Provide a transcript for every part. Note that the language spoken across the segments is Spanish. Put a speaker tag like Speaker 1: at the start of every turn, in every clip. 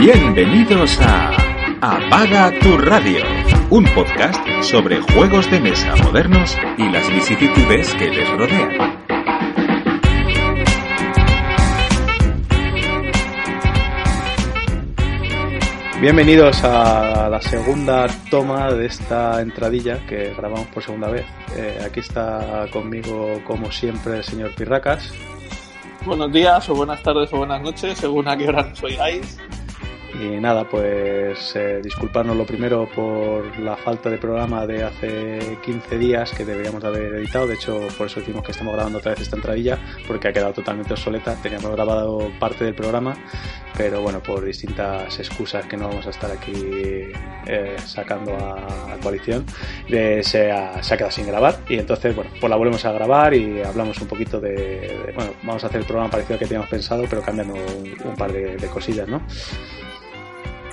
Speaker 1: Bienvenidos a Apaga tu radio, un podcast sobre juegos de mesa modernos y las vicisitudes que les rodean.
Speaker 2: Bienvenidos a la segunda toma de esta entradilla que grabamos por segunda vez. Eh, aquí está conmigo, como siempre, el señor Pirracas.
Speaker 3: Buenos días, o buenas tardes, o buenas noches, según a qué hora nos oigáis.
Speaker 2: Y nada, pues eh, disculparnos lo primero por la falta de programa de hace 15 días que deberíamos de haber editado. De hecho, por eso decimos que estamos grabando otra vez esta entradilla, porque ha quedado totalmente obsoleta. Teníamos grabado parte del programa, pero bueno, por distintas excusas que no vamos a estar aquí eh, sacando a, coalición, eh, se, ha, quedado sin grabar. Y entonces, bueno, pues la volvemos a grabar y hablamos un poquito de. bueno, vamos a hacer el programa parecido al que teníamos pensado, pero cambiando un, par de, de cosillas, ¿no?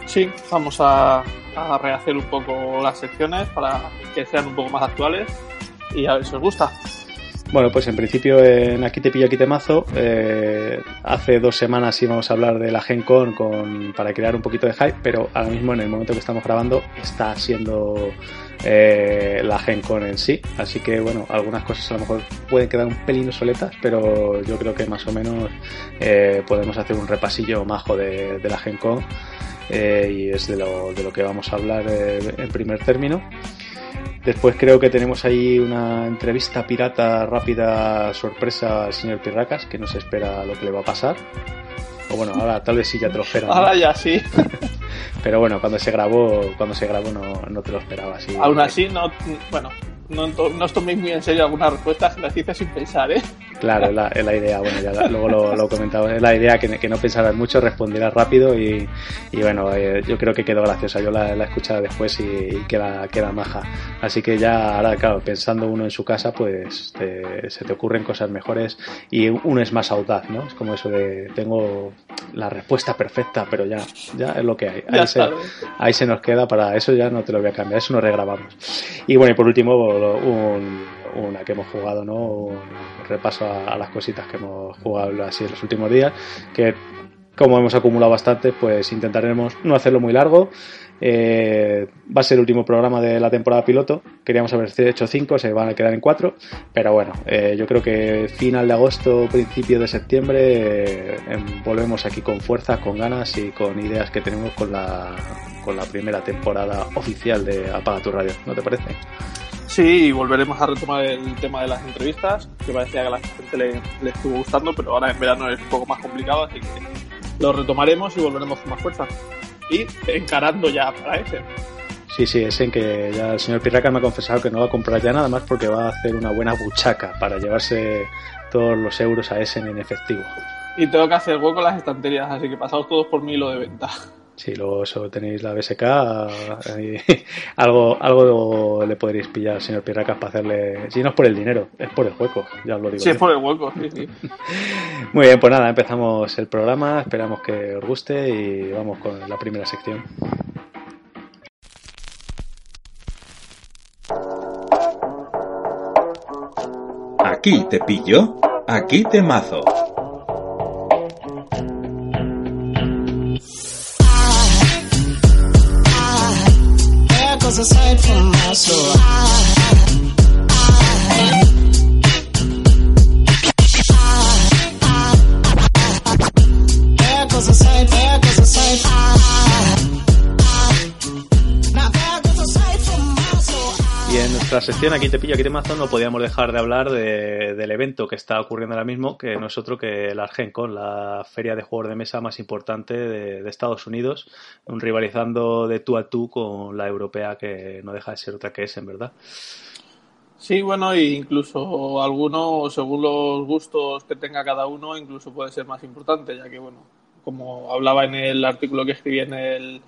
Speaker 3: Sí, vamos a, rehacer un poco las secciones para que sean un poco más actuales y a ver si os gusta.
Speaker 2: Bueno, pues en principio en Aquí te pillo, aquí te mazo. Eh, hace dos semanas íbamos a hablar de la Gen Con, para crear un poquito de hype, pero ahora mismo en el momento que estamos grabando está siendo eh, la Gen Con en sí. Así que bueno, algunas cosas a lo mejor pueden quedar un pelín soletas, pero yo creo que más o menos eh, podemos hacer un repasillo majo de, de la Gen Con eh, y es de lo, de lo, que vamos a hablar eh, en primer término. Después creo que tenemos ahí una entrevista pirata rápida sorpresa al señor Pirracas, que no se espera lo que le va a pasar. O bueno, ahora tal vez sí ya te lo esperas.
Speaker 3: Ahora ya sí.
Speaker 2: Pero bueno, cuando se grabó, cuando se grabó no, no te lo esperaba así.
Speaker 3: Aún así, no, bueno, no, no os toméis muy en serio algunas respuestas, las hice sin pensar, ¿eh?
Speaker 2: Claro, es la, la idea, bueno, ya luego lo, lo comentaba, es la idea que, que no pensarás mucho, responderás rápido y, y bueno, eh, yo creo que quedó graciosa, yo la, la he escuchado después y, y, queda, queda maja. Así que ya ahora, claro, pensando uno en su casa, pues te, se te ocurren cosas mejores y uno es más audaz, ¿no? Es como eso de, tengo la respuesta perfecta, pero ya, ya es lo que hay. Ahí, se, ahí se nos queda, para eso ya no te lo voy a cambiar, eso nos regrabamos. Y bueno, y por último, un, una que hemos jugado, ¿no? Un repaso a, las cositas que hemos jugado así en los últimos días, que como hemos acumulado bastante, pues intentaremos no hacerlo muy largo. Eh, va a ser el último programa de la temporada piloto. Queríamos haber hecho cinco, se van a quedar en cuatro. Pero bueno, eh, yo creo que final de agosto, principio de septiembre, eh, volvemos aquí con fuerza, con ganas y con ideas que tenemos con la, con la primera temporada oficial de Apaga tu Radio. ¿No te parece?
Speaker 3: Sí, y volveremos a retomar el tema de las entrevistas, que parecía que a la gente le, le, estuvo gustando, pero ahora en verano es un poco más complicado, así que lo retomaremos y volveremos con más fuerza. Y encarando ya para ese.
Speaker 2: Sí, sí, es en que ya el señor Pirraca me ha confesado que no va a comprar ya nada más porque va a hacer una buena buchaca para llevarse todos los euros a Essen en efectivo.
Speaker 3: Y tengo que hacer hueco en las estanterías, así que pasaos todos por mi hilo de venta.
Speaker 2: Sí, luego eso tenéis la BSK, algo, algo le podréis pillar señor Pirracas para hacerle. Si no es por el dinero, es por el hueco, ya os lo digo.
Speaker 3: Sí, es por el hueco, sí, sí.
Speaker 2: Muy bien, pues nada, empezamos el programa, esperamos que os guste y vamos con la primera sección.
Speaker 1: Aquí te pillo, aquí te mazo.
Speaker 2: Sección Aquí te pillo, aquí te mazo no podíamos dejar de hablar de, del evento que está ocurriendo ahora mismo, que no es otro que la Argencon, la feria de juegos de mesa más importante de, de, Estados Unidos, un rivalizando de tú a tú con la europea que no deja de ser otra que es, en verdad.
Speaker 3: Sí, bueno, e incluso alguno, según los gustos que tenga cada uno, incluso puede ser más importante, ya que, bueno, como hablaba en el artículo que escribí en el,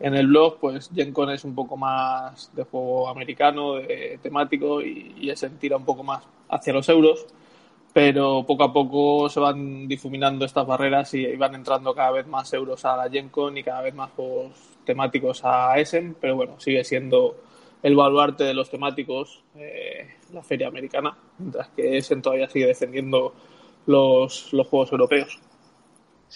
Speaker 3: en el blog, pues GenCon es un poco más de juego americano, de temático y, y se tira un poco más hacia los euros, pero poco a poco se van difuminando estas barreras y van entrando cada vez más euros a la GenCon y cada vez más juegos temáticos a Essen, pero bueno, sigue siendo el baluarte de los temáticos eh, la feria americana, mientras que Essen todavía sigue defendiendo los, los juegos europeos.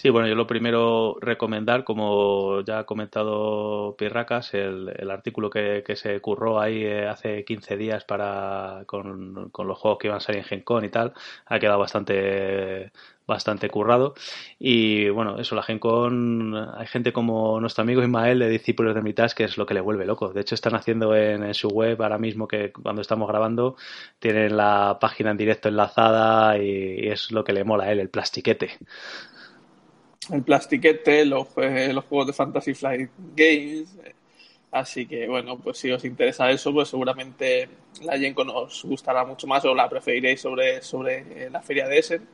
Speaker 2: Sí, bueno, yo lo primero recomendar, como ya ha comentado Pirracas, el, el artículo que, que, se curró ahí eh, hace 15 días para con, con, los juegos que iban a salir en Gen Con y tal, ha quedado bastante bastante currado. Y bueno, eso, la Gen Con, hay gente como nuestro amigo Ismael de Discípulos de Mitas que es lo que le vuelve loco. De hecho, están haciendo en, su web ahora mismo que cuando estamos grabando tienen la página en directo enlazada y, es lo que le mola a él, el plastiquete.
Speaker 3: El plastiquete, los, eh, los juegos de Fantasy Flight Games. Así que bueno, pues si os interesa eso, pues seguramente la Con os gustará mucho más o la preferiréis sobre, sobre la feria de Essen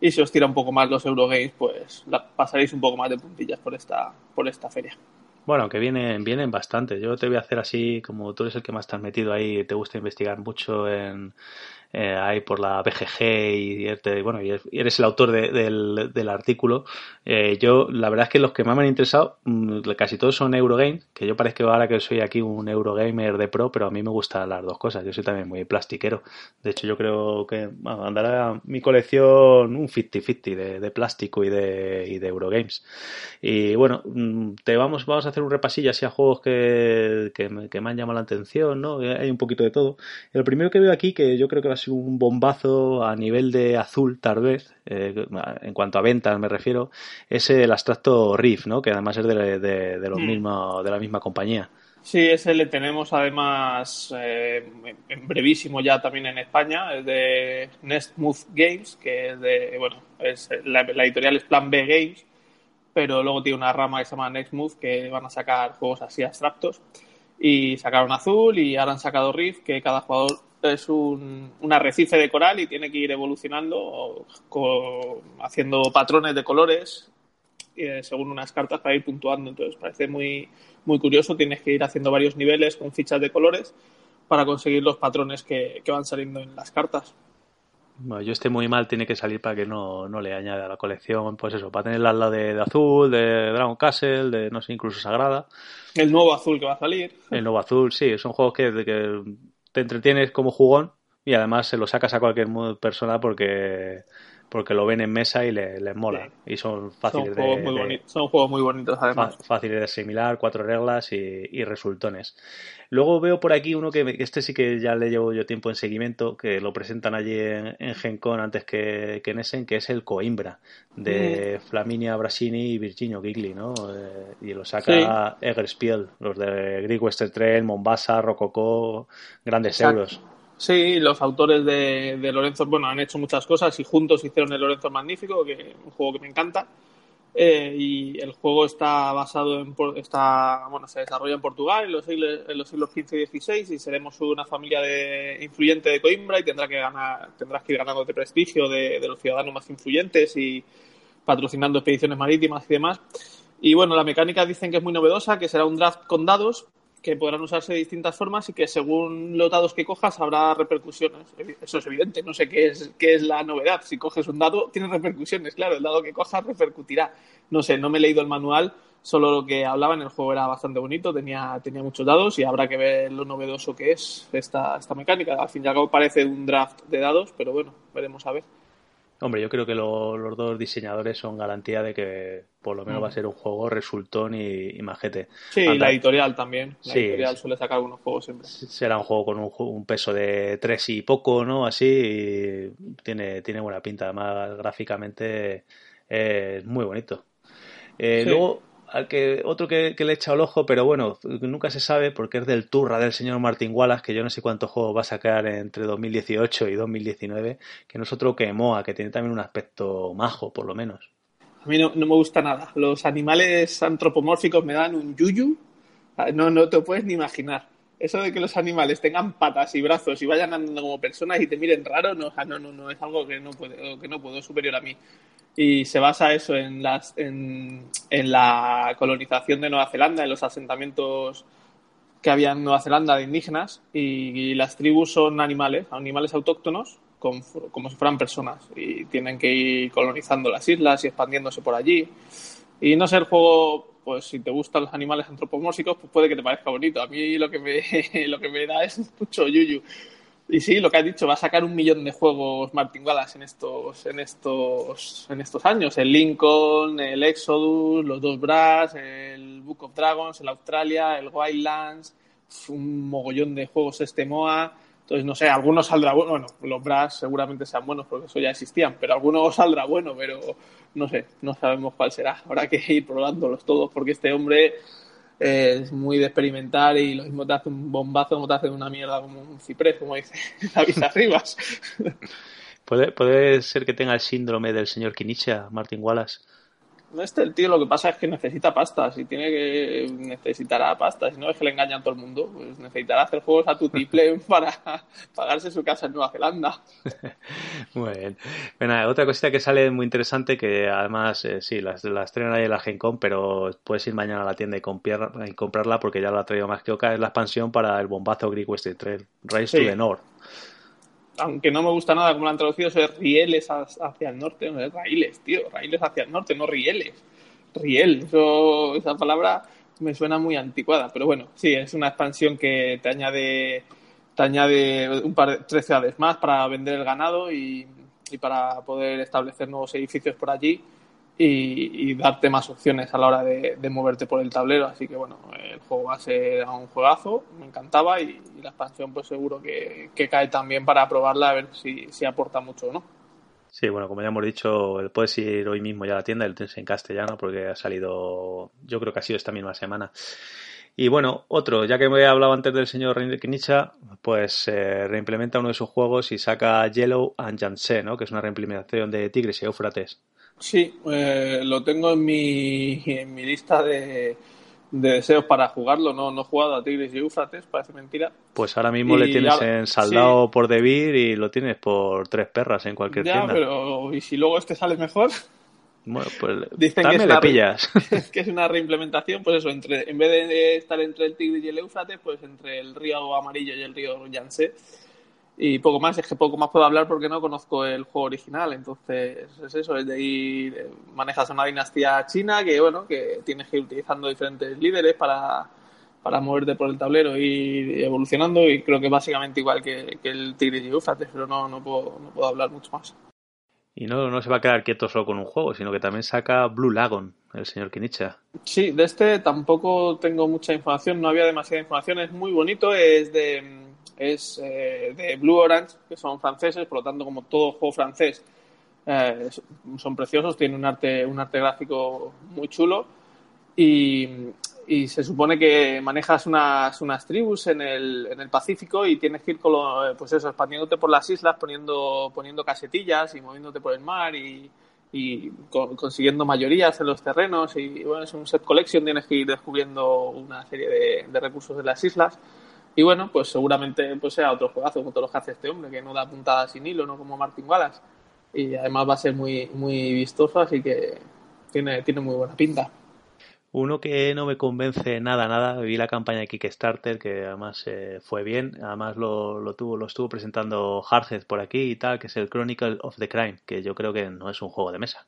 Speaker 3: y si os tira un poco más los Eurogames, pues pasaréis un poco más de puntillas por esta, por esta feria.
Speaker 2: Bueno, que vienen, vienen bastante. Yo te voy a hacer así, como tú eres el que más has metido ahí, te gusta investigar mucho en, eh, por la BGG y, este, bueno, y eres el autor del, del, artículo. Eh, yo, la verdad es que los que más me han interesado, mm, casi todos son Eurogames, que yo parezco ahora que soy aquí un Eurogamer de pro, pero a mí me gustan las dos cosas. Yo soy también muy plastiquero. De hecho, yo creo que bueno, andará mi colección un 50-50 de, de, plástico y de, y de Eurogames. Y bueno, mm, te vamos, vamos a hacer un repasillo así a juegos que, que me han llamado la atención, ¿no? Hay un poquito de todo. El primero que veo aquí, que yo creo que va a un bombazo a nivel de azul, tal vez, eh, en cuanto a ventas me refiero, es el abstracto Riff, ¿no? que además es de, de, de los mm. mismos, de la misma compañía.
Speaker 3: Sí, ese le tenemos además eh, en brevísimo ya también en España, es de Nest Move Games, que es de, bueno, es, la, la, editorial es Plan B Games, pero luego tiene una rama que se llama Next Move que van a sacar juegos así abstractos y sacaron azul y ahora han sacado Riff, que cada jugador es un, arrecife de coral y tiene que ir evolucionando haciendo patrones de colores eh, según unas cartas para ir puntuando. Entonces parece muy, muy curioso. Tienes que ir haciendo varios niveles con fichas de colores para conseguir los patrones que, van saliendo en las cartas.
Speaker 2: Bueno, yo esté muy mal, tiene que salir para que no, no le añade a la colección, pues eso, para tener al lado de, de, azul, de Dragon Castle, de no sé, incluso Sagrada.
Speaker 3: El nuevo azul que va a salir.
Speaker 2: El nuevo azul, sí, son juegos que, que te entretienes como jugón y además se lo sacas a cualquier persona porque porque lo ven en mesa y les, mola. Y son fáciles
Speaker 3: son juegos
Speaker 2: de,
Speaker 3: muy Son juegos muy bonitos, además.
Speaker 2: Fáciles de asimilar, cuatro reglas y, resultones. Luego veo por aquí uno que este sí que ya le llevo yo tiempo en seguimiento, que lo presentan allí en, en Gen Con antes que, que en Essen, que es el Coimbra, de mm. Flaminia Brasini y Virginio Gigli, ¿no? Eh, y lo saca sí. Egerspiel, los de Greek Western Trail, Mombasa, Rococo, grandes euros.
Speaker 3: Sí, los autores de, de, Lorenzo, bueno, han hecho muchas cosas y juntos hicieron el Lorenzo Magnífico, que un juego que me encanta. Eh, y el juego está basado en, está, bueno, se desarrolla en Portugal en los siglos, en los siglos XV y XVI y seremos una familia de, influyente de Coimbra y tendrá que ganar, tendrás que ir ganando de prestigio de, de los ciudadanos más influyentes y patrocinando expediciones marítimas y demás. Y bueno, la mecánica dicen que es muy novedosa, que será un draft con dados, que podrán usarse de distintas formas y que según los dados que cojas habrá repercusiones. Eso es evidente, no sé qué es, qué es la novedad. Si coges un dado, tiene repercusiones, claro, el dado que cojas repercutirá. No sé, no me he leído el manual, solo lo que hablaba en el juego era bastante bonito, tenía, tenía muchos dados y habrá que ver lo novedoso que es esta, esta mecánica. Al fin y al cabo parece un draft de dados, pero bueno, veremos a ver.
Speaker 2: Hombre, yo creo que lo, los dos diseñadores son garantía de que por lo menos va a mm. ser un juego resultón y, y majete.
Speaker 3: Sí, Anda, la editorial también. La sí, editorial suele sacar unos juegos siempre.
Speaker 2: Será un juego con un, un, peso de tres y poco, ¿no? Así, y tiene, tiene buena pinta. Además, gráficamente es muy bonito. Eh, sí. Luego, al que otro que, que, le echa el ojo, pero bueno, nunca se sabe porque es del turra del señor Martin Wallace, que yo no sé cuántos juegos va a sacar entre 2018 y 2019, que no es otro que Moa, que tiene también un aspecto majo, por lo menos.
Speaker 3: A mí no, no me gusta nada. Los animales antropomórficos me dan un yuyu. Ah, no, no te puedes ni imaginar. Eso de que los animales tengan patas y brazos y vayan andando como personas y te miren raro, no, no, no, no es algo que no puedo, que no puedo superior a mí y se basa eso en, las, en, en, la colonización de Nueva Zelanda, en los asentamientos que había en Nueva Zelanda de indígenas y, y las tribus son animales, animales autóctonos con, como si fueran personas y tienen que ir colonizando las islas y expandiéndose por allí. Y no sé, el juego, pues si te gustan los animales antropomórficos, pues puede que te parezca bonito. A mí lo que me, lo que me da es mucho yuyu Y sí, lo que has dicho, va a sacar un millón de juegos Martin Wallace en estos, en estos, en estos años. El Lincoln, el Exodus, los dos Brass, el Book of Dragons, el Australia, el Wildlands, un mogollón de juegos este MOA. Entonces, no sé, algunos saldrá bueno. Los Brass seguramente sean buenos porque eso ya existían, pero algunos saldrá bueno, pero no sé, no sabemos cuál será. Habrá que ir probándolos todos porque este hombre es muy de experimentar y lo mismo te hace un bombazo como te hace una mierda como un ciprés, como dice David Arribas.
Speaker 2: ¿Puede, puede ser que tenga el síndrome del señor Kinicha, Martin Wallace.
Speaker 3: No este el tío, lo que pasa es que necesita pasta. Si tiene que. necesitará pasta. Si no es que le engañan a todo el mundo, pues necesitará hacer juegos a tu triple para pagarse su casa en Nueva Zelanda.
Speaker 2: muy bien. Bueno, otra cosita que sale muy interesante, que además, eh, sí, las, las traen ahí en la Gencom, pero puedes ir mañana a la tienda y, y comprarla porque ya lo ha traído más que Oca. Es la expansión para el bombazo Greek Western Trail, Race to the North
Speaker 3: aunque no me gusta nada como lo han traducido, es rieles hacia el norte, no es raíles, tío, raíles hacia el norte, no rieles. Riel, eso, esa palabra me suena muy anticuada, pero bueno, sí, es una expansión que te añade, te añade un par de, tres ciudades más para vender el ganado y para poder establecer nuevos edificios por allí y, darte más opciones a la hora de, moverte por el tablero. Así que bueno, el juego va a ser un juegazo, me encantaba y, la expansión pues seguro que, cae también para probarla a ver si, si, aporta mucho o no.
Speaker 2: Sí, bueno, como ya hemos dicho, puedes ir hoy mismo ya a la tienda, el tienes en castellano porque ha salido, yo creo que ha sido esta misma semana. Y bueno, otro, ya que me he hablado antes del señor Knicha, pues eh, reimplementa uno de sus juegos y saca Yellow and Janse, ¿no? que es una reimplementación de Tigres y Éufrates.
Speaker 3: Sí, eh, lo tengo en mi, en mi lista de, deseos para jugarlo. No, no he jugado a Tigres y Eufrates, parece mentira.
Speaker 2: Pues ahora mismo le tienes en saldado por Debir y lo tienes por tres perras en cualquier
Speaker 3: ya, pero ¿y si luego este sale mejor?
Speaker 2: Bueno, pues Dicen que es, una, pillas.
Speaker 3: que es una reimplementación, pues eso, entre en vez de estar entre el Tigris y el Éufrates, pues entre el río Amarillo y el río Yangtze y poco más, es que poco más puedo hablar porque no conozco el juego original, entonces es eso, es de ir, eh, manejas una dinastía china que bueno, que tienes que ir utilizando diferentes líderes para, para moverte por el tablero y evolucionando y creo que básicamente igual que, el Tigris y Eufrates, pero no, no, puedo, no puedo hablar mucho más.
Speaker 2: Y no, no se va a quedar quieto solo con un juego, sino que también saca Blue Lagon, el señor Kinicha.
Speaker 3: Sí, de este tampoco tengo mucha información, no había demasiada información, es muy bonito, es de es eh, de Blue Orange, que son franceses, por lo tanto, como todo juego francés, eh, son preciosos, tienen un arte, un arte gráfico muy chulo. Y, y se supone que manejas unas, unas tribus en el, en el Pacífico y tienes que ir con pues eso, expandiéndote por las islas, poniendo, poniendo casetillas y moviéndote por el mar y, y consiguiendo mayorías en los terrenos. Y bueno, es un set collection, tienes que ir descubriendo una serie de, de recursos de las islas y bueno, pues seguramente pues sea otro juegazo como todos los que hace este hombre, que no da puntadas sin hilo, no como Martin Wallace. Y además va a ser muy, muy vistoso, así que tiene, tiene muy buena pinta.
Speaker 2: Uno que no me convence nada, nada, vi la campaña de Kickstarter, que además eh, fue bien, además lo, lo, tuvo, lo estuvo presentando Hardhead por aquí y tal, que es el Chronicle of the Crime, que yo creo que no es un juego de mesa.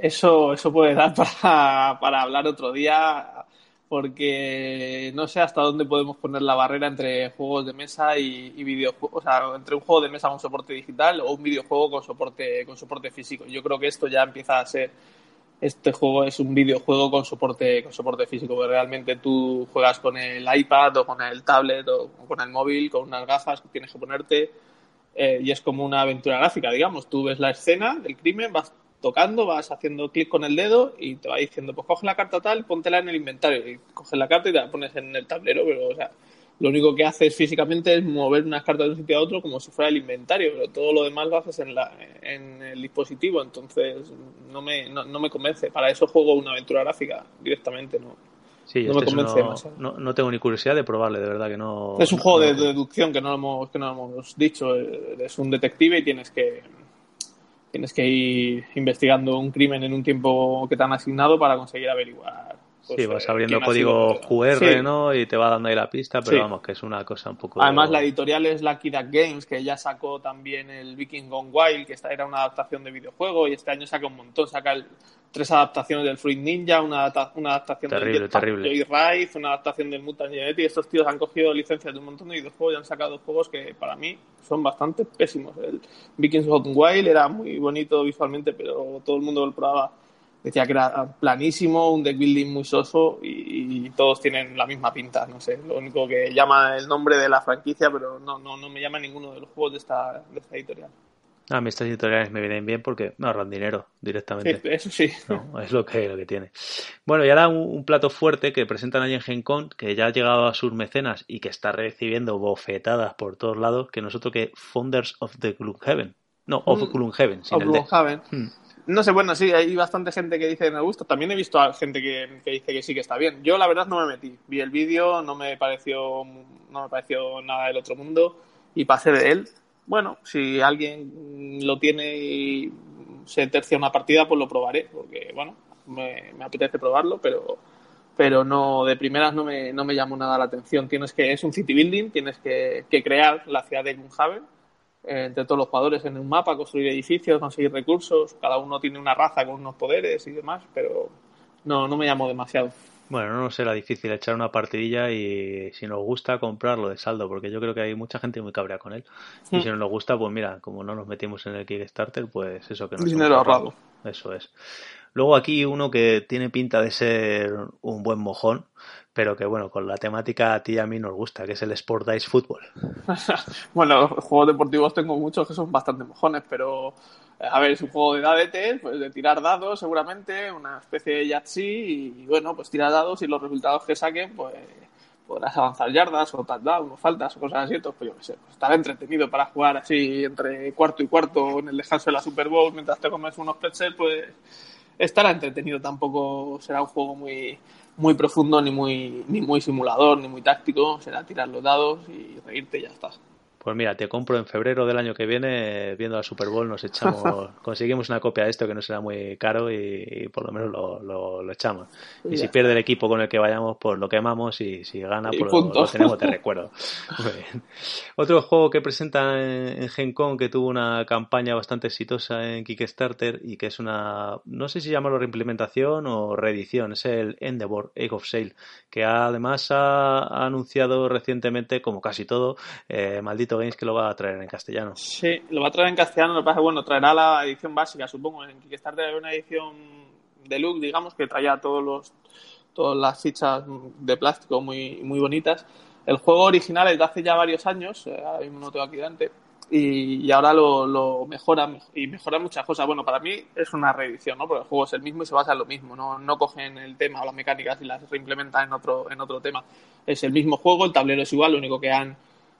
Speaker 3: Eso, eso puede dar para, para hablar otro día porque no sé hasta dónde podemos poner la barrera entre juegos de mesa y, videojuegos, o sea, entre un juego de mesa con soporte digital o un videojuego con soporte con soporte físico. Yo creo que esto ya empieza a ser este juego es un videojuego con soporte con soporte físico, porque realmente tú juegas con el iPad o con el tablet o con el móvil, con unas gafas que tienes que ponerte eh, y es como una aventura gráfica, digamos. Tú ves la escena del crimen, vas tocando, vas haciendo clic con el dedo y te va diciendo, pues coge la carta tal, póntela en el inventario. Y coges la carta y te la pones en el tablero, pero o sea, lo único que haces físicamente es mover unas cartas de un sitio a otro como si fuera el inventario, pero todo lo demás lo haces en, la, en el dispositivo, entonces no me, no, me convence. Para eso juego una aventura gráfica directamente, no.
Speaker 2: Sí, no me convence no, no, tengo ni curiosidad de probarle, de verdad que no.
Speaker 3: Es un juego de deducción que no hemos, que no hemos dicho. Es un detective y tienes que, tienes que ir investigando un crimen en un tiempo que te han asignado para conseguir averiguar Pues,
Speaker 2: sí, vas abriendo código QR, ¿no? Y te va dando ahí la pista, pero vamos, que es una cosa un poco...
Speaker 3: Además, la editorial es Lucky Duck Games, que ya sacó también el Viking Gone Wild, que esta era una adaptación de videojuego, y este año saca un montón, saca tres adaptaciones del Fruit Ninja, una, una adaptación
Speaker 2: del terrible.
Speaker 3: Joy Rise, una adaptación del Mutant Genetic. Estos tíos han cogido licencias de un montón de videojuegos y han sacado juegos que para mí son bastante pésimos. El Viking Gone Wild era muy bonito visualmente, pero todo el mundo lo probaba decía que era planísimo, un deck building muy soso y, todos tienen la misma pinta, no sé, lo único que llama el nombre de la franquicia, pero no, no, no me llama ninguno de los juegos de esta, de esta editorial.
Speaker 2: A mí estas editoriales me vienen bien porque me ahorran dinero directamente.
Speaker 3: Sí, eso sí.
Speaker 2: es lo que, lo que tiene. Bueno, y ahora un, plato fuerte que presentan allí en Gen Con, que ya ha llegado a sus mecenas y que está recibiendo bofetadas por todos lados, que nosotros que Founders of the Gloomhaven. No, of mm. Gloomhaven, sin el
Speaker 3: Gloomhaven. Hmm. No sé, bueno, sí, hay bastante gente que dice que me gusta. También he visto a gente que, dice que sí que está bien. Yo la verdad no me metí. Vi el vídeo, no me pareció no me pareció nada del otro mundo y pasé de él. Bueno, si alguien lo tiene y se tercia una partida, pues lo probaré, porque bueno, me, apetece probarlo, pero pero no de primeras no me, no me llamó nada la atención. Tienes que es un city building, tienes que, que crear la ciudad de eh, entre todos los jugadores en un mapa, construir edificios, conseguir recursos, cada uno tiene una raza con unos poderes y demás, pero no, no me llamo demasiado.
Speaker 2: Bueno, no será difícil echar una partidilla y si nos gusta comprarlo de saldo, porque yo creo que hay mucha gente muy cabrea con él. Y hmm. si no nos gusta, pues mira, como no nos metimos en el Kickstarter, pues eso que nos
Speaker 3: Dinero ahorrado.
Speaker 2: Eso es. Luego aquí uno que tiene pinta de ser un buen mojón, pero que bueno, con la temática a ti y a mí nos gusta, que es el Sport Dice Football.
Speaker 3: bueno, juegos deportivos tengo muchos que son bastante mojones, pero eh, a ver, es un juego de dadetes, pues de tirar dados seguramente, una especie de Yahtzee y bueno, pues tirar dados y los resultados que saquen, pues podrás avanzar yardas o touchdown o faltas o cosas así, entonces pues yo qué sé, pues estará entretenido para jugar así entre cuarto y cuarto en el descanso de la Super Bowl mientras te comes unos pretzels, pues estará entretenido, tampoco será un juego muy muy profundo, ni muy, ni muy simulador, ni muy táctico. Será tirar los dados y reírte y ya está.
Speaker 2: Pues mira, te compro en febrero del año que viene, viendo la Super Bowl, nos echamos, conseguimos una copia de esto que no será muy caro y, por lo menos lo, lo, echamos. Y, si pierde el equipo con el que vayamos, pues lo quemamos y si gana, pues lo, tenemos de recuerdo. Otro juego que presenta en, en Gen Con que tuvo una campaña bastante exitosa en Kickstarter y que es una, no sé si llamarlo reimplementación o reedición, es el Endeavor Egg of Sale, que además ha, anunciado recientemente, como casi todo, eh, maldito Games que lo va a traer en castellano.
Speaker 3: Sí, lo va a traer en castellano, lo que pasa bueno, traerá la edición básica, supongo. En Kickstarter una edición deluxe, digamos, que traía todos los todas las fichas de plástico muy, muy bonitas. El juego original es de hace ya varios años, eh, ahora mismo no tengo aquí delante, y, ahora lo, lo mejora y mejora muchas cosas. Bueno, para mí es una reedición, ¿no? Porque el juego es el mismo y se basa en lo mismo, no, no cogen el tema o las mecánicas y las reimplementan en otro, en otro tema. Es el mismo juego, el tablero es igual, lo único que han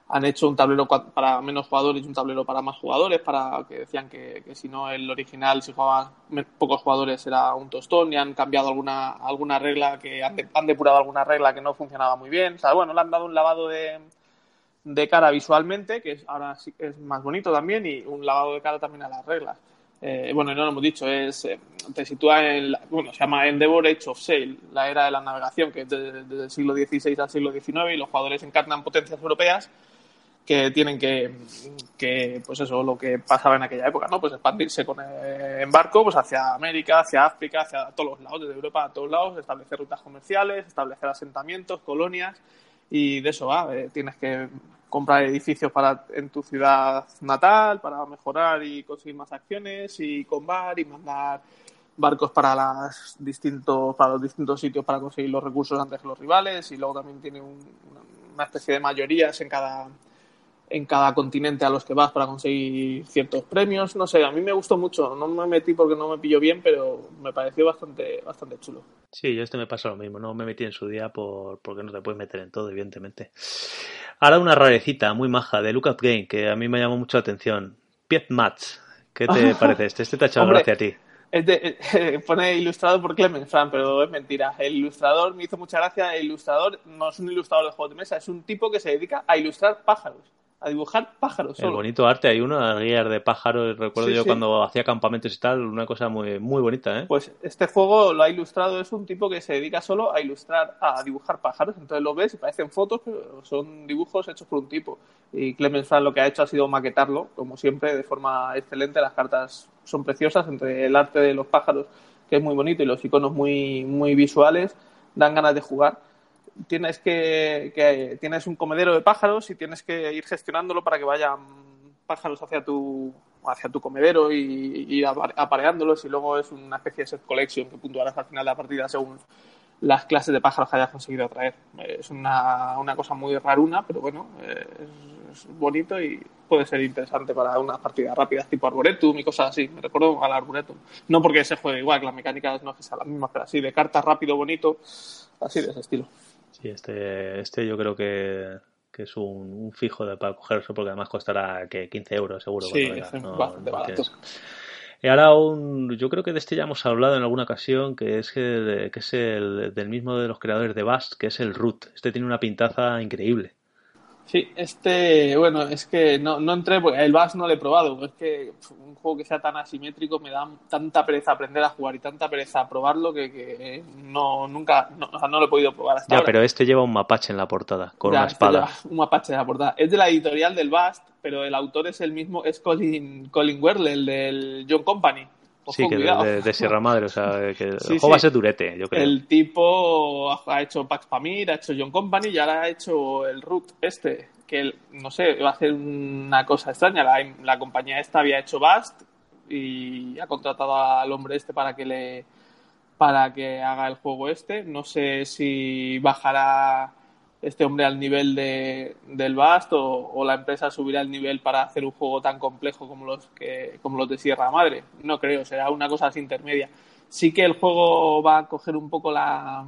Speaker 3: han hecho un tablero para menos jugadores y un tablero para más jugadores, para que decían que, si no el original, si jugaban pocos jugadores, era un tostón y han cambiado alguna, alguna regla, que han, depurado alguna regla que no funcionaba muy bien. O sea, bueno, le han dado un lavado de, de cara visualmente, que ahora sí es más bonito también, y un lavado de cara también a las reglas. Eh, bueno, no lo hemos dicho, es, eh, te sitúa en, bueno, se llama Endeavor Age of Sail, la era de la navegación, que es desde el siglo XVI al siglo XIX, y los jugadores encarnan potencias europeas que tienen que, que, pues eso, lo que pasaba en aquella época, ¿no? Pues expandirse con eh, en barco, pues hacia América, hacia África, hacia todos los lados, desde Europa a todos lados, establecer rutas comerciales, establecer asentamientos, colonias, y de eso va, eh, tienes que comprar edificios para en tu ciudad natal, para mejorar y conseguir más acciones, y combar y mandar barcos para las distintos para los distintos sitios para conseguir los recursos antes que los rivales y luego también tiene una especie de mayorías en cada en cada continente a los que vas para conseguir ciertos premios. No sé, a mí me gustó mucho. No me metí porque no me pilló bien, pero me pareció bastante, bastante chulo.
Speaker 2: Sí, yo este me pasa lo mismo. No me metí en su día por, porque no te puedes meter en todo, evidentemente. Ahora una rarecita muy maja de Lookup Game que a mí me llamó mucho la atención. Piet Match. ¿Qué te parece este? Este te ha echado gracia a ti.
Speaker 3: pone ilustrado por Clemens Fran, pero es mentira. El ilustrador me hizo mucha gracia. El ilustrador no es un ilustrador de juegos de mesa, es un tipo que se dedica a ilustrar pájaros. A dibujar pájaros.
Speaker 2: El bonito arte, hay unas guías de pájaros, recuerdo yo cuando hacía campamentos y tal, una cosa muy, muy bonita, ¿eh?
Speaker 3: Pues este juego lo ha ilustrado, es un tipo que se dedica solo a ilustrar, a dibujar pájaros, entonces lo ves y parecen fotos, pero son dibujos hechos por un tipo. Y Clemens Franz lo que ha hecho ha sido maquetarlo, como siempre, de forma excelente, las cartas son preciosas, entre el arte de los pájaros, que es muy bonito, y los iconos muy, muy visuales, dan ganas de jugar tienes que, tienes un comedero de pájaros y tienes que ir gestionándolo para que vayan pájaros hacia tu hacia tu comedero y, apareándolos y luego es una especie de set collection que puntuarás al final de la partida según las clases de pájaros que hayas conseguido atraer. Es una, una cosa muy raruna, pero bueno, es, bonito y puede ser interesante para unas partidas rápidas tipo Arboretum y cosas así. Me recuerdo al Arboretum. No porque se juegue igual, que las mecánicas no es que sean las mismas, pero así de cartas rápido, bonito, así de ese estilo.
Speaker 2: Sí, este, este yo creo que, es un, fijo de, para cogerse porque además costará que 15 euros seguro.
Speaker 3: Sí, es bastante barato.
Speaker 2: Y ahora un, yo creo que de este ya hemos hablado en alguna ocasión, que es, que, que es el del mismo de los creadores de Bast, que es el Root. Este tiene una pintaza increíble.
Speaker 3: Sí, este, bueno, es que no, no entré, porque el Bass no lo he probado. Es que un juego que sea tan asimétrico me da tanta pereza aprender a jugar y tanta pereza probarlo que, no, nunca, no, lo he podido probar hasta
Speaker 2: ya, pero este lleva un mapache en la portada, con una este espada.
Speaker 3: un mapache en la portada. Es de la editorial del Bast, pero el autor es el mismo, es Colin, Colin Werle, el del John Company
Speaker 2: sí, que de, Sierra Madre, o sea, que el juego va a ser durete, yo creo.
Speaker 3: El tipo ha hecho Pax Pamir, ha hecho John Company y ahora ha hecho el Root este, que no sé, va a hacer una cosa extraña. La, compañía esta había hecho Bast y ha contratado al hombre este para que le para que haga el juego este. No sé si bajará este hombre al nivel de, del Bast o, la empresa subirá el nivel para hacer un juego tan complejo como los que como los de Sierra Madre. No creo, será una cosa así intermedia. Sí que el juego va a coger un poco la,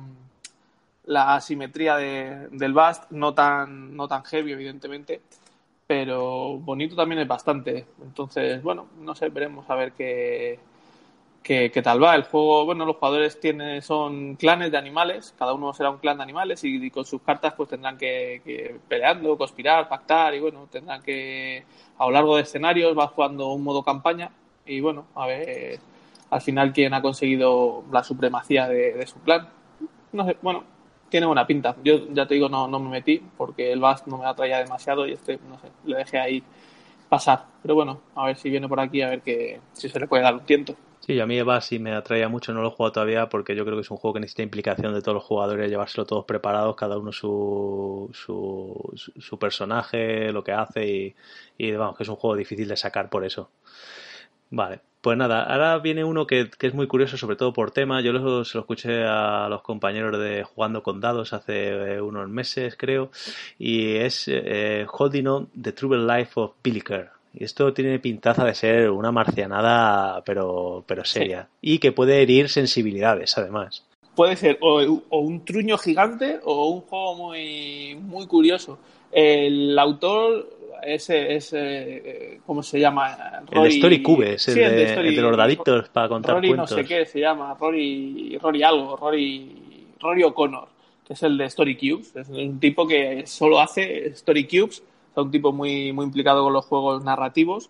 Speaker 3: la asimetría de, del Bast, no tan, no tan heavy, evidentemente, pero bonito también es bastante. Entonces, bueno, no sé, veremos a ver qué, qué, tal va. El juego, bueno, los jugadores tienen, son clanes de animales, cada uno será un clan de animales y, con sus cartas pues tendrán que, que, peleando, conspirar, pactar y bueno, tendrán que a lo largo de escenarios va jugando un modo campaña y bueno, a ver al final quién ha conseguido la supremacía de, su clan. No sé, bueno, tiene buena pinta. Yo ya te digo, no, no me metí porque el Bast no me atraía demasiado y este, no sé, le dejé ahí pasar. Pero bueno, a ver si viene por aquí, a ver que si se le puede dar un tiento.
Speaker 2: Sí, a mí Eva sí me atrae mucho, no lo he jugado todavía porque yo creo que es un juego que necesita implicación de todos los jugadores, llevárselo todos preparados, cada uno su, su, su personaje, lo que hace y, vamos, que es un juego difícil de sacar por eso. Vale, pues nada, ahora viene uno que, es muy curioso, sobre todo por tema. Yo se lo escuché a los compañeros de Jugando con Dados hace eh, unos meses, creo, y es eh, Holding On The Troubled Life of Billy Kerr. Y esto tiene pintaza de ser una marcianada, pero, pero seria. Y que puede herir sensibilidades, además.
Speaker 3: Puede ser o, un truño gigante o un juego muy, muy curioso. El autor es, ese ¿cómo se llama?
Speaker 2: el Story Cube, es el, de, los daditos para contar
Speaker 3: Rory
Speaker 2: cuentos.
Speaker 3: no sé qué se llama, Rory, Rory algo, Rory, Rory O'Connor, que es el de Story Cubes. Es un tipo que solo hace Story Cubes un tipo muy, muy implicado con los juegos narrativos.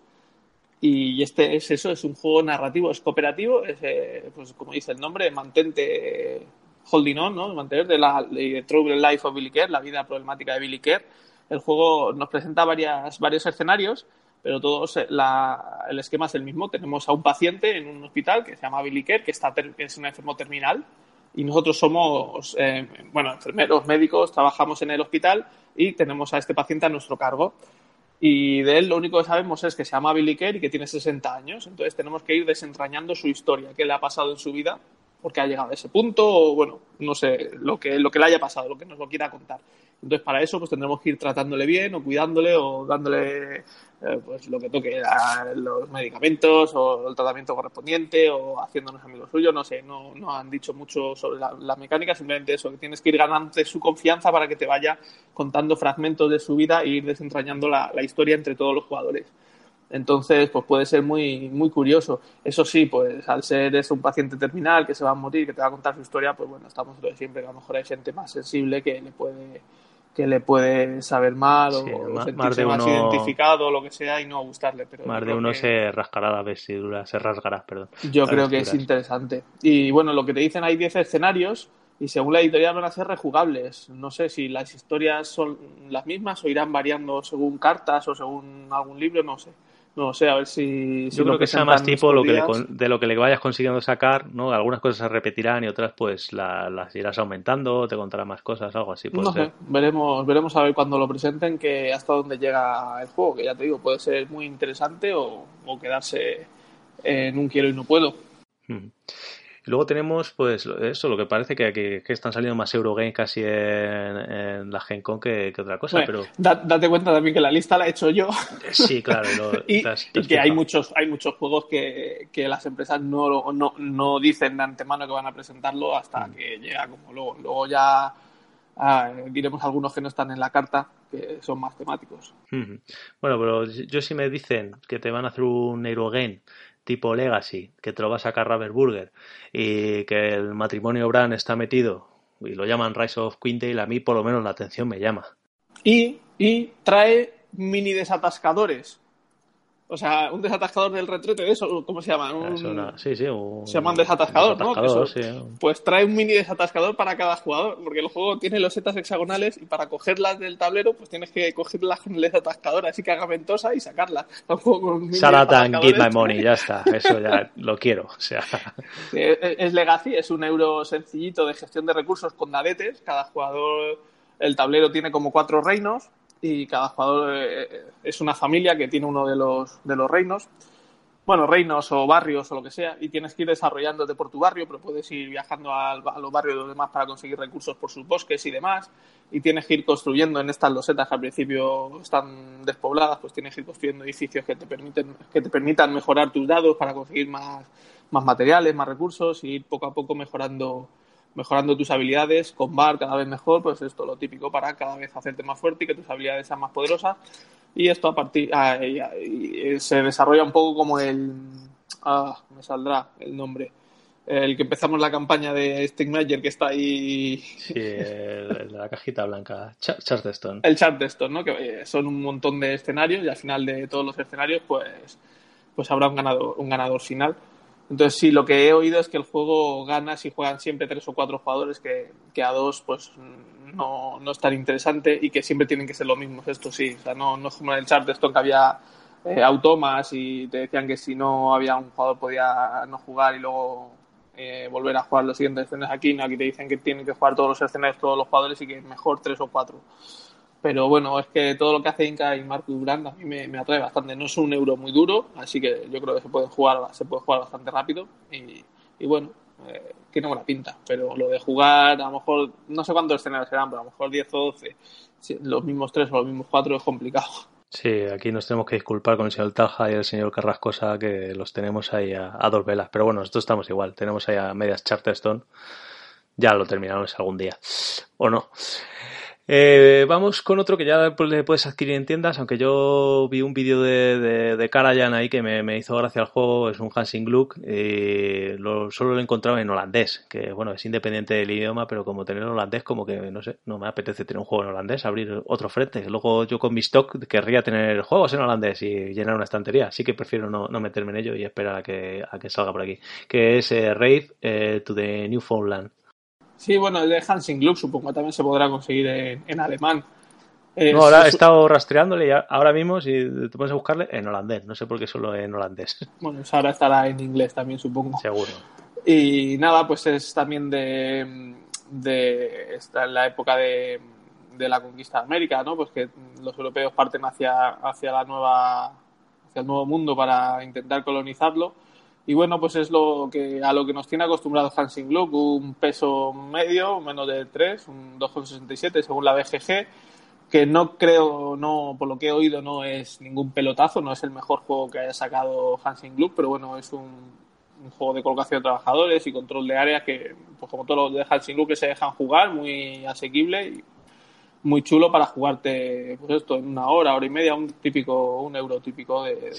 Speaker 3: Y este es eso, es un juego narrativo, es cooperativo, es, eh, pues como dice el nombre, mantente holding on, ¿no? Mantener de la de Trouble Life of Billy Kerr, la vida problemática de Billy Kerr. El juego nos presenta varias, varios escenarios, pero todos la, el esquema es el mismo. Tenemos a un paciente en un hospital que se llama Billy Kerr, que, está, es un enfermo terminal, y nosotros somos, eh, bueno, enfermeros, médicos, trabajamos en el hospital y tenemos a este paciente a nuestro cargo. Y de él lo único que sabemos es que se llama Billy Kerr y que tiene 60 años. Entonces tenemos que ir desentrañando su historia, qué le ha pasado en su vida, porque ha llegado a ese punto, o bueno, no sé, lo que, lo que le haya pasado, lo que nos lo quiera contar. Entonces, para eso, pues tendremos que ir tratándole bien, o cuidándole, o dándole eh, pues lo que toque, los medicamentos, o el tratamiento correspondiente, o haciéndonos amigos suyos, no sé, no, no han dicho mucho sobre la, mecánica, simplemente eso, que tienes que ir ganando su confianza para que te vaya contando fragmentos de su vida e ir desentrañando la, la historia entre todos los jugadores. Entonces, pues puede ser muy, muy curioso. Eso sí, pues al ser es un paciente terminal que se va a morir, que te va a contar su historia, pues bueno, estamos de siempre, que a lo mejor hay gente más sensible que le puede que le puede saber mal o, sentirse más identificado o lo que sea y no gustarle. Pero
Speaker 2: más de uno se rascará la vestidura, se rasgará, perdón.
Speaker 3: Yo creo que es interesante. Y bueno, lo que te dicen, hay 10 escenarios y según la editorial van a ser rejugables. No sé si las historias son las mismas o irán variando según cartas o según algún libro, no sé. No sé, a ver si.
Speaker 2: Yo creo que, sea más tipo lo que de lo que le vayas consiguiendo sacar, ¿no? Algunas cosas se repetirán y otras, pues las irás aumentando, te contará más cosas, algo así.
Speaker 3: no sé, veremos, veremos a ver cuando lo presenten que hasta dónde llega el juego, que ya te digo, puede ser muy interesante o, quedarse en un quiero y no puedo.
Speaker 2: Luego tenemos, pues, eso, lo que parece que, que, están saliendo más Eurogame casi en, la Gen Con que, otra cosa, pero...
Speaker 3: date cuenta también que la lista la he hecho yo.
Speaker 2: Sí, claro.
Speaker 3: y, que hay muchos, hay muchos juegos que, las empresas no, no, no, dicen de antemano que van a presentarlo hasta mm. que llega como luego. Luego ya ah, diremos algunos que no están en la carta, que son más temáticos.
Speaker 2: Bueno, pero yo si me dicen que te van a hacer un Eurogame tipo Legacy, que te lo va a sacar Burger y que el matrimonio Bran está metido y lo llaman Rise of Quintale, a mí por lo menos la atención me llama.
Speaker 3: Y, y trae mini desatascadores o sea, un desatascador del retrete de eso, ¿cómo se llama?
Speaker 2: Un... sí, sí,
Speaker 3: Se llaman desatascador, ¿no? Pues trae un mini desatascador para cada jugador, porque el juego tiene los setas hexagonales y para cogerlas del tablero, pues tienes que cogerlas con el desatascador, así que haga ventosa y sacarlas.
Speaker 2: Saratan, give my money, ya está, eso ya lo quiero. O sea.
Speaker 3: Es Legacy, es un euro sencillito de gestión de recursos con dadetes, cada jugador, el tablero tiene como cuatro reinos, y cada jugador eh, es una familia que tiene uno de los, de los reinos. Bueno, reinos o barrios o lo que sea, y tienes que ir desarrollándote por tu barrio, pero puedes ir viajando a, los barrios de los demás para conseguir recursos por sus bosques y demás, y tienes que ir construyendo en estas losetas que al principio están despobladas, pues tienes que ir construyendo edificios que te permiten, que te permitan mejorar tus dados para conseguir más, más materiales, más recursos, y ir poco a poco mejorando mejorando tus habilidades con bar cada vez mejor, pues esto lo típico para cada vez hacerte más fuerte y que tus habilidades sean más poderosas. Y esto a partir ah, se desarrolla un poco como el ah, me saldrá el nombre. El que empezamos la campaña de Stigmager que está ahí.
Speaker 2: Sí, el, de la cajita blanca. Charterstone.
Speaker 3: El Charterstone, ¿no? Que eh, son un montón de escenarios y al final de todos los escenarios, pues, pues habrá un ganador, un ganador final. Entonces, sí, lo que he oído es que el juego gana si juegan siempre tres o cuatro jugadores, que, a dos, pues no, no, es tan interesante y que siempre tienen que ser los mismos. Esto sí, o sea, no, no es como en el chart esto que había eh, automas y te decían que si no había un jugador podía no jugar y luego eh, volver a jugar los siguientes escenarios aquí. No, aquí te dicen que tienen que jugar todos los escenarios, todos los jugadores y que mejor tres o cuatro. Pero bueno, es que todo lo que hace Inca y Marcus Durand a mí me, atrae bastante. No es un euro muy duro, así que yo creo que se puede jugar, se puede jugar bastante rápido. Y, y bueno, eh, tiene buena pinta. Pero lo de jugar, a lo mejor, no sé cuántos escenarios serán, pero a lo mejor 10 o 12, los mismos 3 o los mismos 4 es complicado.
Speaker 2: Sí, aquí nos tenemos que disculpar con el señor Talja y el señor Carrascosa que los tenemos ahí a, dos velas. Pero bueno, nosotros estamos igual, tenemos ahí a medias Charterstone. Ya lo terminamos algún día. ¿O no? Eh, vamos con otro que ya le puedes adquirir en tiendas, aunque yo vi un vídeo de, de, de Karajan ahí que me, hizo gracia al juego, es un Hansing Gluck, y lo, solo lo he encontrado en holandés, que bueno, es independiente del idioma, pero como tener holandés como que, no sé, no me apetece tener un juego en holandés, abrir otro frente. Luego yo con mi stock querría tener juegos en holandés y llenar una estantería, así que prefiero no, meterme en ello y esperar a que, a que salga por aquí, que es eh, Raid eh, to the Newfoundland.
Speaker 3: Sí, bueno, el de Hansing Gluck supongo también se podrá conseguir en, alemán.
Speaker 2: no, ahora he estado rastreándole y ahora mismo si te puedes buscarle en holandés. No sé por qué solo en holandés.
Speaker 3: Bueno, pues ahora estará en inglés también, supongo.
Speaker 2: Seguro.
Speaker 3: Y nada, pues es también de, de está en la época de, de, la conquista de América, ¿no? Pues que los europeos parten hacia, hacia la nueva hacia el nuevo mundo para intentar colonizarlo y bueno, pues es lo que a lo que nos tiene acostumbrado Hansing Gluck, un peso medio, menos de 3, un 2,67 según la BGG, que no creo, no por lo que he oído, no es ningún pelotazo, no es el mejor juego que haya sacado Hansing Gluck, pero bueno, es un, juego de colocación de trabajadores y control de áreas que, pues como todos los de Hansing Gluck, que se dejan jugar, muy asequible y muy chulo para jugarte, pues esto, en una hora, hora y media, un típico, un euro típico de,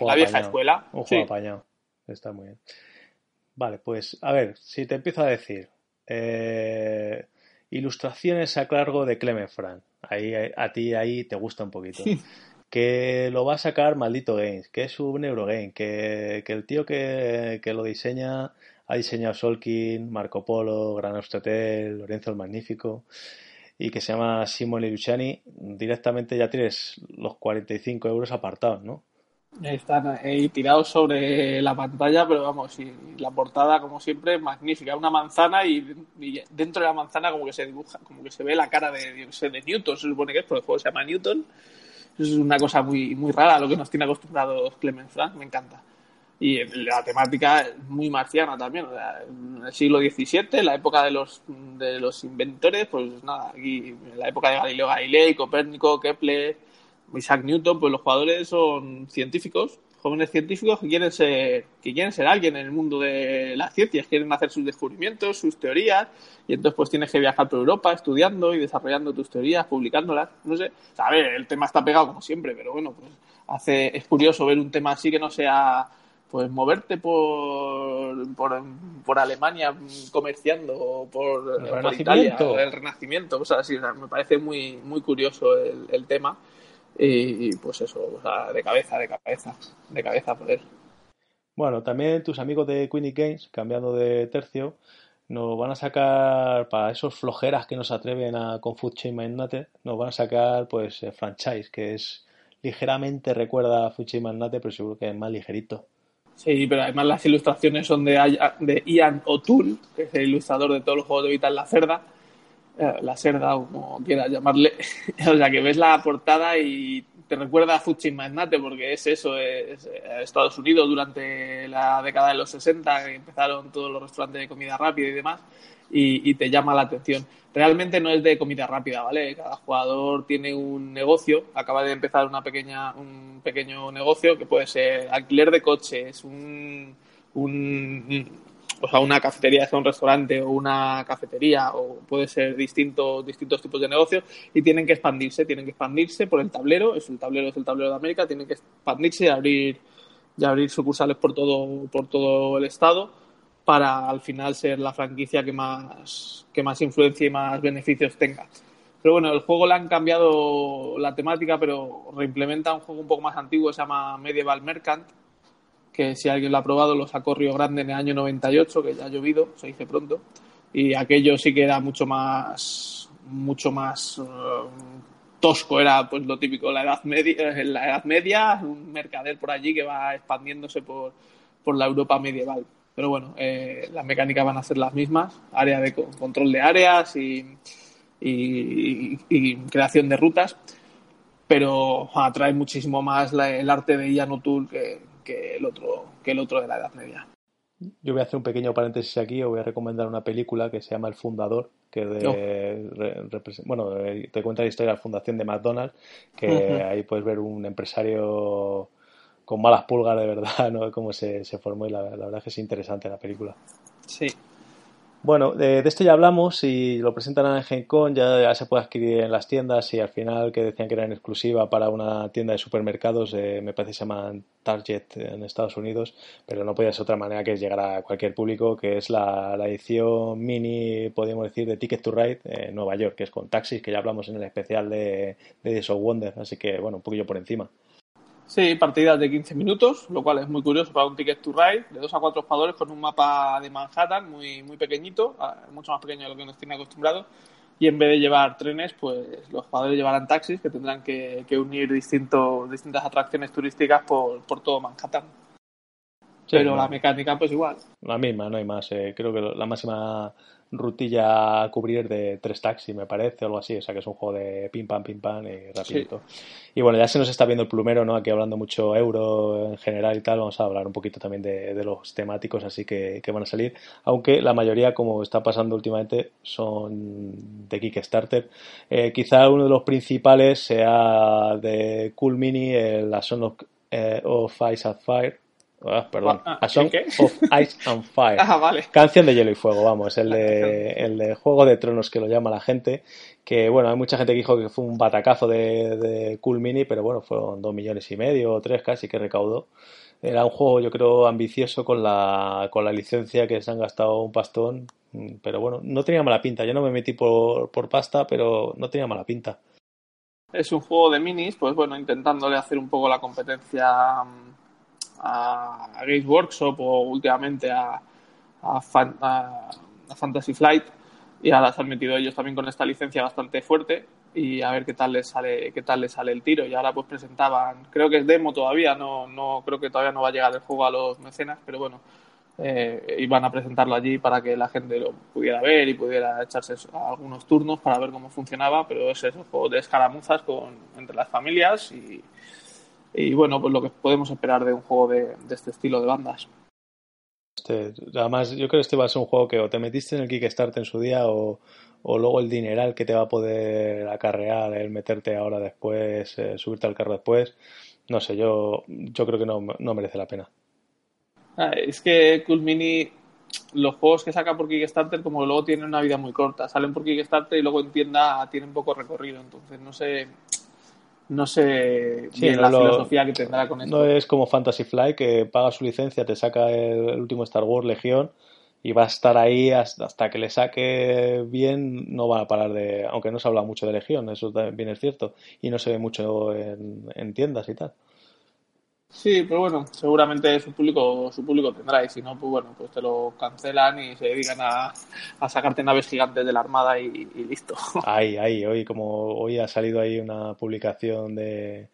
Speaker 3: la vieja escuela.
Speaker 2: Un juego apañado. Está muy bien. Vale, pues a ver, si te empiezo a decir. Eh, ilustraciones a cargo de Clement Frank. Ahí, a ti ahí te gusta un poquito. que lo va a sacar Maldito Games, que es un Eurogame, que, que el tío que, que, lo diseña ha diseñado Solkin, Marco Polo, Gran Hotel, Lorenzo el Magnífico y que se llama Simone Luciani, directamente ya tienes los 45 euros apartados, ¿no?
Speaker 3: Están ahí tirados sobre la pantalla, pero vamos, y la portada, como siempre, magnífica. Una manzana y, dentro de la manzana como que se dibuja, como que se ve la cara de, de Newton, se supone que es, porque el juego se llama Newton. Es una cosa muy, muy rara lo que nos tiene acostumbrados Clemens Frank, me encanta. Y la temática es muy marciana también. en el siglo XVII, la época de los, de los inventores, pues nada, aquí en la época de Galileo Galilei, Copérnico, Kepler Isaac Newton, pues los jugadores son científicos, jóvenes científicos que quieren ser, que quieren ser alguien en el mundo de las ciencias, quieren hacer sus descubrimientos, sus teorías, y entonces pues tienes que viajar por Europa estudiando y desarrollando tus teorías, publicándolas, no sé, a ver, el tema está pegado como siempre, pero bueno, pues hace, es curioso ver un tema así que no sea pues moverte por, por, por Alemania comerciando o por,
Speaker 2: el
Speaker 3: Italia, el Renacimiento, o sea, me parece muy, muy curioso el, el tema y, pues eso, de cabeza, de cabeza, de cabeza por él.
Speaker 2: Bueno, también tus amigos de Queenie Games, cambiando de tercio, nos van a sacar, para esos flojeras que nos atreven a con Food Chain Magnate, nos van a sacar pues eh, franchise, que es ligeramente recuerda a Food Chain Magnate, pero seguro que es más ligerito.
Speaker 3: Sí, pero además las ilustraciones son de, de Ian O'Toole, que es el ilustrador de todos los juegos de Vital la Cerda, la Cerda o como quieras llamarle. o sea, que ves la portada y te recuerda a Fuchin Magnate porque es eso, es, Estados Unidos durante la década de los 60 que empezaron todos los restaurantes de comida rápida y demás y, te llama la atención. Realmente no es de comida rápida, ¿vale? Cada jugador tiene un negocio, acaba de empezar una pequeña, un pequeño negocio que puede ser alquiler de coches, un, un o sea, una cafetería sea un restaurante o una cafetería o puede ser distintos distintos tipos de negocios y tienen que expandirse, tienen que expandirse por el tablero, es el tablero es el tablero de América, tienen que expandirse y abrir y abrir sucursales por todo por todo el estado para al final ser la franquicia que más que más influencia y más beneficios tenga. Pero bueno, el juego le han cambiado la temática, pero reimplementa un juego un poco más antiguo, se llama Medieval Mercant, que si alguien lo ha probado lo sacó Río Grande en el año 98, que ya ha llovido, se dice pronto, y aquello sí que era mucho más, mucho más eh, tosco, era pues lo típico, la Edad Media, eh, la Edad Media, un mercader por allí que va expandiéndose por, por la Europa medieval. Pero bueno, eh, las mecánicas van a ser las mismas, área de control de áreas y, y, creación de rutas, pero atrae muchísimo más el arte de Ian O'Toole que, que el otro, que el otro de la Edad Media.
Speaker 2: Yo voy a hacer un pequeño paréntesis aquí, os voy a recomendar una película que se llama El Fundador, que de, bueno, eh, te cuenta la historia de la fundación de McDonald's, que ahí puedes ver un empresario con malas pulgas de verdad, ¿no? Cómo se, se formó y la, la, verdad es que es interesante la película.
Speaker 3: Sí,
Speaker 2: bueno, de, esto ya hablamos y lo presentan en Gen Con, ya, se puede adquirir en las tiendas y al final que decían que era en exclusiva para una tienda de supermercados, eh, me parece que se llaman Target en Estados Unidos, pero no podía ser otra manera que llegar a cualquier público, que es la, edición mini, podríamos decir, de Ticket to Ride en Nueva York, que es con taxis, que ya hablamos en el especial de, de Days of Wonder, así que bueno, un poquillo por encima.
Speaker 3: Sí, partidas de 15 minutos, lo cual es muy curioso para un Ticket to Ride, de dos a cuatro jugadores con un mapa de Manhattan muy, muy pequeñito, mucho más pequeño de lo que nos tiene acostumbrados. Y en vez de llevar trenes, pues los jugadores llevarán taxis que tendrán que, unir distintos, distintas atracciones turísticas por, por todo Manhattan. Pero la mecánica, pues igual.
Speaker 2: La misma, no hay más. Eh, creo que la máxima rutilla a cubrir de tres taxis, me parece, o algo así. O sea que es un juego de pim pam, pim pam y rapidito. Y bueno, ya se nos está viendo el plumero, ¿no? Aquí hablando mucho euro en general y tal. Vamos a hablar un poquito también de, los temáticos así que, van a salir. Aunque la mayoría, como está pasando últimamente, son de Kickstarter. Eh, quizá uno de los principales sea de Cool Mini, la Son of, eh, of Ice and Fire Ah, perdón.
Speaker 3: Ah, A Song
Speaker 2: of Ice and Fire.
Speaker 3: Ah,
Speaker 2: Canción de hielo y fuego, vamos. El de, el de Juego de Tronos que lo llama la gente. Que bueno, hay mucha gente que dijo que fue un batacazo de, de Cool Mini, pero bueno, fueron dos millones y medio o tres casi que recaudó. Era un juego, yo creo, ambicioso con la, con la licencia que se han gastado un pastón. Pero bueno, no tenía mala pinta. Yo no me metí por, por pasta, pero no tenía mala pinta.
Speaker 3: Es un juego de minis, pues bueno, intentándole hacer un poco la competencia a, Games Workshop o últimamente a, a, Fantasy Flight y ahora se han metido ellos también con esta licencia bastante fuerte y a ver qué tal les sale qué tal les sale el tiro. Y ahora pues presentaban creo que es demo todavía no no creo que todavía no va a llegar el juego a los mecenas pero bueno eh, iban a presentarlo allí para que la gente lo pudiera ver y pudiera echarse algunos turnos para ver cómo funcionaba pero es un juego de escaramuzas con entre las familias y, y bueno, pues lo que podemos esperar de un juego de, este estilo de bandas.
Speaker 2: Este, además, yo creo que este va a ser un juego que o te metiste en el Kickstarter en su día o, luego el dineral que te va a poder acarrear el meterte ahora después, eh, subirte al carro después. No sé, yo, yo creo que no, no merece la pena.
Speaker 3: Ah, es que Cool Mini, los juegos que saca por Kickstarter, como luego tienen una vida muy corta, salen por Kickstarter y luego en tienda tienen poco recorrido. Entonces, no sé, no sé la filosofía que tendrá con esto.
Speaker 2: No es como Fantasy Flight que paga su licencia, te saca el, último Star Wars Legión y va a estar ahí hasta, que le saque bien, no va a parar de. Aunque no se habla mucho de Legión, eso también es cierto, y no se ve mucho en tiendas y tal.
Speaker 3: Sí, pero bueno, seguramente su público, su público tendrá y si no, pues bueno, pues te lo cancelan y se dedican a, sacarte naves gigantes de la armada y, listo.
Speaker 2: Ahí, ahí, hoy como hoy ha salido ahí una publicación de,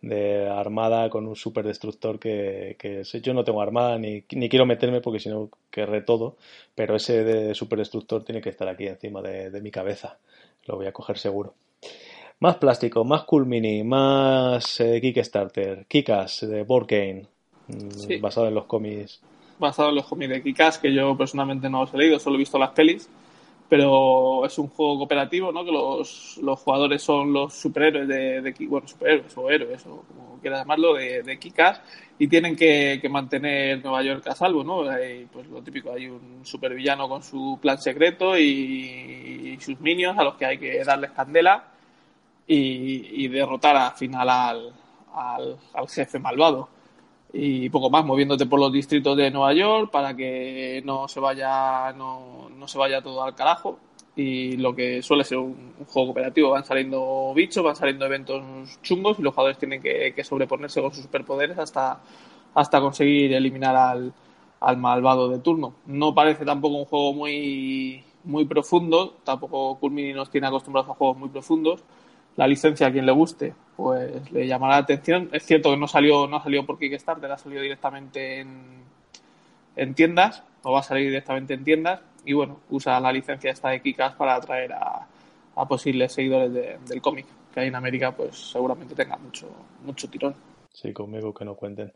Speaker 2: de armada con un superdestructor que, que yo no tengo armada ni, ni quiero meterme porque si no querré todo, pero ese de superdestructor tiene que estar aquí encima de, de mi cabeza, lo voy a coger seguro. Más plástico, más Cool Mini, más eh, Kickstarter, Kikas de Board Game, mm, basado en los cómics.
Speaker 3: Basado en los cómics de Kikas, que yo personalmente no los he leído, solo he visto las pelis, pero es un juego cooperativo, ¿no? Que los, los jugadores son los superhéroes de, de, bueno, superhéroes o héroes, o como quieras llamarlo, de, de Kikas, y tienen que, que, mantener Nueva York a salvo, ¿no? pues lo típico, hay un supervillano con su plan secreto y, y sus minions a los que hay que darles candela y, derrotar al final al, al, jefe malvado. Y poco más, moviéndote por los distritos de Nueva York para que no se vaya, no, no se vaya todo al carajo. Y lo que suele ser un, juego cooperativo, van saliendo bichos, van saliendo eventos chungos y los jugadores tienen que, que sobreponerse con sus superpoderes hasta, hasta conseguir eliminar al, al malvado de turno. No parece tampoco un juego muy, muy profundo, tampoco Culmini nos tiene acostumbrados a juegos muy profundos, la licencia a quien le guste, pues le llamará la atención. Es cierto que no salió, no salió por Kickstarter, ha salido directamente en, en tiendas, o va a salir directamente en tiendas, y bueno, usa la licencia esta de Kikas para atraer a, posibles seguidores del cómic, que hay en América, pues seguramente tenga mucho, mucho tirón.
Speaker 2: Sí, conmigo que no cuenten.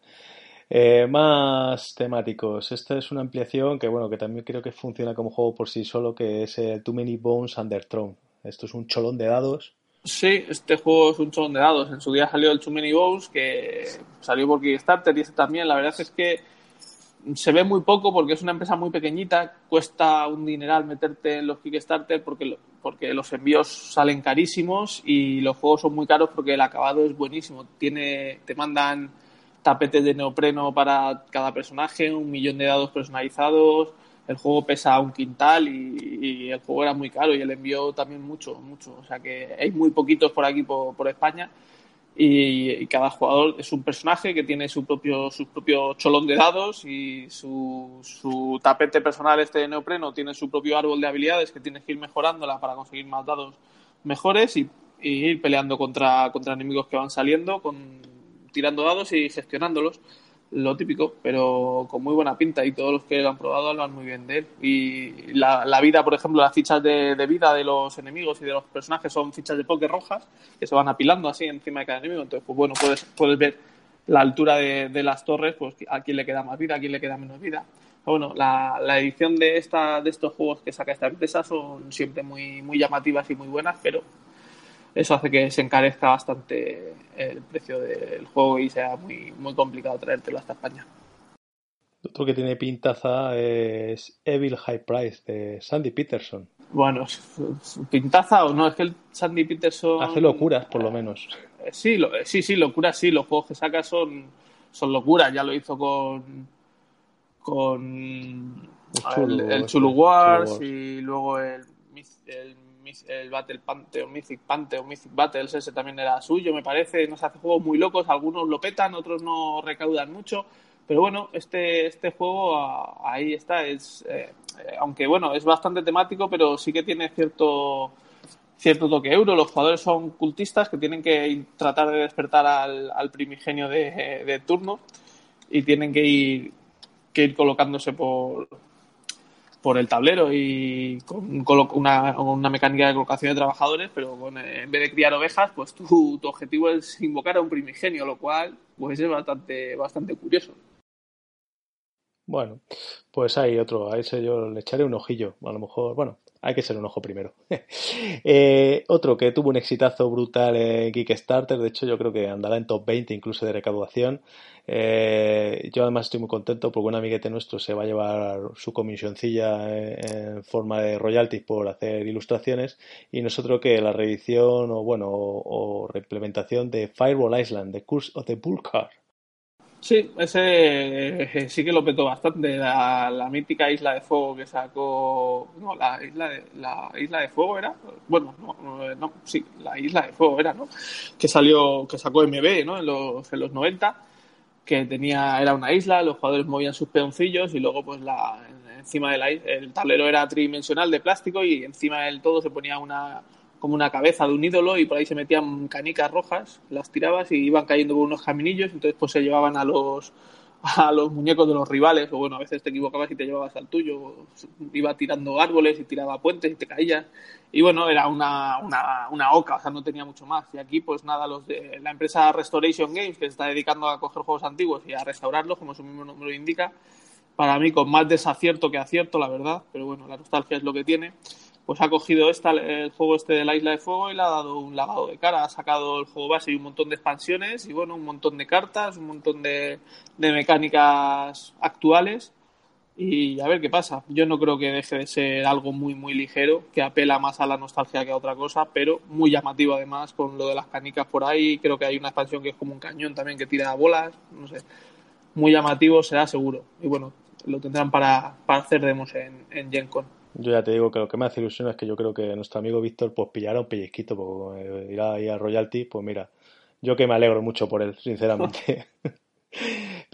Speaker 2: Eh, más temáticos. Esta es una ampliación que bueno, que también creo que funciona como juego por sí solo, que es el Too Many Bones Under Throne. Esto es un cholón de dados
Speaker 3: Sí, este juego es un cholón de dados. En su día salió el Too Many Bows, que salió por Kickstarter y este también. La verdad es que se ve muy poco porque es una empresa muy pequeñita, cuesta un dineral meterte en los Kickstarter porque, porque los envíos salen carísimos y los juegos son muy caros porque el acabado es buenísimo. Tiene, te mandan tapetes de neopreno para cada personaje, un millón de dados personalizados, el juego pesa un quintal y, el juego era muy caro y el envío también mucho, mucho. O sea que hay muy poquitos por aquí, por, España. Y, cada jugador es un personaje que tiene su propio, su propio cholón de dados y su, su tapete personal este de neopreno tiene su propio árbol de habilidades que tienes que ir mejorándola para conseguir más dados mejores y, ir peleando contra, contra enemigos que van saliendo, con, tirando dados y gestionándolos lo típico, pero con muy buena pinta y todos los que lo han probado hablan muy bien de él. Y la, la vida, por ejemplo, las fichas de, vida de los enemigos y de los personajes son fichas de poker rojas que se van apilando así encima de cada enemigo. Entonces, pues bueno, puedes, puedes ver la altura de, de las torres, pues a quién le queda más vida, a quién le queda menos vida. Bueno, la, la edición de, esta, de estos juegos que saca esta empresa son siempre muy, muy llamativas y muy buenas, pero eso hace que se encarezca bastante el precio del juego y sea muy, muy complicado traértelo hasta España.
Speaker 2: Otro que tiene pintaza es Evil High Price de Sandy Peterson.
Speaker 3: Bueno, pintaza o no, es que el Sandy Peterson...
Speaker 2: Hace locuras, por lo menos.
Speaker 3: Eh, sí, sí, sí, locuras sí, los juegos que saca son, son locuras, ya lo hizo con... con el, Chulu, Wars, y luego el, el el Battle Pantheon, Mythic Pantheon, Mythic Battles, ese también era suyo, me parece. Nos hace juegos muy locos, algunos lo petan, otros no recaudan mucho. Pero bueno, este, este juego ahí está. Es, eh, aunque bueno, es bastante temático, pero sí que tiene cierto cierto toque euro. Los jugadores son cultistas que tienen que tratar de despertar al, primigenio de, turno y tienen que ir, que ir colocándose por, por el tablero y con, una, una, mecánica de colocación de trabajadores, pero en vez de criar ovejas, pues tu, tu, objetivo es invocar a un primigenio, lo cual pues es bastante, bastante curioso.
Speaker 2: Bueno, pues hay otro, a ese yo le echaré un ojillo, a lo mejor, bueno, hay que ser un ojo primero. Eh, otro que tuvo un exitazo brutal en Kickstarter, de hecho yo creo que andará en top 20 incluso de recaudación. Eh, yo además estoy muy contento porque un amiguete nuestro se va a llevar su comisioncilla en forma de royalties por hacer ilustraciones y nosotros que la reedición o bueno o, reimplementación de Fireball Island, The Curse of the Bull Car.
Speaker 3: Sí, ese eh, sí que lo petó bastante. La, mítica Isla de Fuego que sacó. No, la Isla de, la isla de Fuego era. Bueno, no, no, sí, la Isla de Fuego era, ¿no? Que salió, que sacó MB, ¿no? En los, en los 90, que tenía, era una isla, los jugadores movían sus peoncillos y luego, pues, la, encima del el tablero era tridimensional de plástico y encima del todo se ponía una como una cabeza de un ídolo y por ahí se metían canicas rojas, las tirabas y iban cayendo por unos caminillos, entonces pues se llevaban a los a los muñecos de los rivales, o bueno, a veces te equivocabas y te llevabas al tuyo, iba tirando árboles y tiraba puentes y te caías, y bueno, era una, una, una oca, o sea, no tenía mucho más, y aquí pues nada, los de la empresa Restoration Games, que se está dedicando a coger juegos antiguos y a restaurarlos, como su mismo nombre indica, para mí con más desacierto que acierto, la verdad, pero bueno, la nostalgia es lo que tiene, pues ha cogido esta, el juego este de la Isla de Fuego y le ha dado un lavado de cara. Ha sacado el juego base y un montón de expansiones y bueno, un montón de cartas, un montón de, mecánicas actuales y a ver qué pasa. Yo no creo que deje de ser algo muy, muy ligero, que apela más a la nostalgia que a otra cosa, pero muy llamativo además con lo de las canicas por ahí. Creo que hay una expansión que es como un cañón también que tira bolas, no sé. Muy llamativo será seguro. Y bueno, lo tendrán para, hacer demos en, en Gen Con.
Speaker 2: Yo ya te digo que lo que me hace ilusión es que yo creo que nuestro amigo Víctor pues pillará un pellizquito, porque ir ahí a Royalty, pues mira, yo que me alegro mucho por él, sinceramente.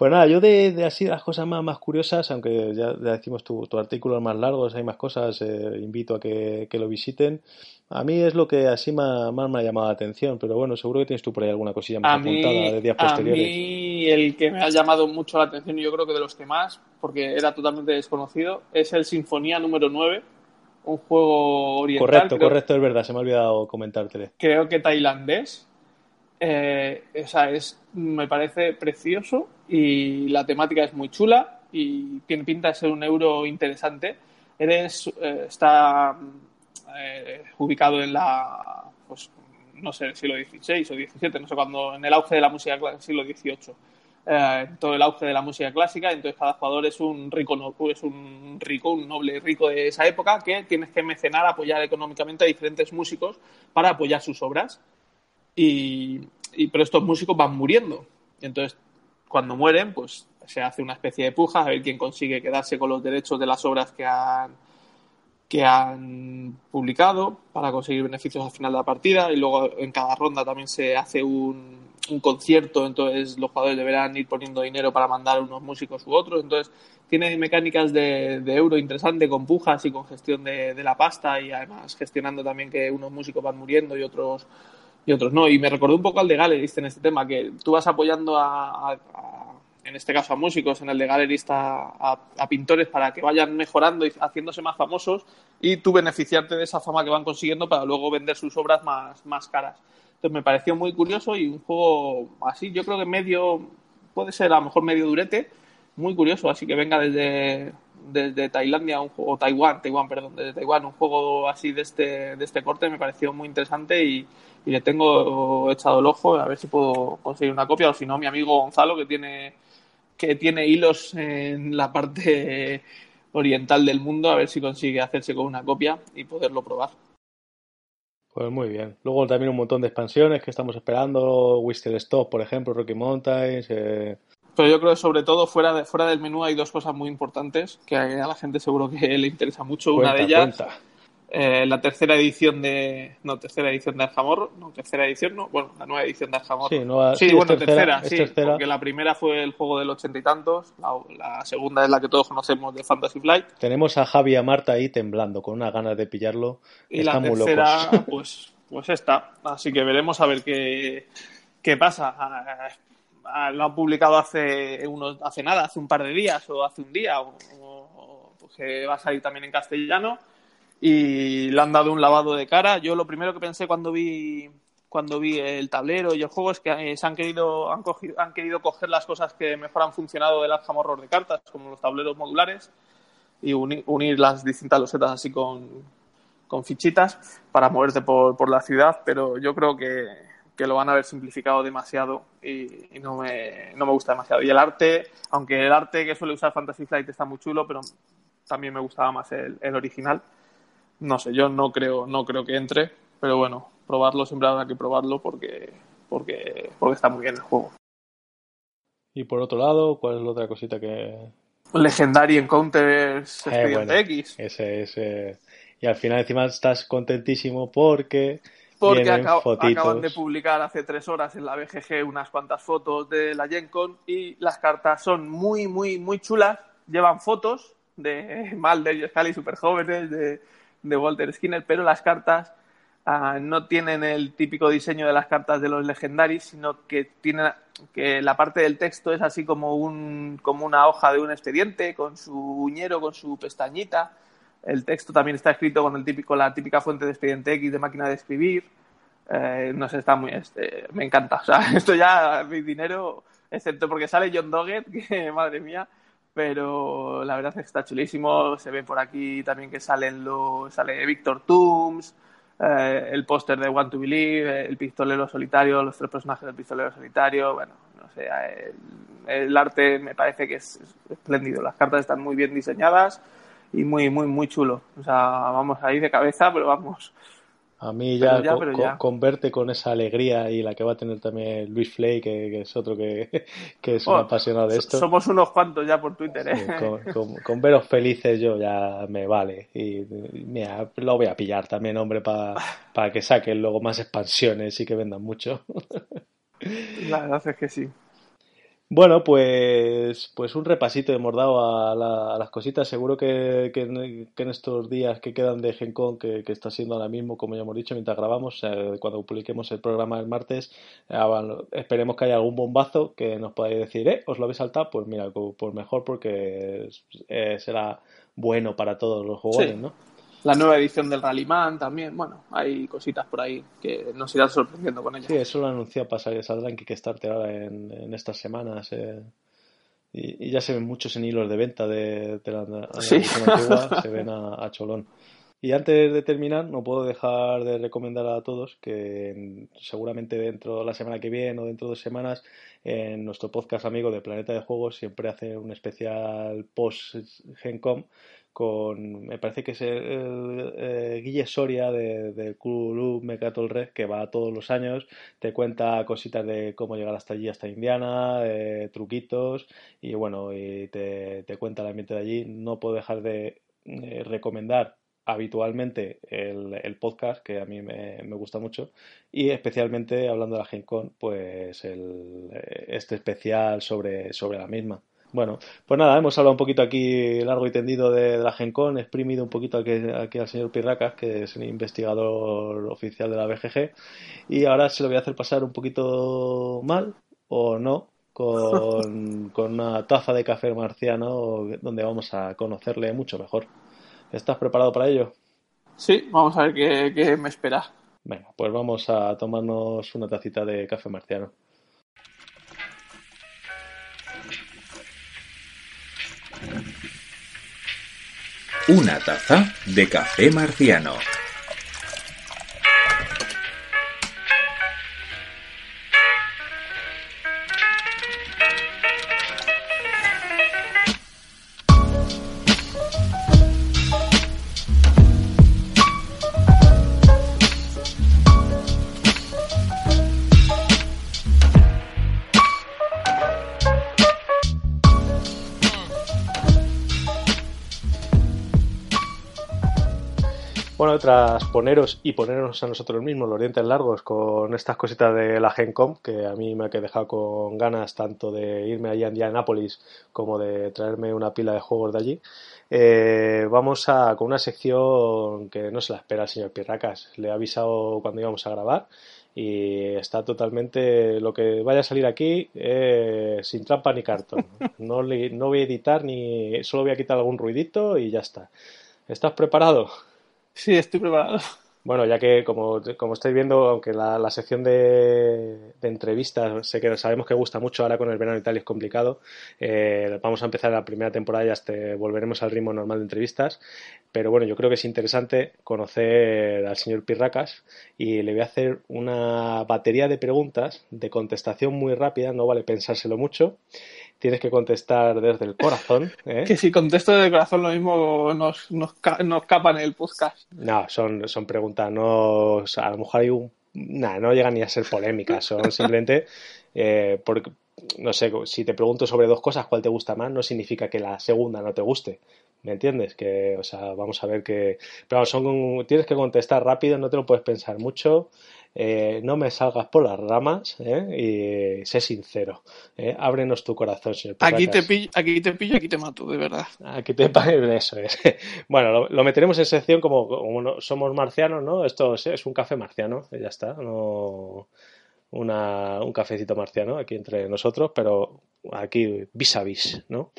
Speaker 2: Pues nada, yo de, de, así las cosas más, más curiosas, aunque ya, decimos tu, tu, artículo es más largo, hay más cosas, eh, invito a que, lo visiten. A mí es lo que así más, me ha llamado la atención, pero bueno, seguro que tienes tú por ahí alguna cosilla más apuntada de días posteriores.
Speaker 3: A mí el que me ha llamado mucho la atención, y yo creo que de los que más, porque era totalmente desconocido, es el Sinfonía número 9, un juego oriental.
Speaker 2: Correcto, correcto, es verdad, se me ha olvidado comentártelo.
Speaker 3: Creo que tailandés. Eh, esa es, me parece precioso y la temática es muy chula y tiene pinta de ser un euro interesante. Eres, eh, está eh, ubicado en la, pues, no sé, siglo XVI o XVII, no sé cuándo, en el auge de la música clásica, siglo XVIII. Eh, todo el auge de la música clásica, entonces cada jugador es un rico, es un rico, un noble rico de esa época que tienes que mecenar, apoyar económicamente a diferentes músicos para apoyar sus obras. Y, y pero estos músicos van muriendo. Entonces cuando mueren, pues se hace una especie de puja a ver quién consigue quedarse con los derechos de las obras que han que han publicado para conseguir beneficios al final de la partida. Y luego en cada ronda también se hace un, un concierto, entonces los jugadores deberán ir poniendo dinero para mandar unos músicos u otros, entonces tiene mecánicas de, euro interesante con pujas y con gestión de, de, la pasta y además gestionando también que unos músicos van muriendo y otros y otros no. Y me recordó un poco al de Galerist en este tema, que tú vas apoyando a, en este caso a músicos, en el de Galerist a, pintores para que vayan mejorando y haciéndose más famosos y tú beneficiarte de esa fama que van consiguiendo para luego vender sus obras más, más caras. Entonces me pareció muy curioso y un juego así, yo creo que medio, puede ser a lo mejor medio durete, muy curioso, así que venga desde, desde Tailandia un juego, o Taiwán, Taiwán, perdón, desde Taiwán, un juego así de este, de este corte me pareció muy interesante y, y le tengo echado el ojo a ver si puedo conseguir una copia o si no mi amigo Gonzalo que tiene que tiene hilos en la parte oriental del mundo a ver si consigue hacerse con una copia y poderlo probar.
Speaker 2: Pues muy bien. Luego también un montón de expansiones que estamos esperando, Whistle Stop, por ejemplo, Rocky Mountains. Eh...
Speaker 3: Pero yo creo que sobre todo fuera, de, fuera del menú hay dos cosas muy importantes que a la gente seguro que le interesa mucho. una de ellas eh, la tercera edición de. No, tercera edición de Aljamorro. No, tercera edición, no. Bueno, la nueva edición de Aljamorro.
Speaker 2: Sí, nueva,
Speaker 3: sí, bueno, tercera, sí. Porque la primera fue el juego del ochenta y tantos. La, segunda es la que todos conocemos de Fantasy Flight.
Speaker 2: Tenemos a Javi y a Marta ahí temblando, con unas ganas de pillarlo.
Speaker 3: Y la tercera, pues, pues esta. Así que veremos a ver qué, qué pasa. Ah, ah, lo han publicado hace, unos, hace nada, hace un par de días o hace un día. O, pues que va a salir también en castellano y le han dado un lavado de cara. Yo lo primero que pensé cuando vi cuando vi el tablero y el juego es que eh, se han querido han, cogido, han querido coger las cosas que mejor han funcionado del Arkham Horror de cartas, como los tableros modulares y unir, las distintas losetas así con, con fichitas para moverte por, por, la ciudad, pero yo creo que, que lo van a haber simplificado demasiado y, no, me, no me gusta demasiado. Y el arte, aunque el arte que suele usar Fantasy Flight está muy chulo, pero también me gustaba más el, el original no sé, yo no creo, no creo que entre, pero bueno, probarlo siempre habrá que probarlo porque, porque, porque está muy bien el juego.
Speaker 2: Y por otro lado, ¿cuál es la otra cosita que...?
Speaker 3: Legendary Encounters eh, Expediente X.
Speaker 2: Ese, ese... Y al final encima estás contentísimo porque...
Speaker 3: Porque acaban de publicar hace tres horas en la BGG unas cuantas fotos de la Gen Con y las cartas son muy, muy, muy chulas. Llevan fotos de Malder y Scully super jóvenes, de, de Walter Skinner, pero las cartas ah, no tienen el típico diseño de las cartas de los legendarios, sino que tienen que la parte del texto es así como un como una hoja de un expediente con su uñero, con su pestañita. El texto también está escrito con el típico la típica fuente de expediente X de máquina de escribir. Eh, no sé, está muy este, me encanta. O sea, esto ya mi dinero, excepto porque sale John Doggett, que madre mía, pero la verdad es que está chulísimo. Se ve por aquí también que salen los, sale Victor Tooms, eh, el póster de Want to Believe, el pistolero solitario, los tres personajes del pistolero solitario. Bueno, no sé, el, arte me parece que es, espléndido. Las cartas están muy bien diseñadas y muy, muy, muy chulo. O sea, vamos ahí de cabeza, pero vamos,
Speaker 2: a mí ya, con, verte con esa alegría y la que va a tener también Luis Flay, que, es otro que, es un oh, apasionado de esto.
Speaker 3: Somos unos cuantos ya por Twitter, ¿eh?
Speaker 2: con, veros felices yo ya me vale. Y mira, lo voy a pillar también, hombre, para que saquen luego más expansiones y que vendan mucho.
Speaker 3: La verdad es que sí.
Speaker 2: Bueno, pues, pues un repasito hemos dado a, las cositas. Seguro que, que, en estos días que quedan de Gen Con, que, está siendo ahora mismo, como ya hemos dicho, mientras grabamos, eh, cuando publiquemos el programa el martes, eh, esperemos que haya algún bombazo que nos podáis decir, eh, os lo habéis saltado, pues mira, pues mejor porque eh, será bueno para todos los jugadores, ¿no?
Speaker 3: La nueva edición del Rallyman también. Bueno, hay cositas por ahí que nos irán sorprendiendo con ellas.
Speaker 2: Sí, eso lo anunció pasar que saldrá en Kickstarter ahora en, en estas semanas. Eh. Y, ya se ven muchos en hilos de venta de, la, antigua, se ven a, cholón. Y antes de terminar, no puedo dejar de recomendar a todos que seguramente dentro de la semana que viene o dentro de dos semanas, en nuestro podcast amigo de Planeta de Juegos siempre hace un especial post Gencom con, me parece que es el, eh, Guille Soria de, de Club Mecatol Red, que va todos los años, te cuenta cositas de cómo llegar hasta allí, hasta Indiana, truquitos, y bueno, y te, cuenta el ambiente de allí. No puedo dejar de eh, recomendar habitualmente el, podcast, que a mí me, me, gusta mucho, y especialmente hablando de la Gen pues el, este especial sobre, sobre la misma. Bueno, pues nada, hemos hablado un poquito aquí largo y tendido de, la GenCon, exprimido un poquito aquí, aquí, al señor Pirracas, que es el investigador oficial de la BGG, y ahora se lo voy a hacer pasar un poquito mal, o no, con, una taza de café marciano donde vamos a conocerle mucho mejor. ¿Estás preparado para ello?
Speaker 3: Sí, vamos a ver qué, qué me espera.
Speaker 2: Venga, pues vamos a tomarnos una tacita de café marciano.
Speaker 1: Una taza de café marciano.
Speaker 2: Poneros y ponernos a nosotros mismos los dientes largos con estas cositas de la Gencom, que a mí me ha dejado con ganas tanto de irme allí a Indianápolis como de traerme una pila de juegos de allí, eh, vamos a con una sección que no se la espera el señor Pirracas. Le he avisado cuando íbamos a grabar y está totalmente lo que vaya a salir aquí eh, sin trampa ni cartón. No, no voy a editar ni solo voy a quitar algún ruidito y ya está. ¿Estás preparado?
Speaker 3: Sí, estoy preparado.
Speaker 2: Bueno, ya que como, como estáis viendo, aunque la, la sección de, de, entrevistas sé que sabemos que gusta mucho, ahora con el verano y tal es complicado, eh, vamos a empezar la primera temporada y hasta volveremos al ritmo normal de entrevistas, pero bueno, yo creo que es interesante conocer al señor Pirracas y le voy a hacer una batería de preguntas de contestación muy rápida, no vale pensárselo mucho, tienes que contestar desde el corazón. ¿eh?
Speaker 3: Que si contesto desde el corazón lo mismo nos, nos, nos capan el podcast.
Speaker 2: No, son, son preguntas, no, a lo mejor hay un... Nada, no llegan ni a ser polémicas, son simplemente eh, porque, no sé, si te pregunto sobre dos cosas, cuál te gusta más, no significa que la segunda no te guste. ¿Me entiendes? Que, o sea, vamos a ver que. Pero son, tienes que contestar rápido, no te lo puedes pensar mucho. Eh, no me salgas por las ramas ¿eh? y sé sincero. ¿eh? Ábrenos tu corazón, señor.
Speaker 3: Aquí te, pillo, aquí te pillo, aquí te mato, de verdad.
Speaker 2: Aquí te eso es. bueno, lo, lo, meteremos en sección como, como no, somos marcianos, ¿no? Esto es, es un café marciano, ya está. No una, un cafecito marciano aquí entre nosotros, pero aquí vis a vis, ¿no?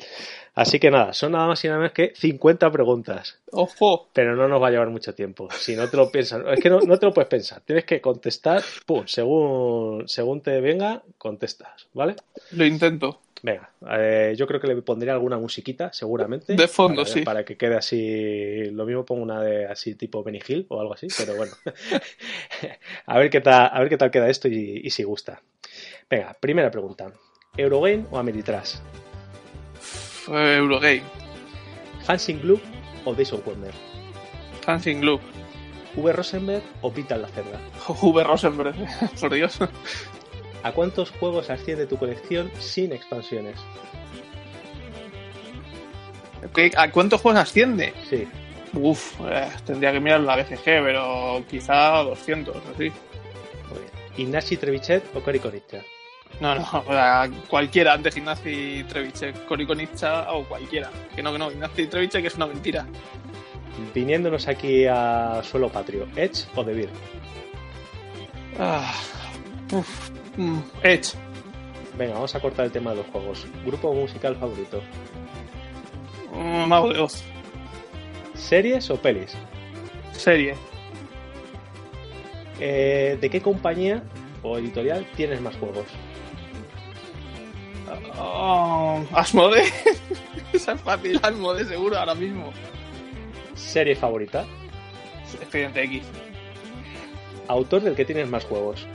Speaker 2: Así que nada, son nada más y nada más que 50 preguntas.
Speaker 3: ¡Ojo!
Speaker 2: Pero no nos va a llevar mucho tiempo. Si no te lo piensas, es que no, no te lo puedes pensar. Tienes que contestar, pum, según, según te venga, contestas, ¿vale?
Speaker 3: Lo intento.
Speaker 2: Venga, eh, yo creo que le pondría alguna musiquita, seguramente.
Speaker 3: De fondo,
Speaker 2: para,
Speaker 3: sí.
Speaker 2: Para que quede así. Lo mismo pongo una de así tipo Benny Hill o algo así, pero bueno. a, ver qué tal, a ver qué tal queda esto y, y si gusta. Venga, primera pregunta. ¿Eurogame o Ameritrash?
Speaker 3: Eurogame.
Speaker 2: ¿Hansing Glue o Days of Wonder?
Speaker 3: Hansing Glue.
Speaker 2: ¿V. Rosenberg o Peter la cerda?
Speaker 3: V. Rosenberg, por Dios.
Speaker 2: ¿A cuántos juegos asciende tu colección sin expansiones?
Speaker 3: ¿A cuántos juegos asciende?
Speaker 2: Sí.
Speaker 3: Uf, eh, tendría que mirar la BCG, pero quizá 200, así.
Speaker 2: ¿Ignacy Trevichet o Konitsa?
Speaker 3: No, no, o sea, cualquiera antes Ignacy Trevichet, Konitsa o cualquiera. Que no, que no, Ignacy Trevichet que es una mentira.
Speaker 2: Viniéndonos aquí a suelo patrio, ¿Edge o The Beer?
Speaker 3: Ah, uf, mm, Edge.
Speaker 2: Venga, vamos a cortar el tema de los juegos. ¿Grupo musical favorito?
Speaker 3: Mm, Mago de Oz.
Speaker 2: ¿Series o pelis?
Speaker 3: Serie.
Speaker 2: Eh, ¿De qué compañía o editorial tienes más juegos?
Speaker 3: Oh, Asmode. Esa es fácil, Asmode seguro ahora mismo.
Speaker 2: ¿Serie favorita?
Speaker 3: Expediente X.
Speaker 2: ¿Autor del que tienes más juegos?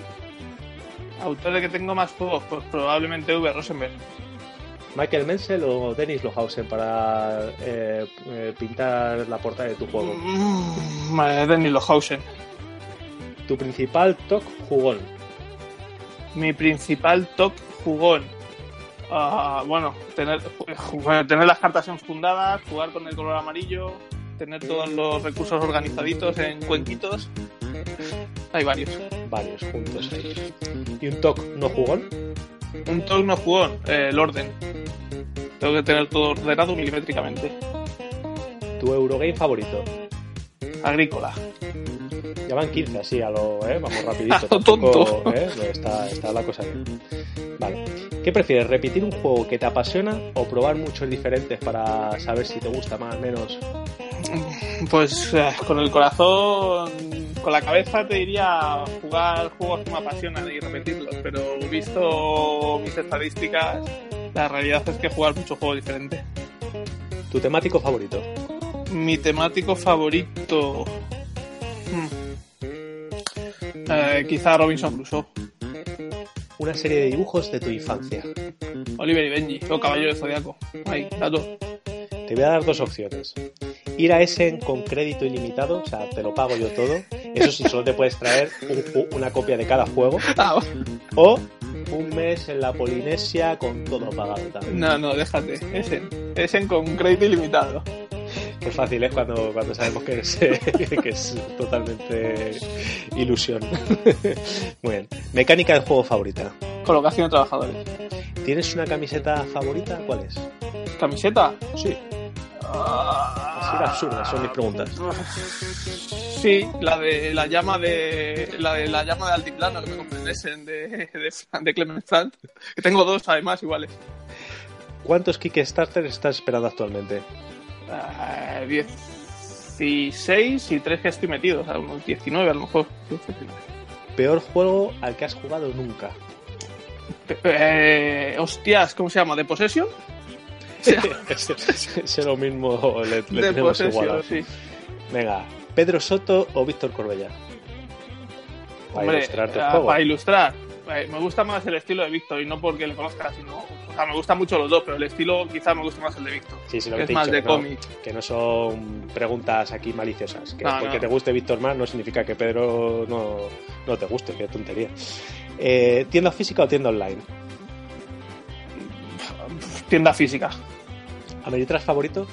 Speaker 3: Autor del que tengo más juegos, pues probablemente V. Rosenberg.
Speaker 2: ¿Michael Menzel o Dennis Lohausen para eh, eh, pintar la portada de tu juego?
Speaker 3: Mm, Dennis Lohausen.
Speaker 2: ¿Tu principal TOC jugón?
Speaker 3: Mi principal TOC jugón. Uh, bueno, tener, tener las cartas enfundadas, jugar con el color amarillo, tener todos los recursos organizaditos en cuenquitos. Hay varios.
Speaker 2: Varios juntos ahí. ¿Y un TOC no jugón?
Speaker 3: Un TOC no jugón, eh, el orden. Tengo que tener todo ordenado milimétricamente.
Speaker 2: ¿Tu Eurogame favorito?
Speaker 3: Agrícola.
Speaker 2: Ya van 15 así, a lo, ¿eh? vamos rapidito.
Speaker 3: A lo tonto.
Speaker 2: ¿eh? está, está la cosa bien. Vale. ¿Qué prefieres, repetir un juego que te apasiona o probar muchos diferentes para saber si te gusta más o menos?
Speaker 3: Pues eh, con el corazón, con la cabeza te diría jugar juegos que me apasionan y repetirlos, pero visto mis estadísticas, la realidad es que jugar muchos juegos diferentes.
Speaker 2: ¿Tu temático favorito?
Speaker 3: Mi temático favorito. Hmm. Eh, quizá Robinson Crusoe.
Speaker 2: Una serie de dibujos de tu infancia.
Speaker 3: Oliver y Benji, o Caballero de Zodiaco. Ahí, dato.
Speaker 2: Te voy a dar dos opciones. Ir a Essen con crédito ilimitado, o sea, te lo pago yo todo. Eso sí, solo te puedes traer un, una copia de cada juego.
Speaker 3: Ah,
Speaker 2: O un mes en la Polinesia con todo pagado también.
Speaker 3: no, no, déjate. Essen. Essen con crédito ilimitado.
Speaker 2: Qué fácil es cuando, cuando sabemos que es, que es totalmente ilusión. Muy bien. Mecánica del juego favorita.
Speaker 3: Colocación de trabajadores.
Speaker 2: ¿Tienes una camiseta favorita? ¿Cuál es?
Speaker 3: ¿Camiseta?
Speaker 2: Sí. Así absurda, son mis preguntas.
Speaker 3: Sí, la de la llama de la de la llama de altiplano que me compré en Essen de, de, de Clement Frank, que tengo dos además iguales.
Speaker 2: ¿Cuántos Kickstarter estás esperando actualmente?
Speaker 3: Uh, 16 y 3 que estoy metido, o sea, unos 19 a lo mejor.
Speaker 2: ¿Peor juego al que has jugado nunca?
Speaker 3: Eh, hostias, ¿cómo se llama? ¿De Possession?
Speaker 2: es lo mismo, le, le
Speaker 3: de
Speaker 2: tenemos igual.
Speaker 3: sí.
Speaker 2: Venga, ¿Pedro Soto o Víctor Corbella? Para
Speaker 3: Hombre,
Speaker 2: ilustrarte el
Speaker 3: ah,
Speaker 2: juego.
Speaker 3: para ilustrar. Eh, Me gusta más el estilo de Víctor y no porque le conozca, sino. O sea, me gustan mucho los dos, pero el estilo quizá me gusta más el de Víctor.
Speaker 2: Sí, sí, lo
Speaker 3: que
Speaker 2: te
Speaker 3: es
Speaker 2: he
Speaker 3: más
Speaker 2: dicho,
Speaker 3: de
Speaker 2: no-
Speaker 3: cómic.
Speaker 2: Que no son preguntas aquí maliciosas. Que
Speaker 3: No,
Speaker 2: porque
Speaker 3: no.
Speaker 2: te guste Víctor más no significa que Pedro no, no te guste, qué tontería. Eh, ¿Tienda física o tienda online?
Speaker 3: Tienda física.
Speaker 2: ¿Ameritrash favorito?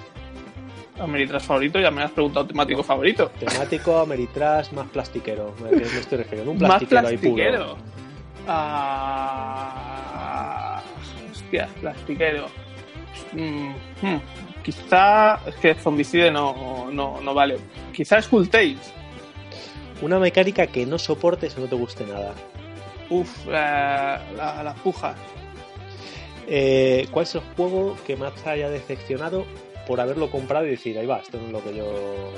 Speaker 3: Ameritrash favorito, ya me has preguntado temático favorito.
Speaker 2: Temático, Ameritrash, más plastiquero. ¿A qué me estoy refiriendo? Un
Speaker 3: Más
Speaker 2: plastiquero ahí puro.
Speaker 3: plastiquero. Ah, hostia, plastiquero. Mm, hmm, Quizá. Es que Zombicide no, no, no vale. Quizá Skull Tales.
Speaker 2: Una mecánica que no soportes o no te guste nada.
Speaker 3: Uf, la, la, las pujas.
Speaker 2: Eh, ¿Cuál es el juego que más te haya decepcionado por haberlo comprado y decir, ahí va, esto no es lo que yo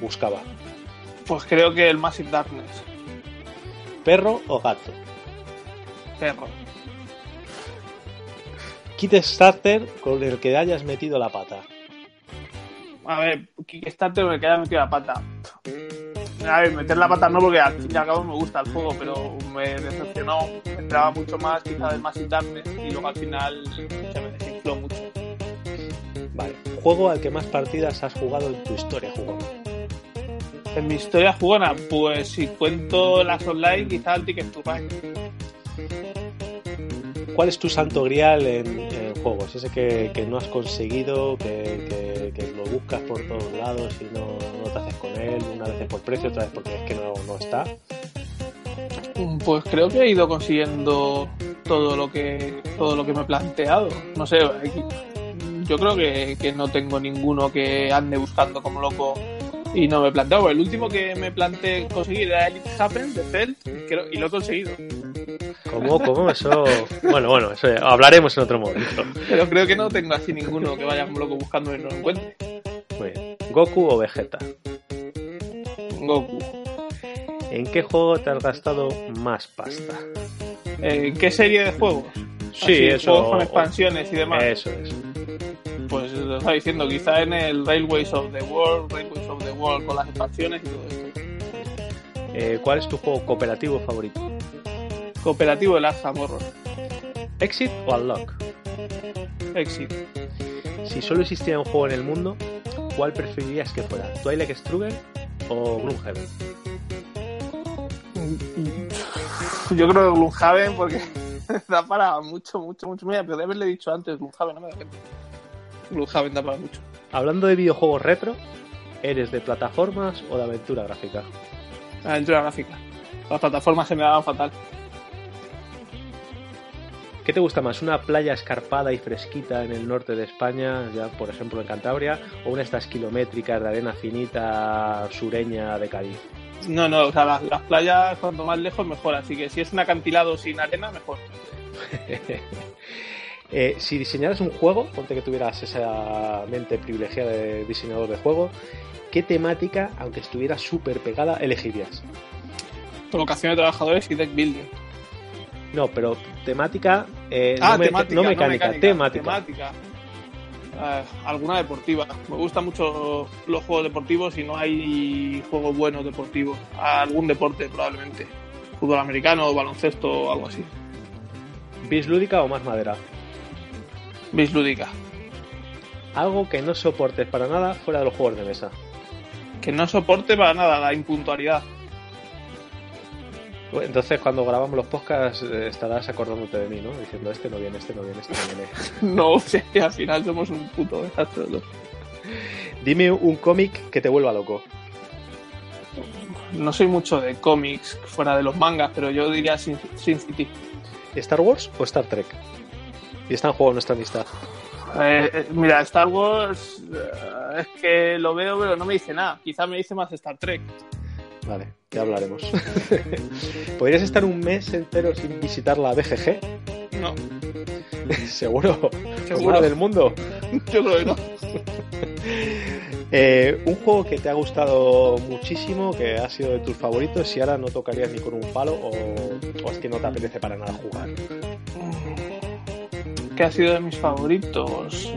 Speaker 2: buscaba?
Speaker 3: Pues creo que el Massive Darkness.
Speaker 2: ¿Perro o gato?
Speaker 3: Perro.
Speaker 2: Kickstarter con el que hayas metido la pata.
Speaker 3: A ver, Kickstarter me queda metido la pata. A ver, meter la pata no porque al fin y al cabo me gusta el juego, pero me decepcionó. Esperaba mucho más quizá del Massive Darkness y luego al final se me desinfló mucho.
Speaker 2: Vale. Juego al que más partidas has jugado en tu historia jugando.
Speaker 3: En mi historia jugona, pues si cuento las online, quizá el Ticket to Ride.
Speaker 2: ¿Cuál es tu santo grial en, en juegos? Ese que, que no has conseguido, que, que- que lo buscas por todos lados y no, él, una vez por precio, otra vez porque es que no, no está.
Speaker 3: Pues creo que he ido consiguiendo todo lo que todo lo que me he planteado. No sé, yo creo que, que no tengo ninguno que ande buscando como loco y no me he planteado. El último que me planteé conseguir era Elite Happen de Felt creo- y lo he conseguido.
Speaker 2: ¿Cómo? ¿Cómo? Eso... Bueno, bueno, eso ya- hablaremos en otro momento.
Speaker 3: Pero creo que no tengo así ninguno que vaya como loco buscando y no lo encuentre.
Speaker 2: Muy bien. ¿Goku o Vegeta?
Speaker 3: Goku.
Speaker 2: ¿En qué juego te has gastado más pasta?
Speaker 3: Eh, ¿Qué serie de juegos?
Speaker 2: Sí,
Speaker 3: Así,
Speaker 2: eso-
Speaker 3: Juegos con expansiones y demás.
Speaker 2: Eso es.
Speaker 3: Pues lo estaba diciendo, quizá en el Railways of the World, Railways of the World con las expansiones y todo esto.
Speaker 2: Eh, ¿Cuál es tu juego cooperativo favorito?
Speaker 3: Cooperativo el Arkham Horror.
Speaker 2: ¿Exit o Unlock?
Speaker 3: Exit.
Speaker 2: Si solo existiera un juego en el mundo, ¿cuál preferirías que fuera? ¿Twilight Struggle o Gloomhaven?
Speaker 3: Yo creo que Gloomhaven porque da para mucho, mucho, mucho. Mira, pero de haberle dicho antes Gloomhaven, no me da cuenta. Gloomhaven da para mucho.
Speaker 2: Hablando de videojuegos retro, ¿eres de plataformas o de aventura gráfica?
Speaker 3: Aventura gráfica. Las plataformas se me daban fatal.
Speaker 2: ¿Qué te gusta más? ¿Una playa escarpada y fresquita en el norte de España, ya por ejemplo en Cantabria, o una de estas kilométricas de arena finita sureña de Cádiz?
Speaker 3: No, no, o sea, las, las playas cuanto más lejos mejor. Así que si es un acantilado sin arena, mejor.
Speaker 2: Eh, si diseñaras un juego, ponte que tuvieras esa mente privilegiada de diseñador de juego, ¿qué temática, aunque estuviera súper pegada, elegirías?
Speaker 3: Colocación de trabajadores y deck building.
Speaker 2: No, pero temática, eh,
Speaker 3: Ah,
Speaker 2: no, me-
Speaker 3: temática,
Speaker 2: no mecánica, temática.
Speaker 3: temática. Eh, alguna deportiva. Me gustan mucho los juegos deportivos y no hay juegos buenos deportivos. Algún deporte probablemente. Fútbol americano, baloncesto o algo así.
Speaker 2: ¿Bis lúdica o más madera?
Speaker 3: Bis lúdica.
Speaker 2: Algo que no soportes para nada fuera de los juegos de mesa.
Speaker 3: Que no soporte para nada la impuntualidad.
Speaker 2: Bueno, Entonces, cuando grabamos los podcasts, eh, estarás acordándote de mí, ¿no? Diciendo, este no viene, este no viene, este no viene.
Speaker 3: No, o sea, que al final somos un puto desastre.
Speaker 4: Dime un cómic que te vuelva loco.
Speaker 3: No soy mucho de cómics fuera de los mangas, pero yo diría Sin, City.
Speaker 4: ¿Star Wars o Star Trek? Y está en juego nuestra amistad.
Speaker 3: Eh, eh, mira, Star Wars eh, es que lo veo, pero no me dice nada. Quizá me dice más Star Trek.
Speaker 4: Vale, ya hablaremos. ¿Podrías estar un mes entero sin visitar la BGG?
Speaker 3: No.
Speaker 4: ¿Seguro? ¿Seguro del mundo?
Speaker 3: Yo creo que no.
Speaker 4: Eh, un juego que te ha gustado muchísimo, que ha sido de tus favoritos, y ahora no tocarías ni con un palo o, es que no te apetece para nada jugar.
Speaker 3: ¿Qué ha sido de mis favoritos?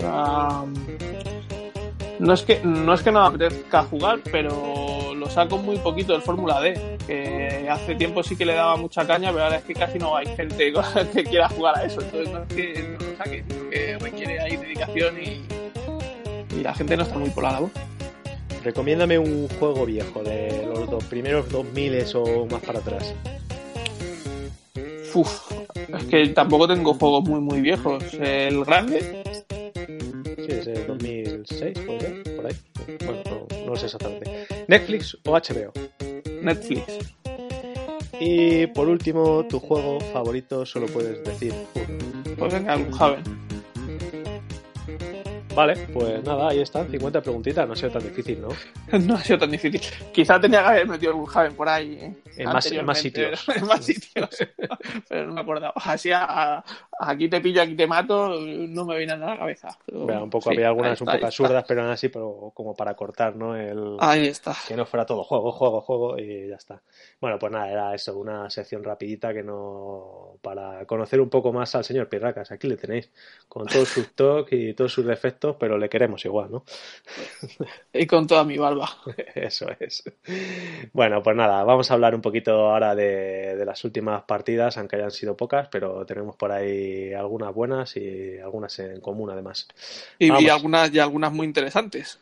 Speaker 3: no es que no es que no me apetezca jugar, pero lo saco muy poquito del Fórmula D, que hace tiempo sí que le daba mucha caña, pero ahora es que casi no hay gente que quiera jugar a eso, entonces no es que no lo saque, que requiere ahí dedicación y, y la gente no está muy por la labor.
Speaker 4: Recomiéndame un juego viejo, de los dos primeros 2000 o más para atrás.
Speaker 3: Uf, es que tampoco tengo juegos muy muy viejos. El grande.
Speaker 4: Sí, es el 2006, por ahí. Bueno, no, lo sé exactamente. ¿Netflix o HBO?
Speaker 3: Netflix.
Speaker 4: Y por último, tu juego favorito solo puedes decir
Speaker 3: Pues venga, Javen.
Speaker 4: Vale, pues nada, ahí están, 50 preguntitas, no ha sido tan difícil, ¿no?
Speaker 3: no ha sido tan difícil. Quizá tenía que haber metido algún Javen por ahí. ¿eh?
Speaker 4: En, más, en más, sitios.
Speaker 3: en más sitios. pero no me acordaba. Así, a, aquí te pillo, aquí te mato, no me viene nada a la cabeza.
Speaker 4: un poco, había algunas un poco absurdas, pero aún así, pero como para cortar, ¿no? El,
Speaker 3: ahí está.
Speaker 4: Que no fuera todo juego, juego, juego y ya está. Bueno, pues nada, era eso, una sección rapidita que no. Para conocer un poco más al señor Pirracas. Aquí le tenéis, con todos sus toques y todos sus defectos pero le queremos igual, ¿no?
Speaker 3: Y con toda mi barba.
Speaker 4: Eso es. Bueno, pues nada, vamos a hablar un poquito ahora de, las últimas partidas, aunque hayan sido pocas, pero tenemos por ahí algunas buenas y algunas en común además.
Speaker 3: Y, algunas, y algunas muy interesantes.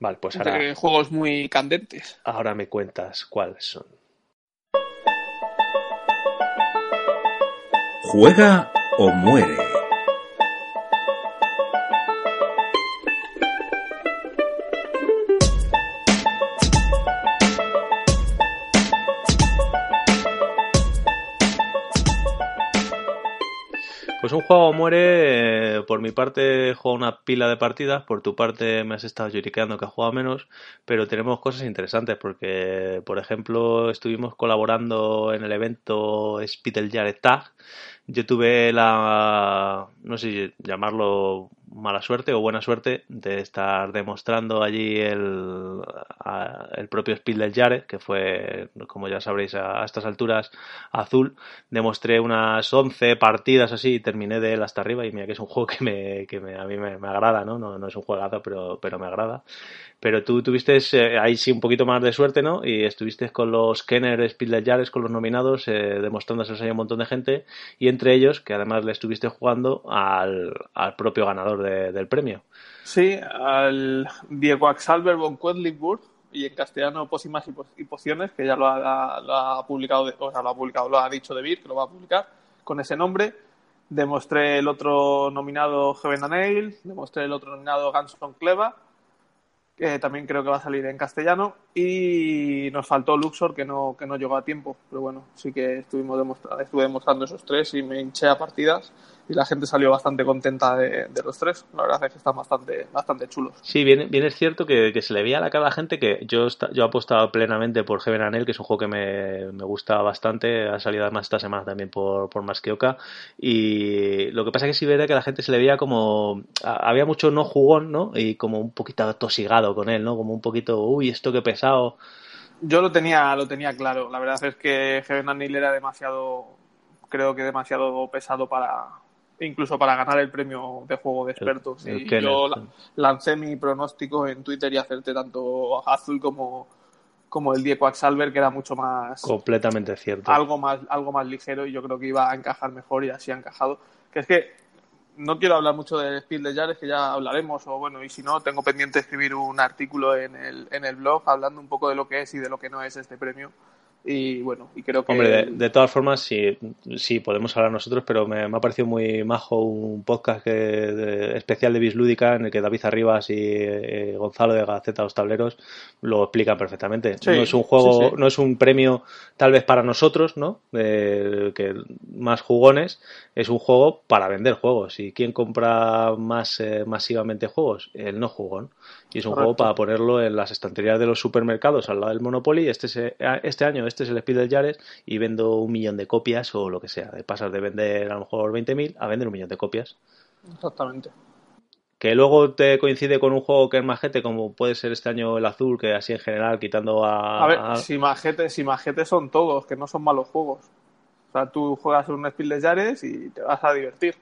Speaker 4: Vale, pues ahora.
Speaker 3: juegos muy candentes.
Speaker 4: Ahora me cuentas cuáles son.
Speaker 1: Juega o muere.
Speaker 2: Pues un juego muere, eh, por mi parte juego una pila de partidas, por tu parte me has estado lloriqueando que has jugado menos, pero tenemos cosas interesantes porque, por ejemplo, estuvimos colaborando en el evento Spitel Jared Tag, yo tuve la, no sé llamarlo mala suerte o buena suerte de estar demostrando allí el, el propio Spiel del que fue, como ya sabréis, a, estas alturas azul. Demostré unas 11 partidas así y terminé de él hasta arriba. Y mira que es un juego que, me, que me, a mí me, agrada, ¿no? ¿no? ¿no? es un juegazo, pero, pero me agrada. Pero tú tuviste eh, ahí sí un poquito más de suerte, ¿no? Y estuviste con los Kenner Spiel del con los nominados, eh, demostrándose a un montón de gente. Y entre ellos, que además le estuviste jugando al, al propio ganador del premio.
Speaker 3: Sí, al Diego Axalber von Quedlinburg y en castellano Pósimas y Pociones, que ya lo ha, publicado, o sea, lo ha publicado, lo ha dicho De Vir, que lo va a publicar con ese nombre. Demostré el otro nominado Heaven and demostré el otro nominado Ganson Cleva que también creo que va a salir en castellano, y nos faltó Luxor, que no, que no llegó a tiempo, pero bueno, sí que estuvimos demostrando, estuve demostrando esos tres y me hinché a partidas y la gente salió bastante contenta de, los tres. La verdad es que están bastante, bastante chulos.
Speaker 2: Sí, bien, bien es cierto que, se le veía a la cara a la gente que yo, yo apostado plenamente por Heaven Anel, que es un juego que me, me gusta bastante. Ha salido además esta semana también por, por Masqueoka. Y lo que pasa es que sí veía que la gente se le veía como. Había mucho no jugón, ¿no? Y como un poquito atosigado con él, ¿no? Como un poquito, uy, esto que pesado.
Speaker 3: Yo lo tenía, lo tenía claro. La verdad es que Heaven Anel era demasiado. Creo que demasiado pesado para, incluso para ganar el premio de juego de expertos. y yo lancé mi pronóstico en Twitter y acerté tanto Azul como, como el Diego Axalver, que era mucho más.
Speaker 2: Completamente cierto.
Speaker 3: Algo más, algo más ligero y yo creo que iba a encajar mejor y así ha encajado. Que es que no quiero hablar mucho del Spiel de Jares, que ya hablaremos, o bueno, y si no, tengo pendiente escribir un artículo en el, en el blog hablando un poco de lo que es y de lo que no es este premio y bueno, y creo que...
Speaker 2: Hombre, de, todas formas, sí, sí, podemos hablar nosotros, pero me, ha parecido muy majo un podcast que, especial de Bislúdica en el que David Arribas y eh, Gonzalo de Gaceta Los Tableros lo explican perfectamente. no es un juego, no es un premio tal vez para nosotros, ¿no? que más jugones, es un juego para vender juegos. ¿Y quién compra más eh, masivamente juegos? El no jugón. Y es un juego para ponerlo en las estanterías de los supermercados al lado del Monopoly. Este, eh, este año, este es el Speed del Yares y vendo un millón de copias o lo que sea. De pasar de vender a lo mejor 20.000 a vender un millón de copias.
Speaker 3: Exactamente.
Speaker 2: Que luego te coincide con un juego que es majete, como puede ser este año el azul, que así en general, quitando a.
Speaker 3: A ver, si majete, si majete son todos, que no son malos juegos. O sea, tú juegas un Speed de Yares y te vas a divertir.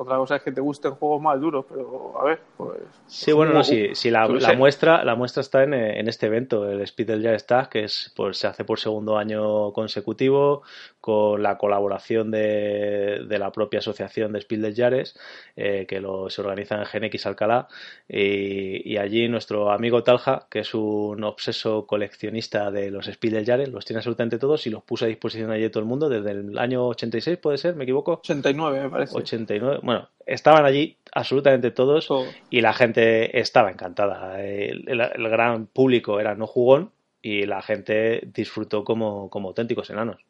Speaker 3: Otra cosa es que te gusten juegos más duros, pero a ver, pues.
Speaker 2: Sí, bueno, no, si, la, muestra, la muestra está en, en, este evento, el Speed del Jazz Tag, que es, pues, se hace por segundo año consecutivo, con la colaboración de, de la propia asociación de Speed Yares, eh, que lo, se organiza en GNX Alcalá, y, y, allí nuestro amigo Talja, que es un obseso coleccionista de los Speed Yares, los tiene absolutamente todos y los puso a disposición allí de todo el mundo desde el año 86, ¿puede ser? ¿Me equivoco?
Speaker 3: 89, me parece.
Speaker 2: 89 bueno, estaban allí absolutamente todos y la gente estaba encantada. El, gran público era no jugón y la gente disfrutó como, como auténticos enanos.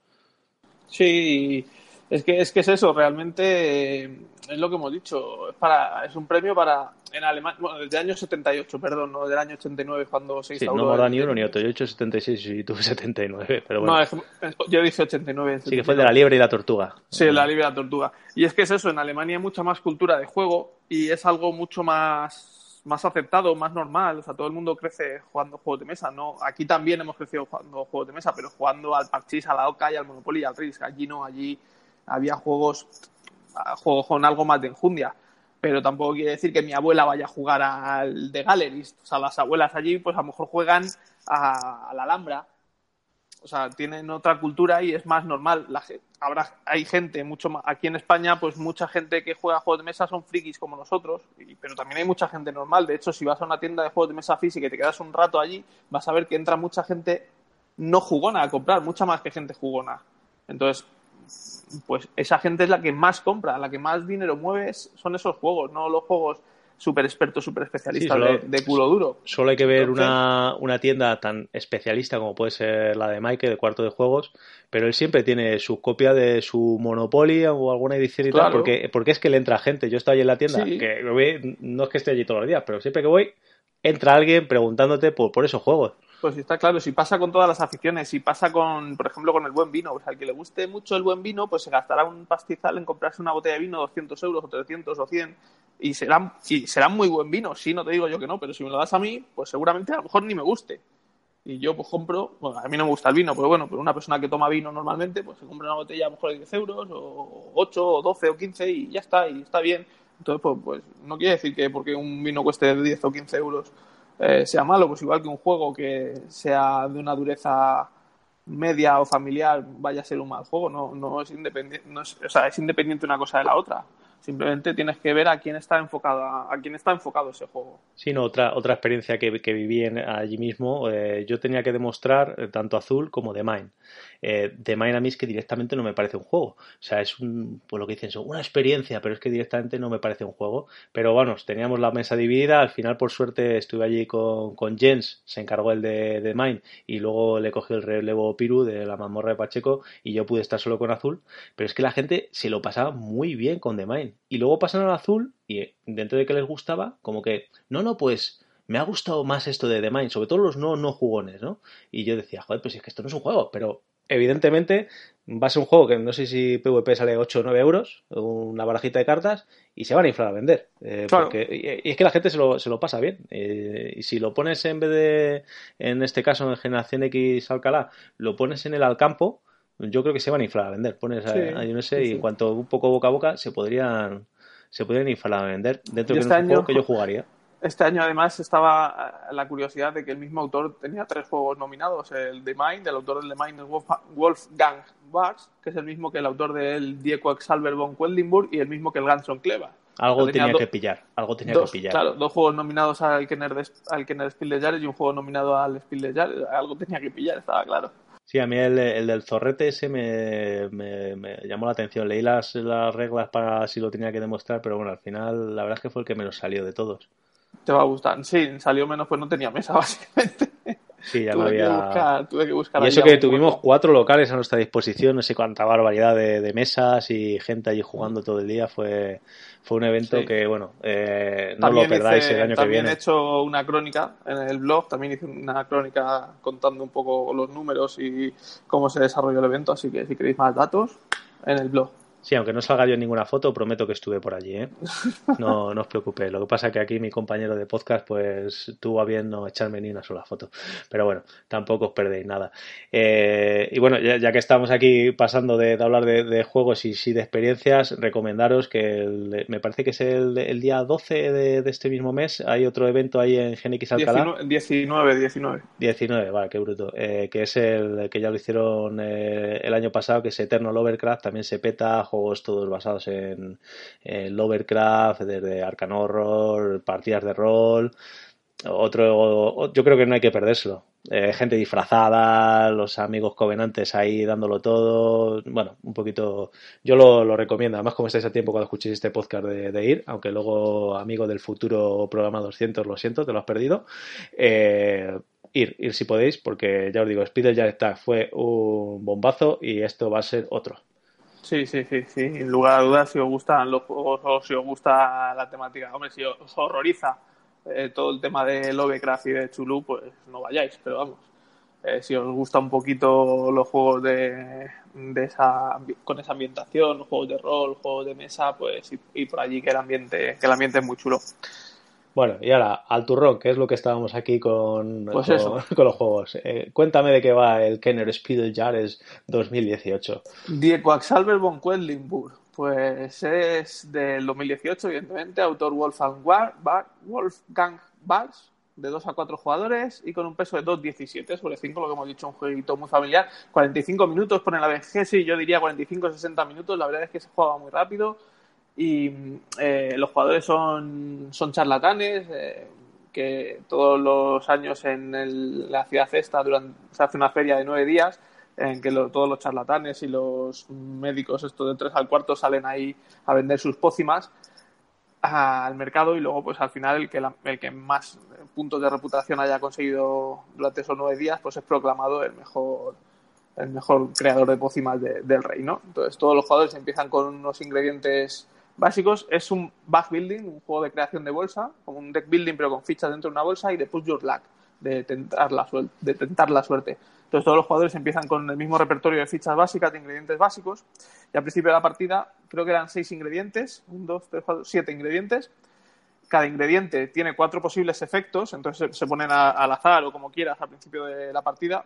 Speaker 3: Sí, es que, es que es eso, realmente eh, es lo que hemos dicho, es, para, es un premio para, en Alemania, bueno, desde el año 78, perdón, no del año 89 cuando se instauró.
Speaker 2: Sí, no me da ni uno ni otro, yo he hecho 76 y tuve 79, pero bueno.
Speaker 3: No, yo dije 89.
Speaker 2: Sí, que fue de la liebre y la tortuga.
Speaker 3: Sí, de la liebre y la tortuga. Y es que es eso, en Alemania hay mucha más cultura de juego y es algo mucho más, más aceptado, más normal, o sea, todo el mundo crece jugando juegos de mesa, ¿no? Aquí también hemos crecido jugando juegos de mesa, pero jugando al parchís, a la oca y al monopoly y al risk. Allí no, allí había juegos, juegos con algo más de enjundia. Pero tampoco quiere decir que mi abuela vaya a jugar al de Galleries. O sea, las abuelas allí, pues a lo mejor juegan a, la Alhambra. O sea, tienen otra cultura y es más normal. La, habrá, hay gente, mucho más, aquí en España, pues mucha gente que juega juegos de mesa son frikis como nosotros, pero también hay mucha gente normal. De hecho, si vas a una tienda de juegos de mesa física y te quedas un rato allí, vas a ver que entra mucha gente no jugona a comprar, mucha más que gente jugona. Entonces, pues esa gente es la que más compra, la que más dinero mueve son esos juegos, no los juegos súper expertos, súper especialistas de, culo duro.
Speaker 2: Solo hay que ver una, una, tienda tan especialista como puede ser la de Mike, de cuarto de juegos, pero él siempre tiene su copia de su Monopoly o alguna edición y tal, porque, porque es que le entra gente. Yo estoy ahí en la tienda, que no es que esté allí todos los días, pero siempre que voy, entra alguien preguntándote por, por esos juegos.
Speaker 3: Pues está claro, si pasa con todas las aficiones, si pasa con, por ejemplo, con el buen vino, pues al que le guste mucho el buen vino, pues se gastará un pastizal en comprarse una botella de vino 200 euros o 300 o 100 y será, y será muy buen vino, sí, no te digo yo que no, pero si me lo das a mí, pues seguramente a lo mejor ni me guste. Y yo pues compro, bueno, a mí no me gusta el vino, pero bueno, pero una persona que toma vino normalmente, pues se compra una botella a lo mejor de 10 euros o 8 o 12 o 15 y ya está, y está bien. Entonces, pues, pues no quiere decir que porque un vino cueste 10 o 15 euros eh, sea malo, pues igual que un juego que sea de una dureza media o familiar vaya a ser un mal juego, no, no es independiente, no es, o sea, es independiente una cosa de la otra. Simplemente tienes que ver a quién está enfocado, a quién está enfocado ese juego.
Speaker 2: Sí, no, otra, otra experiencia que, que viví en, allí mismo, eh, yo tenía que demostrar eh, tanto Azul como The Mine. Eh, The Mine a mí es que directamente no me parece un juego. O sea, es un, pues lo que dicen, una experiencia, pero es que directamente no me parece un juego. Pero bueno, teníamos la mesa dividida, al final por suerte estuve allí con, con Jens, se encargó el de The Mine, y luego le cogió el relevo Piru de la mazmorra de Pacheco, y yo pude estar solo con Azul. Pero es que la gente se lo pasaba muy bien con The Mine y luego pasan al azul y dentro de que les gustaba, como que, no, no, pues me ha gustado más esto de The Mind, sobre todo los no, no jugones, ¿no? Y yo decía, joder, pues es que esto no es un juego, pero evidentemente va a ser un juego que no sé si PvP sale 8 o 9 euros, una barajita de cartas, y se van a inflar a vender. Eh, porque, y es que la gente se lo, se lo pasa bien. Eh, y si lo pones en vez de, en este caso en Generación X Alcalá, lo pones en el Alcampo, yo creo que se van a inflar a vender. Pones ahí, no sé, y en cuanto un poco boca a boca se podrían se podrían inflar a vender dentro de este un juego que yo jugaría.
Speaker 3: Este año además estaba eh, la curiosidad de que el mismo autor tenía tres juegos nominados, el The Mind, el autor del The Mind es Wolfgang Bars, que es el mismo que el autor del Diego Exalver von Quellenburg y el mismo que el Ganson Cleva.
Speaker 2: Algo tenía, que pillar, algo tenía que pillar.
Speaker 3: Claro, dos juegos nominados al Kenner, al Kenner Spiel de Jahres y un juego nominado al Spiel de Jahres, algo tenía que pillar, estaba claro.
Speaker 2: Sí, a mí el, el del zorrete ese me, me, me, llamó la atención. Leí las, las reglas para si lo tenía que demostrar, pero bueno, al final la verdad es que fue el que menos salió de todos.
Speaker 3: Te va a gustar. Sí, salió menos, pues no tenía mesa, básicamente.
Speaker 2: Sí, ya
Speaker 3: tuve,
Speaker 2: no había...
Speaker 3: que buscar, tuve que buscar.
Speaker 2: Y eso que tuvimos cuatro locales a nuestra disposición, no sé cuánta barbaridad de, de, mesas y gente allí jugando todo el día. Fue, fue un evento sí. que, bueno, eh, no
Speaker 3: también
Speaker 2: lo perdáis
Speaker 3: hice,
Speaker 2: el año que
Speaker 3: También
Speaker 2: viene.
Speaker 3: he hecho una crónica en el blog, también hice una crónica contando un poco los números y cómo se desarrolló el evento, así que si queréis más datos, en el blog.
Speaker 2: Sí, aunque no salga yo en ninguna foto, prometo que estuve por allí, ¿eh? No, no os preocupéis. Lo que pasa es que aquí mi compañero de podcast, pues tuvo a bien no echarme ni una sola foto. Pero bueno, tampoco os perdéis nada. Eh, y bueno, ya, ya, que estamos aquí pasando de, de hablar de, de, juegos y sí de experiencias, recomendaros que el, me parece que es el, el día 12 de, de, este mismo mes. Hay otro evento ahí en GNX Alcalá.
Speaker 3: 19, 19.
Speaker 2: 19, vale, qué bruto. Eh, que es el que ya lo hicieron eh, el año pasado, que es Eternal Overcraft. También se peta juegos todos basados en, Lovecraft, desde Arcan partidas de rol. Otro, yo creo que no hay que perdérselo. Eh, gente disfrazada, los amigos covenantes ahí dándolo todo. Bueno, un poquito. Yo lo, recomiendo. Además, como estáis a tiempo cuando escuchéis este podcast de, de, ir, aunque luego, amigo del futuro programa 200, lo siento, te lo has perdido. Eh, ir, ir si podéis, porque ya os digo, Spider ya está, fue un bombazo y esto va a ser otro.
Speaker 3: Sí, sí, sí, sí. En lugar a dudas, si os gustan los juegos o si os gusta la temática, hombre, si os horroriza eh, todo el tema de Lovecraft y de Chulu, pues no vayáis, pero vamos. Eh, si os gusta un poquito los juegos de, de esa con esa ambientación, juegos de rol, juegos de mesa, pues y, por allí que el ambiente, que el ambiente es muy chulo.
Speaker 2: Bueno, y ahora, al turrón, que es lo que estábamos aquí con,
Speaker 3: pues
Speaker 2: con, con, los juegos. Eh, cuéntame de qué va el Kenner Spiel Jahres 2018.
Speaker 3: Die Quacksalber von Quedlinburg. Pues es del 2018, evidentemente, autor Wolfgang, War, Bar, Wolfgang Bars, de 2 a 4 jugadores y con un peso de 2.17 sobre 5, lo que hemos dicho, un jueguito muy familiar. 45 minutos pone la BGS y yo diría 45-60 minutos, la verdad es que se juega muy rápido y eh, los jugadores son, son charlatanes, eh, que todos los años en el, la ciudad esta durante, se hace una feria de nueve días en que lo, todos los charlatanes y los médicos estos de tres al cuarto salen ahí a vender sus pócimas al mercado y luego pues al final el que, la, el que más puntos de reputación haya conseguido durante esos nueve días pues es proclamado el mejor el mejor creador de pócimas de, del reino. Entonces todos los jugadores empiezan con unos ingredientes básicos. Es un back building, un juego de creación de bolsa, como un deck building pero con fichas dentro de una bolsa y de push your luck, de tentar la, suerte, de tentar la suerte. Entonces todos los jugadores empiezan con el mismo repertorio de fichas básicas, de ingredientes básicos, y al principio de la partida creo que eran seis ingredientes, un, dos, tres, cuatro, siete ingredientes. Cada ingrediente tiene cuatro posibles efectos, entonces se ponen al azar o como quieras al principio de la partida,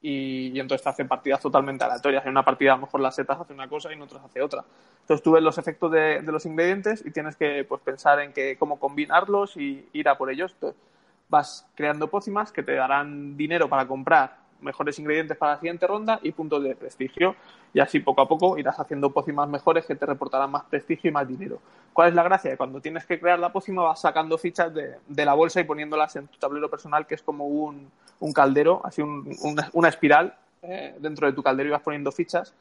Speaker 3: y, entonces te hacen partidas totalmente aleatorias. En una partida a lo mejor las setas hace una cosa y en otras hace otra. Entonces tú ves los efectos de, de los ingredientes y tienes que pues, pensar en que, cómo combinarlos y ir a por ellos. Entonces, vas creando pócimas que te darán dinero para comprar mejores ingredientes para la siguiente ronda y puntos de prestigio. Y así poco a poco irás haciendo pócimas mejores que te reportarán más prestigio y más dinero. ¿Cuál es la gracia? Cuando tienes que crear la pócima vas sacando fichas de, la bolsa y poniéndolas en tu tablero personal, que es como un, caldero, así un, una, una, espiral eh, dentro de tu caldero y vas poniendo fichas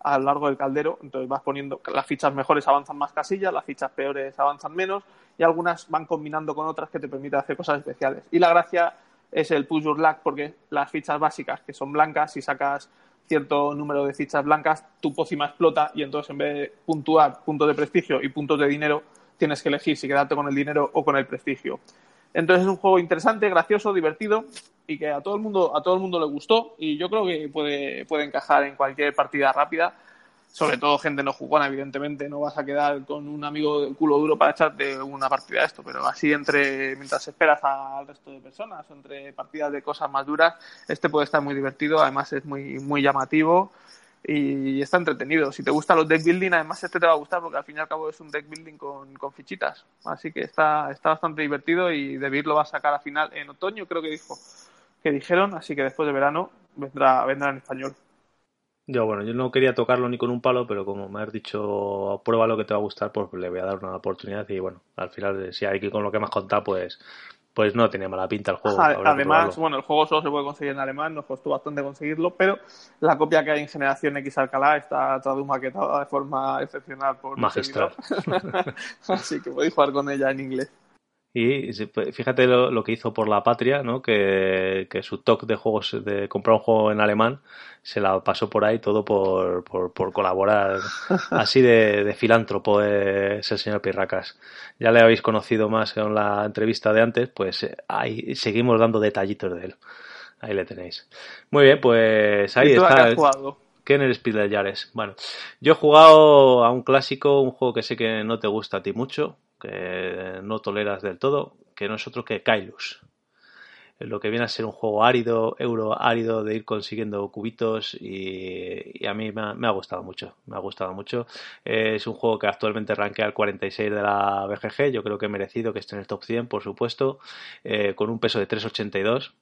Speaker 3: a lo largo del caldero. Entonces vas poniendo las fichas mejores avanzan más casillas, las fichas peores avanzan menos y algunas van combinando con otras que te permiten hacer cosas especiales. Y la gracia es el push your luck porque las fichas básicas que son blancas, si sacas cierto número de fichas blancas, tu pócima explota y entonces en vez de puntuar puntos de prestigio y puntos de dinero, tienes que elegir si quedarte con el dinero o con el prestigio. Entonces es un juego interesante, gracioso, divertido y que a todo el mundo, a todo el mundo le gustó y yo creo que puede, puede encajar en cualquier partida rápida. Sobre todo gente no jugona, evidentemente, no vas a quedar con un amigo de culo duro para echarte una partida de esto, pero así entre mientras esperas al resto de personas, entre partidas de cosas más duras, este puede estar muy divertido, además es muy, muy llamativo y está entretenido. Si te gustan los deck building, además este te va a gustar porque al fin y al cabo es un deck building con, con fichitas. Así que está, está bastante divertido y Debir lo va a sacar a final en otoño, creo que dijo, que dijeron, así que después de verano vendrá, vendrá en español.
Speaker 2: Yo, bueno, yo no quería tocarlo ni con un palo, pero como me has dicho, prueba lo que te va a gustar, pues le voy a dar una oportunidad y bueno, al final, si hay que con lo que me has contado, pues pues no tenía mala pinta el juego.
Speaker 3: Además, bueno, el juego solo se puede conseguir en alemán, nos costó bastante conseguirlo, pero la copia que hay en Generación X Alcalá está maquetada de forma excepcional por
Speaker 2: Magistral.
Speaker 3: Así que podéis jugar con ella en inglés.
Speaker 2: Y fíjate lo, que hizo por la patria, ¿no? Que, su toque de juegos, de comprar un juego en alemán, se la pasó por ahí todo por, por, colaborar. Así de, filántropo es el señor Pirracas. Ya le habéis conocido más en la entrevista de antes, pues eh, ahí seguimos dando detallitos de él. Ahí le tenéis. Muy bien, pues ahí está.
Speaker 3: Has jugado?
Speaker 2: Kenner Speed de Yares. Bueno, yo he jugado a un clásico, un juego que sé que no te gusta a ti mucho, que no toleras del todo, que no es otro que Kailus. Lo que viene a ser un juego árido, euro árido, de ir consiguiendo cubitos y, a mí me ha, gustado mucho, me ha gustado mucho. es un juego que actualmente rankea al 46 de la BGG, yo creo que he merecido que esté en el top 100, por supuesto, eh, con un peso de 382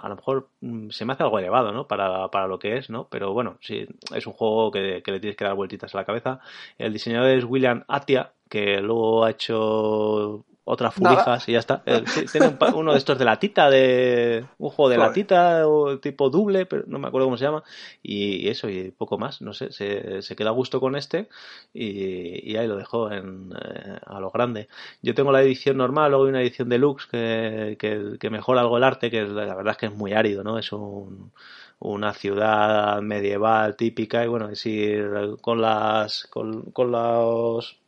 Speaker 2: a lo mejor mm, se me hace algo elevado, ¿no? Para, para lo que es, ¿no? Pero bueno, sí, es un juego que, que, le tienes que dar vueltitas a la cabeza. El diseñador es William Atia, que luego ha hecho otras furijas y ya está. Eh, tiene uno de estos de la tita, de un juego de la tita o tipo doble, pero no me acuerdo cómo se llama. Y, eso, y poco más, no sé, se, se queda a gusto con este y, ahí lo dejó en, eh, a lo grande. Yo tengo la edición normal, luego hay una edición deluxe que, que, que mejora algo el arte, que la verdad es que es muy árido, ¿no? Es un una ciudad medieval típica y bueno, es decir, con las con, con los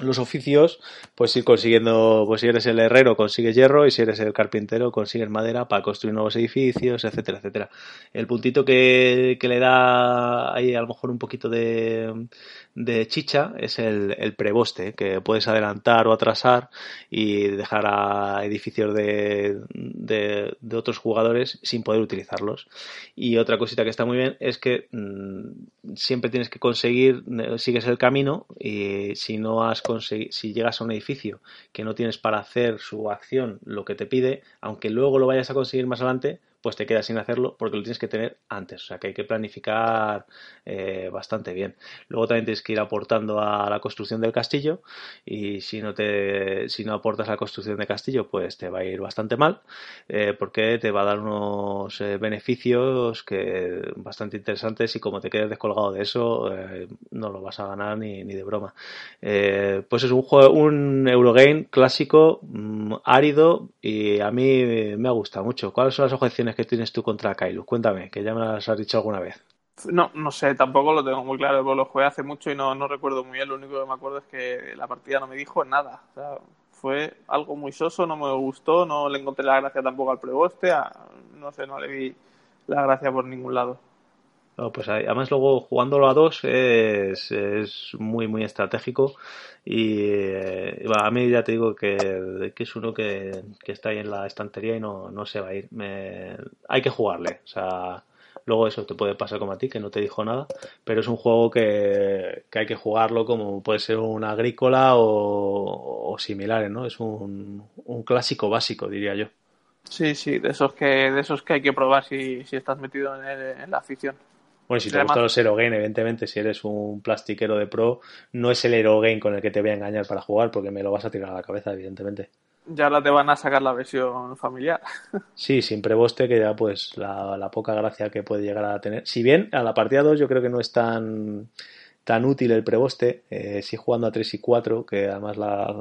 Speaker 2: los oficios, pues ir consiguiendo, pues si eres el herrero consigues hierro y si eres el carpintero consigues madera para construir nuevos edificios, etcétera, etcétera. El puntito que, que le da ahí a lo mejor un poquito de, de chicha es el, el, preboste, que puedes adelantar o atrasar y dejar a edificios de, de, de, otros jugadores sin poder utilizarlos. Y otra cosita que está muy bien es que mmm, siempre tienes que conseguir, sigues el camino y si no has conseguido, si llegas a un edificio que no tienes para hacer su acción lo que te pide, aunque luego lo vayas a conseguir más adelante, pues te quedas sin hacerlo porque lo tienes que tener antes. O sea que hay que planificar eh, bastante bien. Luego también tienes que ir aportando a la construcción del castillo y si no te si no aportas a la construcción del castillo pues te va a ir bastante mal eh, porque te va a dar unos eh, beneficios que bastante interesantes y como te quedes descolgado de eso no lo vas a ganar ni, ni de broma. pues es un juego, un Eurogame clásico, mm, árido y a mí me ha gustado mucho. ¿Cuáles son las objeciones que tienes tú contra Kailus? Cuéntame, que ya me las has dicho alguna vez.
Speaker 3: No, no sé, tampoco lo tengo muy claro, porque lo jugué hace mucho y no, no recuerdo muy bien. Lo único que me acuerdo es que la partida no me dijo nada. O sea, fue algo muy soso, no me gustó, no le encontré la gracia tampoco al preboste, no sé, no le vi la gracia por ningún lado.
Speaker 2: No, pues además luego jugándolo a dos es, es muy muy estratégico y eh, a mí ya te digo que, es uno que, que, está ahí en la estantería y no, no se va a ir. Hay que jugarle. O sea, luego eso te puede pasar como a ti, que no te dijo nada, pero es un juego que, que hay que jugarlo como puede ser un agrícola o, similares, ¿no? Es un, un clásico básico, diría yo.
Speaker 3: Sí, sí, de esos que, de esos que hay que probar si, si estás metido en la afición.
Speaker 2: Bueno, si te gustan los Game, evidentemente, si eres un plastiquero de pro, no es el Game con el que te voy a engañar para jugar, porque me lo vas a tirar a la cabeza, evidentemente.
Speaker 3: Ya ahora te van a sacar la versión familiar.
Speaker 2: Sí, sin preboste, que ya pues la, la poca gracia que puede llegar a tener. Si bien a la partida 2 yo creo que no es tan tan útil el preboste, eh, si jugando a 3 y 4, que además la,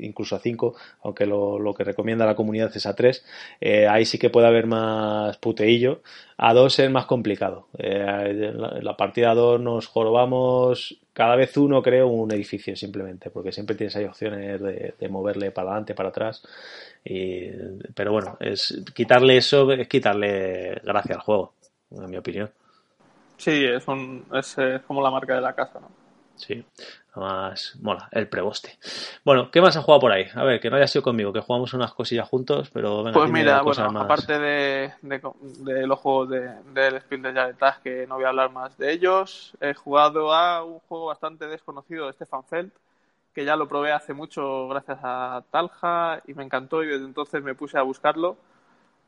Speaker 2: incluso a 5, aunque lo, que recomienda la comunidad es a 3, eh, ahí sí que puede haber más puteillo. A 2 es más complicado. Eh, en, la, partida 2 nos jorobamos cada vez uno, creo, un edificio simplemente, porque siempre tienes ahí opciones de, de moverle para adelante, para atrás. Y, pero bueno, es quitarle eso es quitarle gracia al juego, en mi opinión.
Speaker 3: Sí, es, un, es, como la marca de la casa, ¿no?
Speaker 2: Sí, además mola, el preboste. Bueno, ¿qué más ha jugado por ahí? A ver, que no haya sido conmigo, que jugamos unas cosillas juntos, pero
Speaker 3: venga, Pues mira, bueno, aparte de, de, los juegos de, del Spiel de Jaretas, que no voy a hablar más de ellos, he jugado a un juego bastante desconocido de Stefan Feld, que ya lo probé hace mucho gracias a Talja y me encantó y desde entonces me puse a buscarlo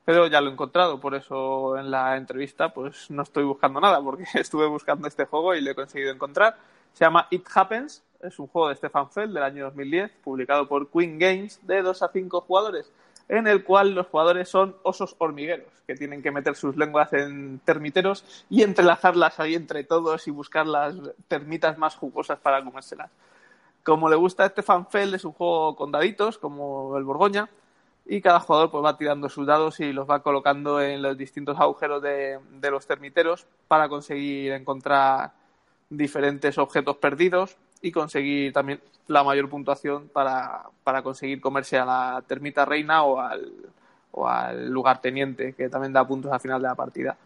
Speaker 3: pero ya lo he encontrado, por eso en la entrevista pues no estoy buscando nada, porque estuve buscando este juego y lo he conseguido encontrar. Se llama It Happens, es un juego de Stefan Feld del año 2010, publicado por Queen Games, de 2 a 5 jugadores. en el cual los jugadores son osos hormigueros, que tienen que meter sus lenguas en termiteros y entrelazarlas ahí entre todos y buscar las termitas más jugosas para comérselas. Como le gusta a este fanfel, es un juego con daditos, como el Borgoña, y cada jugador pues va tirando sus dados y los va colocando en los distintos agujeros de, de los termiteros para conseguir encontrar diferentes objetos perdidos y conseguir también la mayor puntuación para, para conseguir comerse a la termita reina o al, o al lugarteniente, que también da puntos al final de la partida.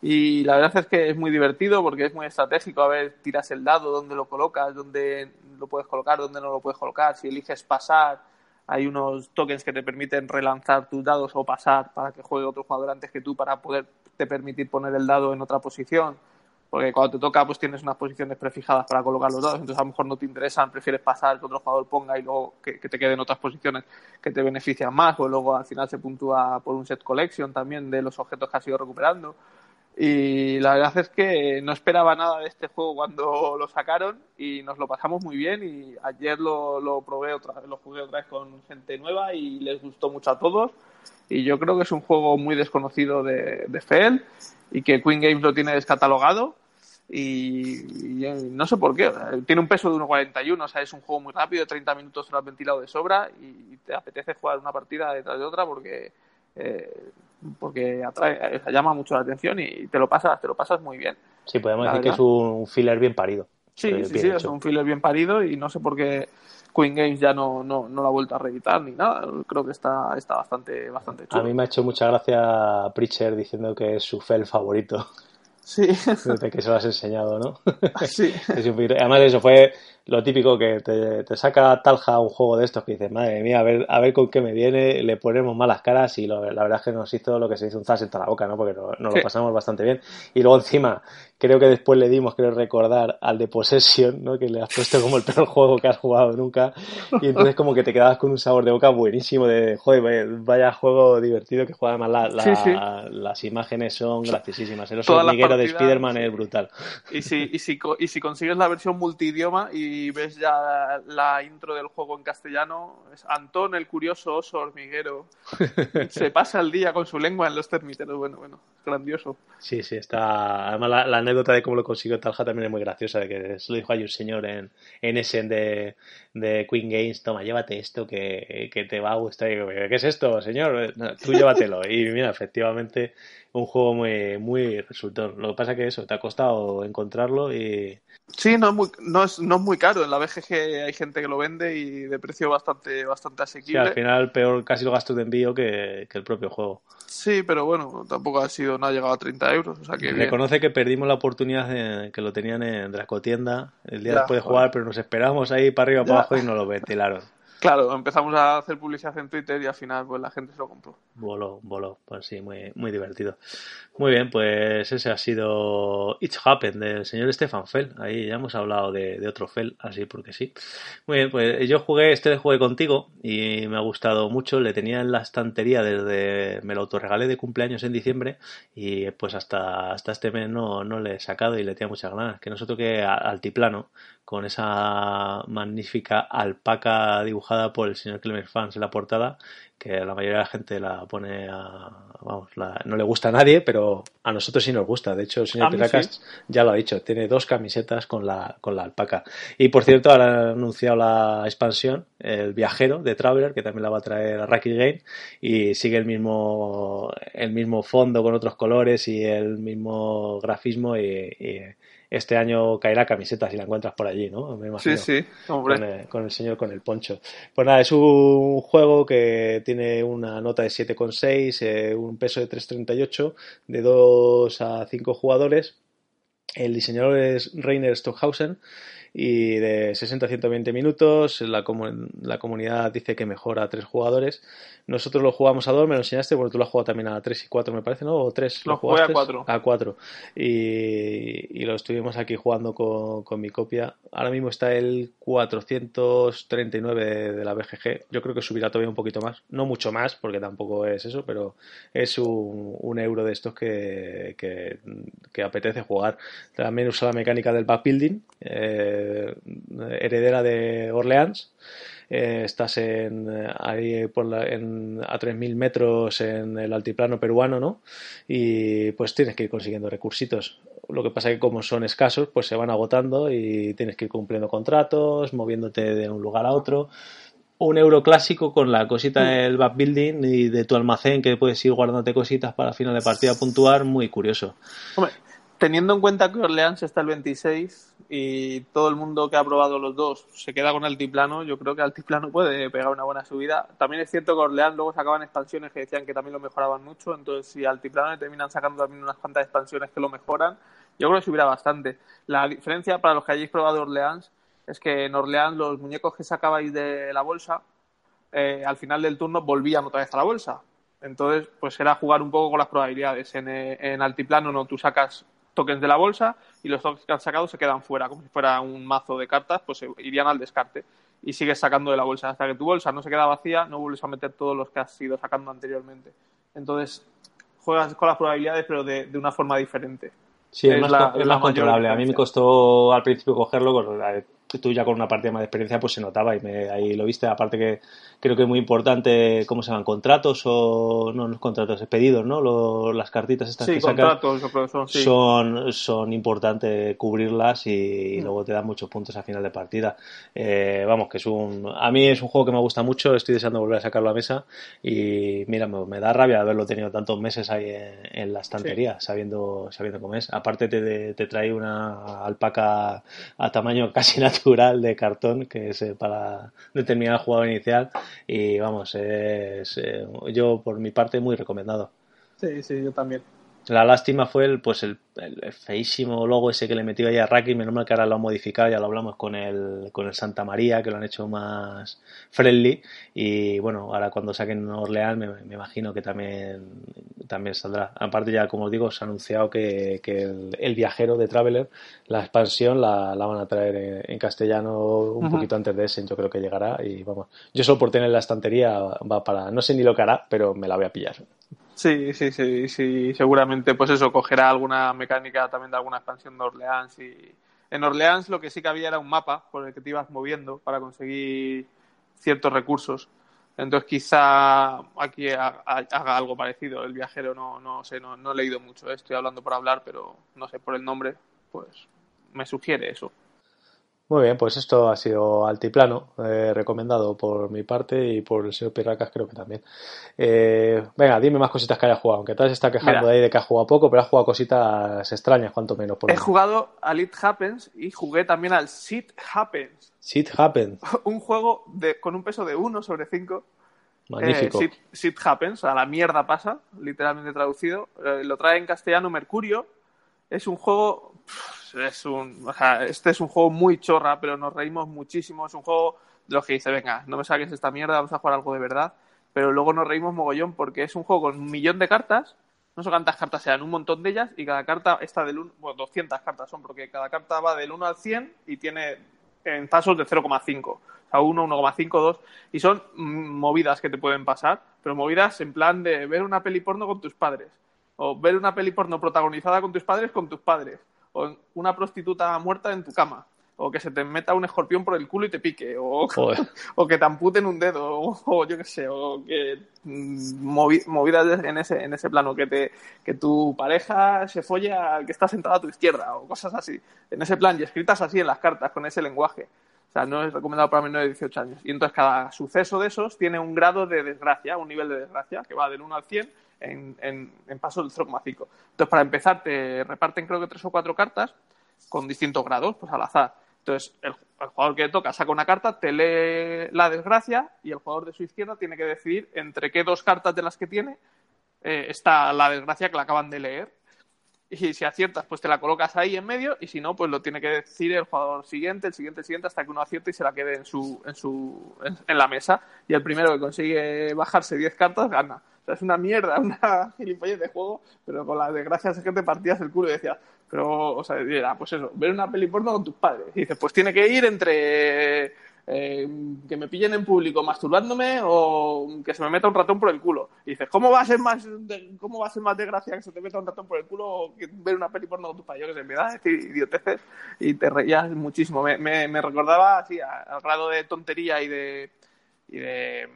Speaker 3: Y la verdad es que es muy divertido porque es muy estratégico. A ver, tiras el dado, dónde lo colocas, dónde lo puedes colocar, dónde no lo puedes colocar. Si eliges pasar, hay unos tokens que te permiten relanzar tus dados o pasar para que juegue otro jugador antes que tú para poder te permitir poner el dado en otra posición. Porque cuando te toca, pues tienes unas posiciones prefijadas para colocar los dados, entonces a lo mejor no te interesan, prefieres pasar que otro jugador ponga y luego que, que te queden otras posiciones que te benefician más, o luego al final se puntúa por un set collection también de los objetos que has ido recuperando. Y la verdad es que no esperaba nada de este juego cuando lo sacaron y nos lo pasamos muy bien y ayer lo, lo probé otra vez, lo jugué otra vez con gente nueva y les gustó mucho a todos. Y yo creo que es un juego muy desconocido de, de FEL y que Queen Games lo tiene descatalogado y, y no sé por qué, tiene un peso de 1.41, o sea, es un juego muy rápido, 30 minutos lo has ventilado de sobra y te apetece jugar una partida detrás de otra porque eh, porque atrae, llama mucho la atención y te lo pasas, te lo pasas muy bien.
Speaker 2: Sí, podemos decir que es un filler bien parido.
Speaker 3: Sí,
Speaker 2: bien
Speaker 3: sí, sí,
Speaker 2: hecho.
Speaker 3: es un filler bien parido y no sé por qué Queen Games ya no, no, no lo ha vuelto a reeditar ni nada. Creo que está, está bastante, bastante chulo.
Speaker 2: A mí me ha hecho mucha gracia Preacher diciendo que es su fel favorito.
Speaker 3: Sí,
Speaker 2: Desde que se lo has enseñado, ¿no?
Speaker 3: sí.
Speaker 2: Además, eso fue lo típico que te, te saca Talja un juego de estos que dices, madre mía, a ver, a ver con qué me viene, le ponemos malas caras y lo- la verdad es que nos hizo lo que se hizo un zas en toda la boca, ¿no? Porque no- nos
Speaker 3: Sí.
Speaker 2: lo pasamos bastante bien. Y luego encima, creo que después le dimos, creo recordar, al de Possession, ¿no? Que le has puesto como el peor juego que has jugado nunca. Y entonces como que te quedabas con un sabor de boca buenísimo de, joder, vaya, vaya juego divertido que juega además la, la-
Speaker 3: Sí, sí.
Speaker 2: las imágenes son graciosísimas. El oso
Speaker 3: Todas las
Speaker 2: hormiguero de Spider-Man es brutal.
Speaker 3: Y si, y, si, y si consigues la versión multidioma y ves ya la intro del juego en castellano, es Antón el curioso oso hormiguero. Se pasa el día con su lengua en los termiteros. Bueno, bueno, grandioso.
Speaker 2: Sí, sí, está. Además, la, la anécdota de cómo lo consiguió Talja también es muy graciosa, de que se lo dijo ahí un señor en, en Essen de, de Queen Games: Toma, llévate esto que, que te va a gustar. Y digo, ¿qué es esto, señor? No, tú llévatelo. Y mira, efectivamente, un juego muy, muy resultón. Lo que pasa que eso, te ha costado encontrarlo y.
Speaker 3: Sí, no es, muy, no, es, no es muy caro. En la BGG hay gente que lo vende y de precio bastante, bastante
Speaker 2: sí,
Speaker 3: asequible.
Speaker 2: al final, peor casi lo gasto de envío que, que el propio juego.
Speaker 3: Sí, pero bueno, tampoco ha sido, no ha llegado a 30 euros. O sea que bien.
Speaker 2: Reconoce que perdimos la oportunidad de, que lo tenían en Dracotienda el día
Speaker 3: Ya,
Speaker 2: después de jugar, pero nos esperamos ahí para arriba
Speaker 3: Ya.
Speaker 2: para abajo y nos lo ventilaron.
Speaker 3: Claro, empezamos a hacer publicidad en Twitter y al final pues la gente se lo compró.
Speaker 2: Voló, voló, pues sí, muy, muy divertido. Muy bien, pues ese ha sido It's Happen del señor Stefan Fell. Ahí ya hemos hablado de, otro Fell, así porque sí. Muy bien, pues yo jugué, este jugué contigo y me ha gustado mucho. Le tenía en la estantería desde, me lo autorregalé de cumpleaños en diciembre y pues hasta, hasta este mes no, no le he sacado y le tenía muchas ganas. Que nosotros que altiplano, con esa magnífica alpaca dibujada por el señor Clemer Fans en la portada, que la mayoría de la gente la pone a, vamos, la- no le gusta a nadie, pero a nosotros sí nos gusta. De hecho, el señor Piracas ya lo ha dicho, tiene dos camisetas con la, con la alpaca. Y por cierto, ahora han anunciado la expansión, el viajero de Traveler, que también la va a traer a Raki Game, y sigue el mismo, el mismo fondo con otros colores y el mismo grafismo y, y este año caerá camiseta si la encuentras por allí, ¿no? Me imagino
Speaker 3: Sí, sí,
Speaker 2: con el, con el señor con el poncho. Pues nada, es un juego que tiene una nota de 7,6, eh, un peso de 3,38, de 2 a 5 jugadores. El diseñador es Rainer Stockhausen y de 60 a 120 minutos. La, comu- la comunidad dice que mejora a 3 jugadores. Nosotros lo jugamos a 2, me lo enseñaste, porque tú lo has jugado también a 3 y 4, me parece, ¿no? O 3.
Speaker 3: Lo jugué a cuatro.
Speaker 2: A 4. Y, y lo estuvimos aquí jugando con, con mi copia. Ahora mismo está el 439 de, de la BGG. Yo creo que subirá todavía un poquito más. No mucho más, porque tampoco es eso, pero es un, un euro de estos que, que, que apetece jugar. También usa la mecánica del backbuilding, eh, heredera de Orleans. eh, estás en, ahí por la, en, a 3.000 metros en el altiplano peruano, ¿no? Y pues tienes que ir consiguiendo recursitos. Lo que pasa es que como son escasos, pues se van agotando y tienes que ir cumpliendo contratos, moviéndote de un lugar a otro un euro clásico con la cosita del backbuilding y de tu almacén que puedes ir guardándote cositas para final de partida puntuar, muy curioso.
Speaker 3: Hombre, teniendo en cuenta que Orleans está el 26 y todo el mundo que ha probado los dos se queda con Altiplano, yo creo que Altiplano puede pegar una buena subida. También es cierto que Orleans luego sacaban expansiones que decían que también lo mejoraban mucho, entonces si Altiplano le terminan sacando también unas cuantas expansiones que lo mejoran, yo creo que subirá bastante. La diferencia para los que hayáis probado Orleans es que en Orleans los muñecos que sacabais de la bolsa, eh, al final del turno volvían otra vez a la bolsa. Entonces, pues era jugar un poco con las probabilidades. En, eh, en altiplano no, tú sacas tokens de la bolsa y los tokens que han sacado se quedan fuera, como si fuera un mazo de cartas, pues irían al descarte y sigues sacando de la bolsa. Hasta que tu bolsa no se queda vacía, no vuelves a meter todos los que has ido sacando anteriormente. Entonces, juegas con las probabilidades, pero de, de una forma diferente.
Speaker 2: Sí, es, más, controlable. A mí me costó al principio cogerlo, tú ya con una parte más de experiencia pues se notaba y me, ahí lo viste. Aparte que creo que es muy importante cómo se llaman contratos o no los contratos, pedidos, ¿no? las cartitas estas que
Speaker 3: contratos,
Speaker 2: son, son, son importantes cubrirlas y, mm. luego te dan muchos puntos a final de partida. Eh, vamos, que es un a mí es un juego que me gusta mucho, estoy deseando volver a sacarlo a mesa y mira, me, da rabia haberlo tenido tantos meses ahí en, la estantería, sabiendo sabiendo cómo es. Aparte te, te trae una alpaca a tamaño casi natural de cartón que es eh, para determinar el jugador inicial y vamos, es, eh, yo por mi parte muy recomendado.
Speaker 3: Sí, sí, yo también.
Speaker 2: La lástima fue el, pues el, feísimo logo ese que le metió ahí a Raki, menos mal que ahora lo han modificado, ya lo hablamos con el, con el Santa María, que lo han hecho más friendly. Y bueno, ahora cuando saquen Orleans me, me imagino que también, también saldrá. Aparte ya, como os digo, se ha anunciado que, que el, viajero de Traveler, la expansión, la, la van a traer en, castellano un poquito antes de ese, yo creo que llegará. Y vamos, yo solo por tener la estantería va para, no sé ni lo que hará, pero me la voy a pillar.
Speaker 3: Sí, sí, sí, sí, seguramente pues eso, cogerá alguna mecánica también de alguna expansión de Orleans y en Orleans lo que sí que había era un mapa por el que te ibas moviendo para conseguir ciertos recursos. Entonces quizá aquí haga algo parecido. El viajero no, no sé, no, no he leído mucho, ¿eh? estoy hablando por hablar, pero no sé, por el nombre, pues me sugiere eso.
Speaker 2: Muy bien, pues esto ha sido Altiplano, eh, recomendado por mi parte y por el señor Pirracas creo que también. Eh, venga, dime más cositas que haya jugado, aunque tal se está quejando de ahí de que ha jugado poco, pero ha jugado cositas extrañas, cuanto menos.
Speaker 3: He jugado al It Happens y jugué también al Sit Happens.
Speaker 2: Sit Happens.
Speaker 3: un juego de, con un peso de 1 sobre 5.
Speaker 2: Magnífico.
Speaker 3: Eh, Sit, Happens, a la mierda pasa, literalmente traducido. lo trae en castellano Mercurio. Es un juego es un, este es un juego muy chorra, pero nos reímos muchísimo. Es un juego de los que dice, venga, no me saques esta mierda, vamos a jugar algo de verdad. Pero luego nos reímos mogollón porque es un juego con un millón de cartas. No sé cuántas cartas sean, un montón de ellas. Y cada carta está del 1, bueno, 200 cartas son, porque cada carta va del 1 al 100 y tiene en pasos de 0,5. O sea, 1, 1,5, 2. Y son movidas que te pueden pasar, pero movidas en plan de ver una peli porno con tus padres. O ver una peli porno protagonizada con tus padres con tus padres o una prostituta muerta en tu cama, o que se te meta un escorpión por el culo y te pique, o, o que te amputen un dedo, o, yo qué sé, o que mm, movidas en ese, en ese plano, que, te, que tu pareja se folle al que está sentado a tu izquierda, o cosas así, en ese plan, y escritas así en las cartas, con ese lenguaje. O sea, no es recomendado para menores de 18 años. Y entonces cada suceso de esos tiene un grado de desgracia, un nivel de desgracia, que va del 1 al 100, en, en, en pasos del 0,5. Entonces, para empezar, te reparten creo que tres o cuatro cartas con distintos grados, pues al azar. Entonces, el, jugador que toca saca una carta, te lee la desgracia y el jugador de su izquierda tiene que decidir entre qué dos cartas de las que tiene eh, está la desgracia que la acaban de leer. Y si aciertas, pues te la colocas ahí en medio y si no, pues lo tiene que decir el jugador siguiente, el siguiente, el siguiente, hasta que uno acierte y se la quede en, su, en, su, en la mesa. Y el primero que consigue bajarse 10 cartas gana es una mierda, una gilipollez de juego, pero con la desgracia es que te partías el culo y decías, pero, o sea, era, pues eso, ver una peli porno con tus padres. Y dices, pues tiene que ir entre eh, que me pillen en público masturbándome o que se me meta un ratón por el culo. Y dices, ¿cómo va a ser más, cómo va a ser más desgracia que se te meta un ratón por el culo que ver una peli porno con tus padres? Yo que se me da decir idioteces y te reías muchísimo. Me, me, recordaba así, al grado de tontería y de y de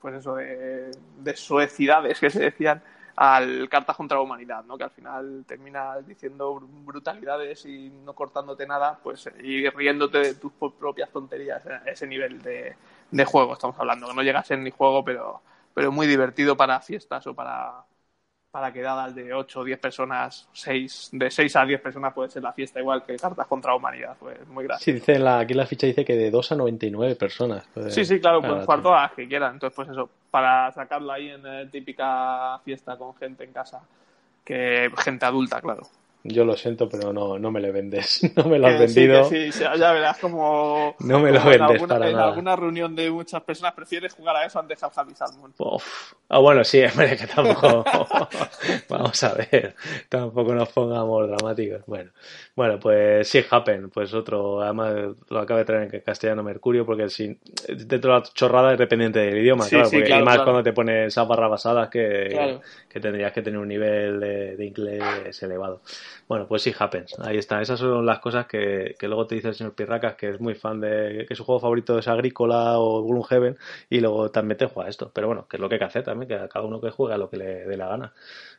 Speaker 3: pues eso de, de suecidades que se decían al Cartas contra la Humanidad, ¿no? que al final terminas diciendo brutalidades y no cortándote nada, pues y riéndote de tus propias tonterías, ese nivel de, de juego estamos hablando, que no llega a ser ni juego, pero, pero muy divertido para fiestas o para, para quedadas de 8 o 10 personas, 6, de 6 a 10 personas puede ser la fiesta igual que Cartas contra la Humanidad, pues muy grande.
Speaker 2: Sí, dice la, aquí la ficha dice que de 2 a 99 personas.
Speaker 3: sí, sí, claro, puedes jugar todas las que quieran, entonces pues eso, para sacarlo ahí en típica fiesta con gente en casa, que gente adulta, claro.
Speaker 2: Yo lo siento, pero no, no me lo vendes. No me lo has vendido.
Speaker 3: Sí, sí, ya verás como.
Speaker 2: No me lo vendes
Speaker 3: alguna,
Speaker 2: para
Speaker 3: en
Speaker 2: nada.
Speaker 3: alguna reunión de muchas personas prefieres jugar a eso antes que al Javi Salmon.
Speaker 2: Uf. Ah, bueno, sí, hombre, que tampoco. Vamos a ver. Tampoco nos pongamos dramáticos. Bueno, bueno, pues sí, Happen, pues otro. Además, lo acaba de traer en castellano Mercurio, porque si, dentro de la chorrada es dependiente del idioma,
Speaker 3: Sí,
Speaker 2: claro.
Speaker 3: sí,
Speaker 2: porque,
Speaker 3: claro,
Speaker 2: y más
Speaker 3: claro.
Speaker 2: cuando te pones esas barras basadas que, que tendrías que tener un nivel de, de inglés elevado. Bueno, pues sí, Happens. Ahí está. Esas son las cosas que, que luego te dice el señor Pirracas, que es muy fan de. que su juego favorito es Agrícola o Gloomhaven, y luego también te juega esto. Pero bueno, que es lo que hay que hacer también, que a cada uno que juega lo que le dé la gana.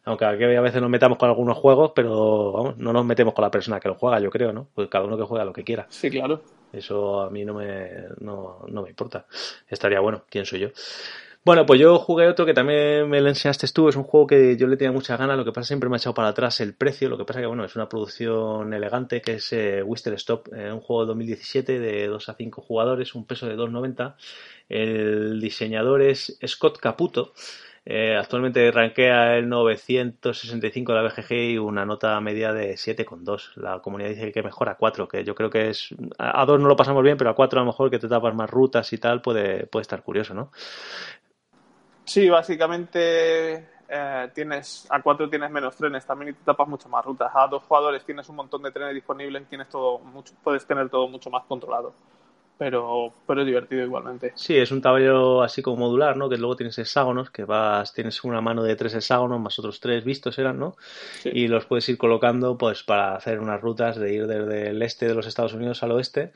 Speaker 2: Aunque aquí a veces nos metamos con algunos juegos, pero vamos, no nos metemos con la persona que lo juega, yo creo, ¿no? Pues cada uno que juega lo que quiera.
Speaker 3: Sí, claro.
Speaker 2: Eso a mí no me, no, no me importa. Estaría bueno, ¿quién soy yo? Bueno, pues yo jugué otro que también me lo enseñaste tú, es un juego que yo le tenía muchas ganas, lo que pasa siempre me ha echado para atrás el precio, lo que pasa que bueno, es una producción elegante que es eh, Stop, eh, un juego de 2017 de 2 a 5 jugadores, un peso de 2.90, el diseñador es Scott Caputo, eh, actualmente rankea el 965 de la BGG y una nota media de 7,2. La comunidad dice que mejora a 4, que yo creo que es. A 2 no lo pasamos bien, pero a 4 a lo mejor que te tapas más rutas y tal puede, puede estar curioso, ¿no?
Speaker 3: Sí, básicamente eh, tienes a cuatro tienes menos trenes también y te tapas mucho más rutas. A dos jugadores tienes un montón de trenes disponibles, tienes todo mucho, puedes tener todo mucho más controlado. Pero, pero es divertido igualmente.
Speaker 2: Sí, es un tablero así como modular, ¿no? Que luego tienes hexágonos, que vas, tienes una mano de tres hexágonos más otros tres vistos eran, ¿no?
Speaker 3: Sí.
Speaker 2: Y los puedes ir colocando, pues, para hacer unas rutas de ir desde el este de los Estados Unidos al oeste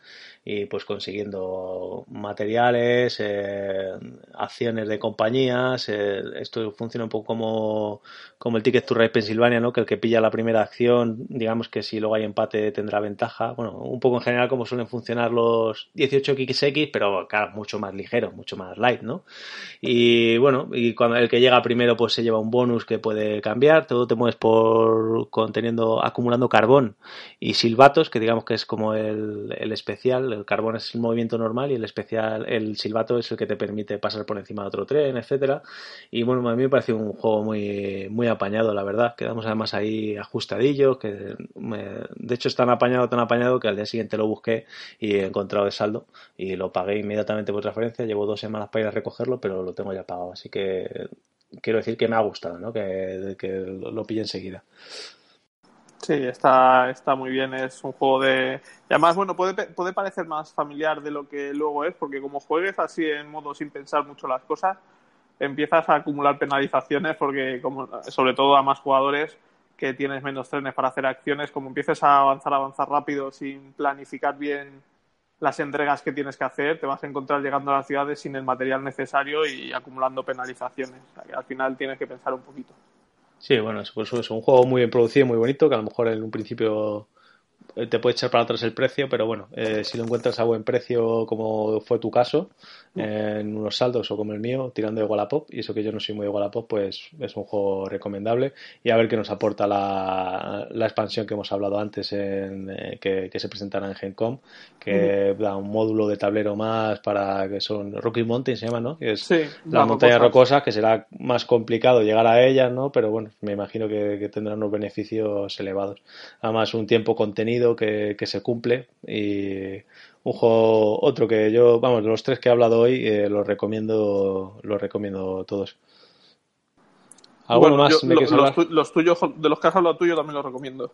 Speaker 2: y pues consiguiendo materiales, eh, acciones de compañías. eh, esto funciona un poco como, como el Ticket to Ride Pennsylvania, ¿no? Que el que pilla la primera acción, digamos que si luego hay empate tendrá ventaja. Bueno, un poco en general como suelen funcionar los 18XX, pero claro, mucho más ligero, mucho más light, ¿no? Y bueno, y cuando el que llega primero pues se lleva un bonus que puede cambiar, todo te mueves por conteniendo, acumulando carbón y silbatos, que digamos que es como el, el especial, el carbón es el movimiento normal y el especial, el silbato es el que te permite pasar por encima de otro tren, etcétera. Y bueno, a mí me pareció un juego muy, muy apañado, la verdad. Quedamos además ahí ajustadillos, que de hecho es tan apañado, tan apañado que al día siguiente lo busqué y he encontrado de saldo y lo pagué inmediatamente por transferencia. Llevo dos semanas para ir a recogerlo, pero lo tengo ya pagado. Así que quiero decir que me ha gustado, ¿no? Que, que lo, pillé enseguida.
Speaker 3: Sí, está, está muy bien. Es un juego de. Y además, bueno, puede, puede parecer más familiar de lo que luego es, porque como juegues así en modo sin pensar mucho las cosas, empiezas a acumular penalizaciones, porque como sobre todo a más jugadores que tienes menos trenes para hacer acciones, como empieces a avanzar, avanzar rápido sin planificar bien las entregas que tienes que hacer, te vas a encontrar llegando a las ciudades sin el material necesario y acumulando penalizaciones. Al final tienes que pensar un poquito.
Speaker 2: Sí, bueno, es, pues es un juego muy bien producido, muy bonito, que a lo mejor en un principio te puede echar para atrás el precio, pero bueno, eh, si lo encuentras a buen precio, como fue tu caso, eh, en unos saldos o como el mío, tirando de Wallapop, y eso que yo no soy muy de Wallapop, pues es un juego recomendable. Y a ver qué nos aporta la, la expansión que hemos hablado antes, en, eh, que, que se presentará en Gencom, que da un módulo de tablero más para que son Rocky Mountain, se llama, ¿no? Que es
Speaker 3: Sí,
Speaker 2: las montañas
Speaker 3: rocosas.
Speaker 2: rocosas, que será más complicado llegar a ellas, ¿no? Pero bueno, me imagino que, que tendrán unos beneficios elevados. Además, un tiempo contenido que, que se cumple y un juego, otro que yo, vamos, de los tres que he hablado hoy, eh, los recomiendo, los recomiendo todos. ¿Alguno
Speaker 3: Bueno,
Speaker 2: más
Speaker 3: yo-
Speaker 2: me
Speaker 3: lo-
Speaker 2: quieres
Speaker 3: los,
Speaker 2: hablar?
Speaker 3: tu- los tuyos, de los que has hablado tuyo, también los recomiendo.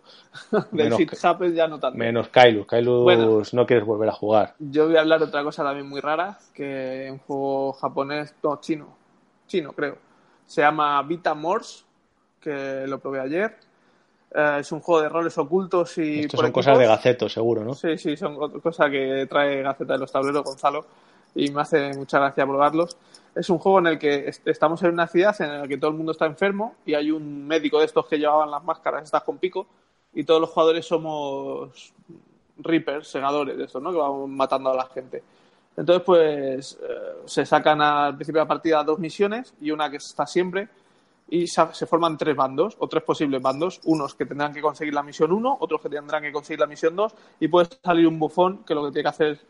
Speaker 3: Del Shit Happens ya no tanto.
Speaker 2: Menos Kailus. Kailus
Speaker 3: Bueno.
Speaker 2: no quieres volver a jugar.
Speaker 3: Yo voy a hablar de otra cosa también muy rara, que un juego japonés, no, chino, chino creo. Se llama Vita Morse, que lo probé ayer. Eh, es un juego de roles ocultos y
Speaker 2: Estos
Speaker 3: por
Speaker 2: son cosas de. Gaceto, seguro, ¿no?
Speaker 3: Sí, sí, son cosas que trae Gaceta de los Tableros, Gonzalo. y me hace mucha gracia probarlos. Es un juego en el que estamos en una ciudad en la que todo el mundo está enfermo y hay un médico de estos que llevaban las máscaras estas con pico y todos los jugadores somos reapers, segadores de estos, ¿no? Que van matando a la gente. Entonces, pues eh, se sacan al principio de la partida dos misiones y una que está siempre y se forman tres bandos o tres posibles bandos, unos que tendrán que conseguir la misión 1, otros que tendrán que conseguir la misión 2 y puede salir un bufón que lo que tiene que hacer es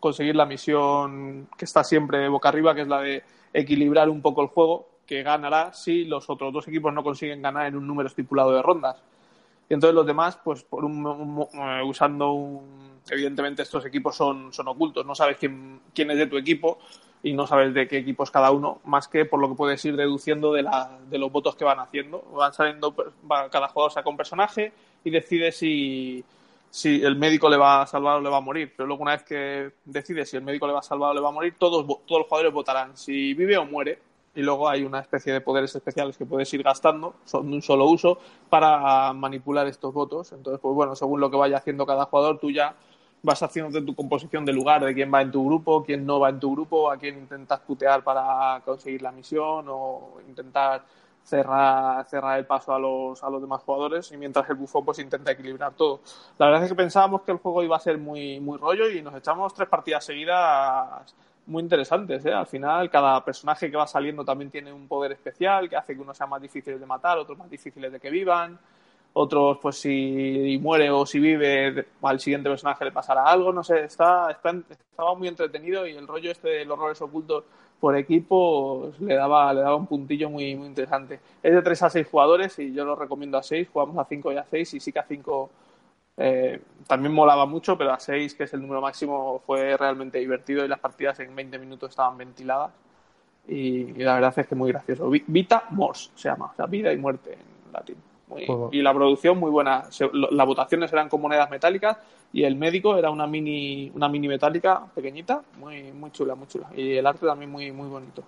Speaker 3: conseguir la misión que está siempre boca arriba, que es la de equilibrar un poco el juego, que ganará si los otros dos equipos no consiguen ganar en un número estipulado de rondas. Y entonces los demás, pues por un, eh, usando un... Evidentemente estos equipos son, son ocultos, no sabes quién, quién es de tu equipo, y no sabes de qué equipo es cada uno, más que por lo que puedes ir deduciendo de, la, de los votos que van haciendo. Van saliendo, cada jugador saca un personaje y decide si, si el médico le va a salvar o le va a morir. Pero luego una vez que decide si el médico le va a salvar o le va a morir, todos, todos los jugadores votarán si vive o muere. Y luego hay una especie de poderes especiales que puedes ir gastando, son de un solo uso, para manipular estos votos. Entonces, pues bueno, según lo que vaya haciendo cada jugador, tú ya vas haciendo tu composición de lugar, de quién va en tu grupo, quién no va en tu grupo, a quién intentas putear para conseguir la misión o intentar cerrar, cerrar el paso a los, a los demás jugadores y mientras el bufón pues intenta equilibrar todo. La verdad es que pensábamos que el juego iba a ser muy, muy rollo y nos echamos tres partidas seguidas muy interesantes. ¿eh? Al final cada personaje que va saliendo también tiene un poder especial que hace que unos sean más difíciles de matar, otros más difíciles de que vivan otros pues si muere o si vive al siguiente personaje le pasará algo, no sé, está, estaba muy entretenido y el rollo este de los roles ocultos por equipo le daba le daba un puntillo muy, muy interesante. Es de 3 a 6 jugadores y yo lo recomiendo a 6, jugamos a 5 y a 6 y sí que a 5 eh, también molaba mucho, pero a 6, que es el número máximo, fue realmente divertido y las partidas en 20 minutos estaban ventiladas y, la verdad es que muy gracioso. Vita Mors se llama, o sea, vida y muerte en latín y la producción muy buena. las votaciones eran con monedas metálicas y el médico era una mini, una mini metálica pequeñita, muy, muy chula, muy chula. Y el arte también muy, muy bonito.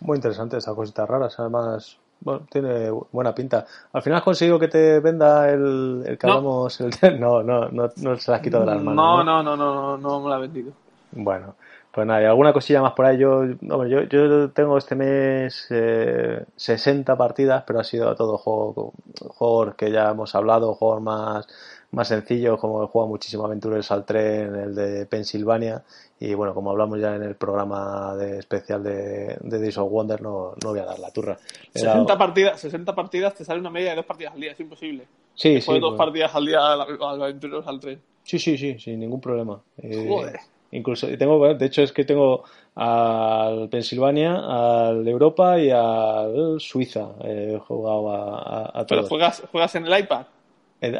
Speaker 2: Muy interesante esas cositas raras, además, bueno, tiene buena pinta. Al final has conseguido que te venda el, el que no. el, no, no, no, no se la has quitado de las manos.
Speaker 3: No, no, no, no, no, no me la ha vendido.
Speaker 2: Bueno, pues nada, alguna cosilla más por ahí. Yo, yo, yo tengo este mes eh, 60 partidas, pero ha sido todo juego, juegos que ya hemos hablado, juegos más, más sencillos, como el juego Muchísimo Aventuras al Tren, el de Pensilvania. Y bueno, como hablamos ya en el programa de especial de, de Days of Wonder, no, no voy a dar la turra.
Speaker 3: 60 partidas, 60 partidas te sale una media de dos partidas al día, es imposible.
Speaker 2: Sí, sí.
Speaker 3: dos pues. partidas al día al Aventureros al Tren.
Speaker 2: Sí, sí, sí, sin ningún problema. Eh, Joder. Incluso tengo, de hecho es que tengo al Pensilvania, al Europa y al Suiza. He jugado a, a,
Speaker 3: ¿Pero juegas, juegas en el iPad?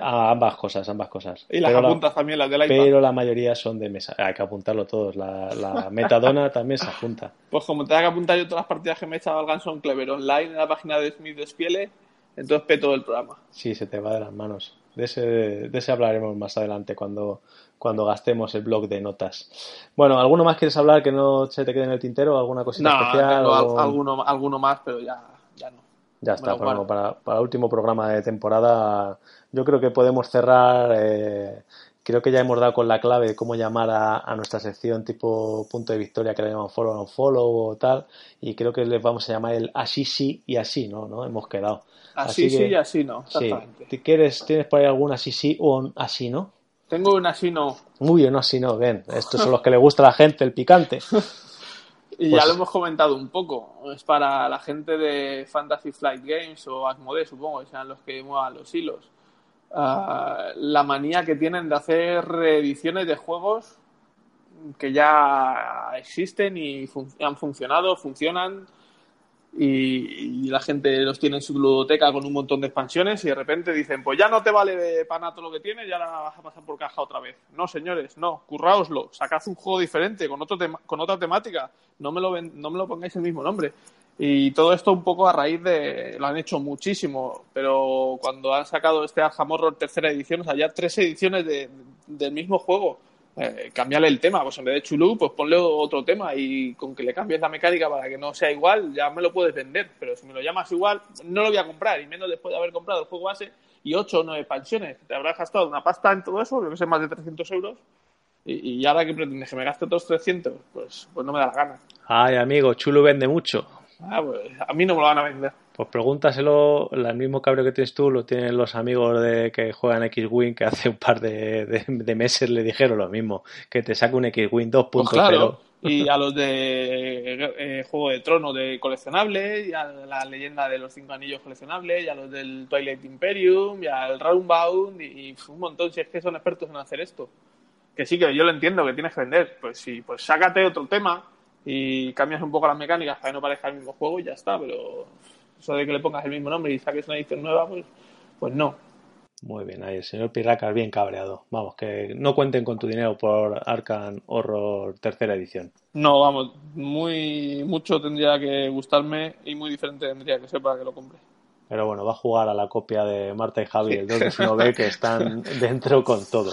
Speaker 2: A ambas cosas, ambas cosas.
Speaker 3: Y las apuntas también, las del iPad.
Speaker 2: Pero la mayoría son de mesa. Hay que apuntarlo todos. La, la metadona también se apunta.
Speaker 3: Pues como te que apuntar yo todas las partidas que me he echado al Ganson Clever online en la página de Smith Despiele, entonces peto el programa.
Speaker 2: Sí, se te va de las manos. De ese, de ese hablaremos más adelante cuando, cuando gastemos el blog de notas. Bueno, ¿alguno más quieres hablar que no se te quede en el tintero? ¿Alguna cosita especial?
Speaker 3: No, alguno, alguno más, pero ya, ya no.
Speaker 2: Ya está, bueno, para, para el último programa de temporada yo creo que podemos cerrar... Eh, creo que ya hemos dado con la clave de cómo llamar a, nuestra sección tipo punto de victoria que le llamamos follow on follow o tal y creo que les vamos a llamar el así sí y así no no hemos quedado
Speaker 3: así, sí y así no
Speaker 2: exactamente. ¿Quieres, tienes por ahí algún así sí o así no
Speaker 3: tengo un así no.
Speaker 2: Muy bien, así no, ven. Estos son los que le gusta a la gente, el picante.
Speaker 3: y ya pues lo hemos comentado un poco. Es para la gente de Fantasy Flight Games o Asmodee, supongo, que sean los que muevan los hilos. Ah, la manía que tienen de hacer reediciones de juegos que ya existen y han funcionado, funcionan y, la gente los tiene en su ludoteca con un montón de expansiones y de repente dicen, pues ya no te vale de pana todo lo que tienes, ya ahora vas a pasar por caja otra vez. No, señores, no, curraoslo, sacad un juego diferente, con, otro con otra temática, no me, lo no me lo pongáis el mismo nombre. Y todo esto un poco a raíz de, lo han hecho muchísimo, pero cuando han sacado este Arkham tercera edición, o sea, ya tres ediciones de, del mismo juego eh, cambiarle el tema, pues en vez de Chulú, pues ponle otro tema y con que le cambies la mecánica para que no sea igual, ya me lo puedes vender, pero si me lo llamas igual, no lo voy a comprar, y menos después de haber comprado el juego base y 8 o 9 expansiones, te habrás gastado una pasta en todo eso, que no sé, más de 300 euros, Y, ahora que pretendes que me gaste otros 300, pues, pues no me da la gana.
Speaker 2: Ay, amigo, Chulo vende mucho.
Speaker 3: Ah, pues a mí no me lo van a vender.
Speaker 2: Pues pregúntaselo, el mismo cabreo que tienes tú lo tienen los amigos de que juegan X-Wing que hace un par de, meses le dijeron lo mismo, que te saca un X-Wing 2.0. Pues claro,
Speaker 3: y a los de eh, Juego de Trono de coleccionables, y a la leyenda de los cinco anillos coleccionables, y a los del Twilight Imperium, y al Roundbound, y, y un montón, si es que son expertos en hacer esto. Que sí, que yo lo entiendo, que tienes que vender. Pues sí, pues sácate otro tema y cambias un poco las mecánicas para que no parezca el mismo juego y ya está, pero eso de que le pongas el mismo nombre y saques una edición nueva, pues, pues no.
Speaker 2: Muy bien, ahí el señor Pirracas bien cabreado. Vamos, que no cuenten con tu dinero por Arcan Horror tercera edición.
Speaker 3: No, vamos, muy mucho tendría que gustarme y muy diferente tendría que ser para que lo compre.
Speaker 2: Pero bueno, va a jugar a la copia de Marta y Javi, el 2 de 1B, que están dentro con todo.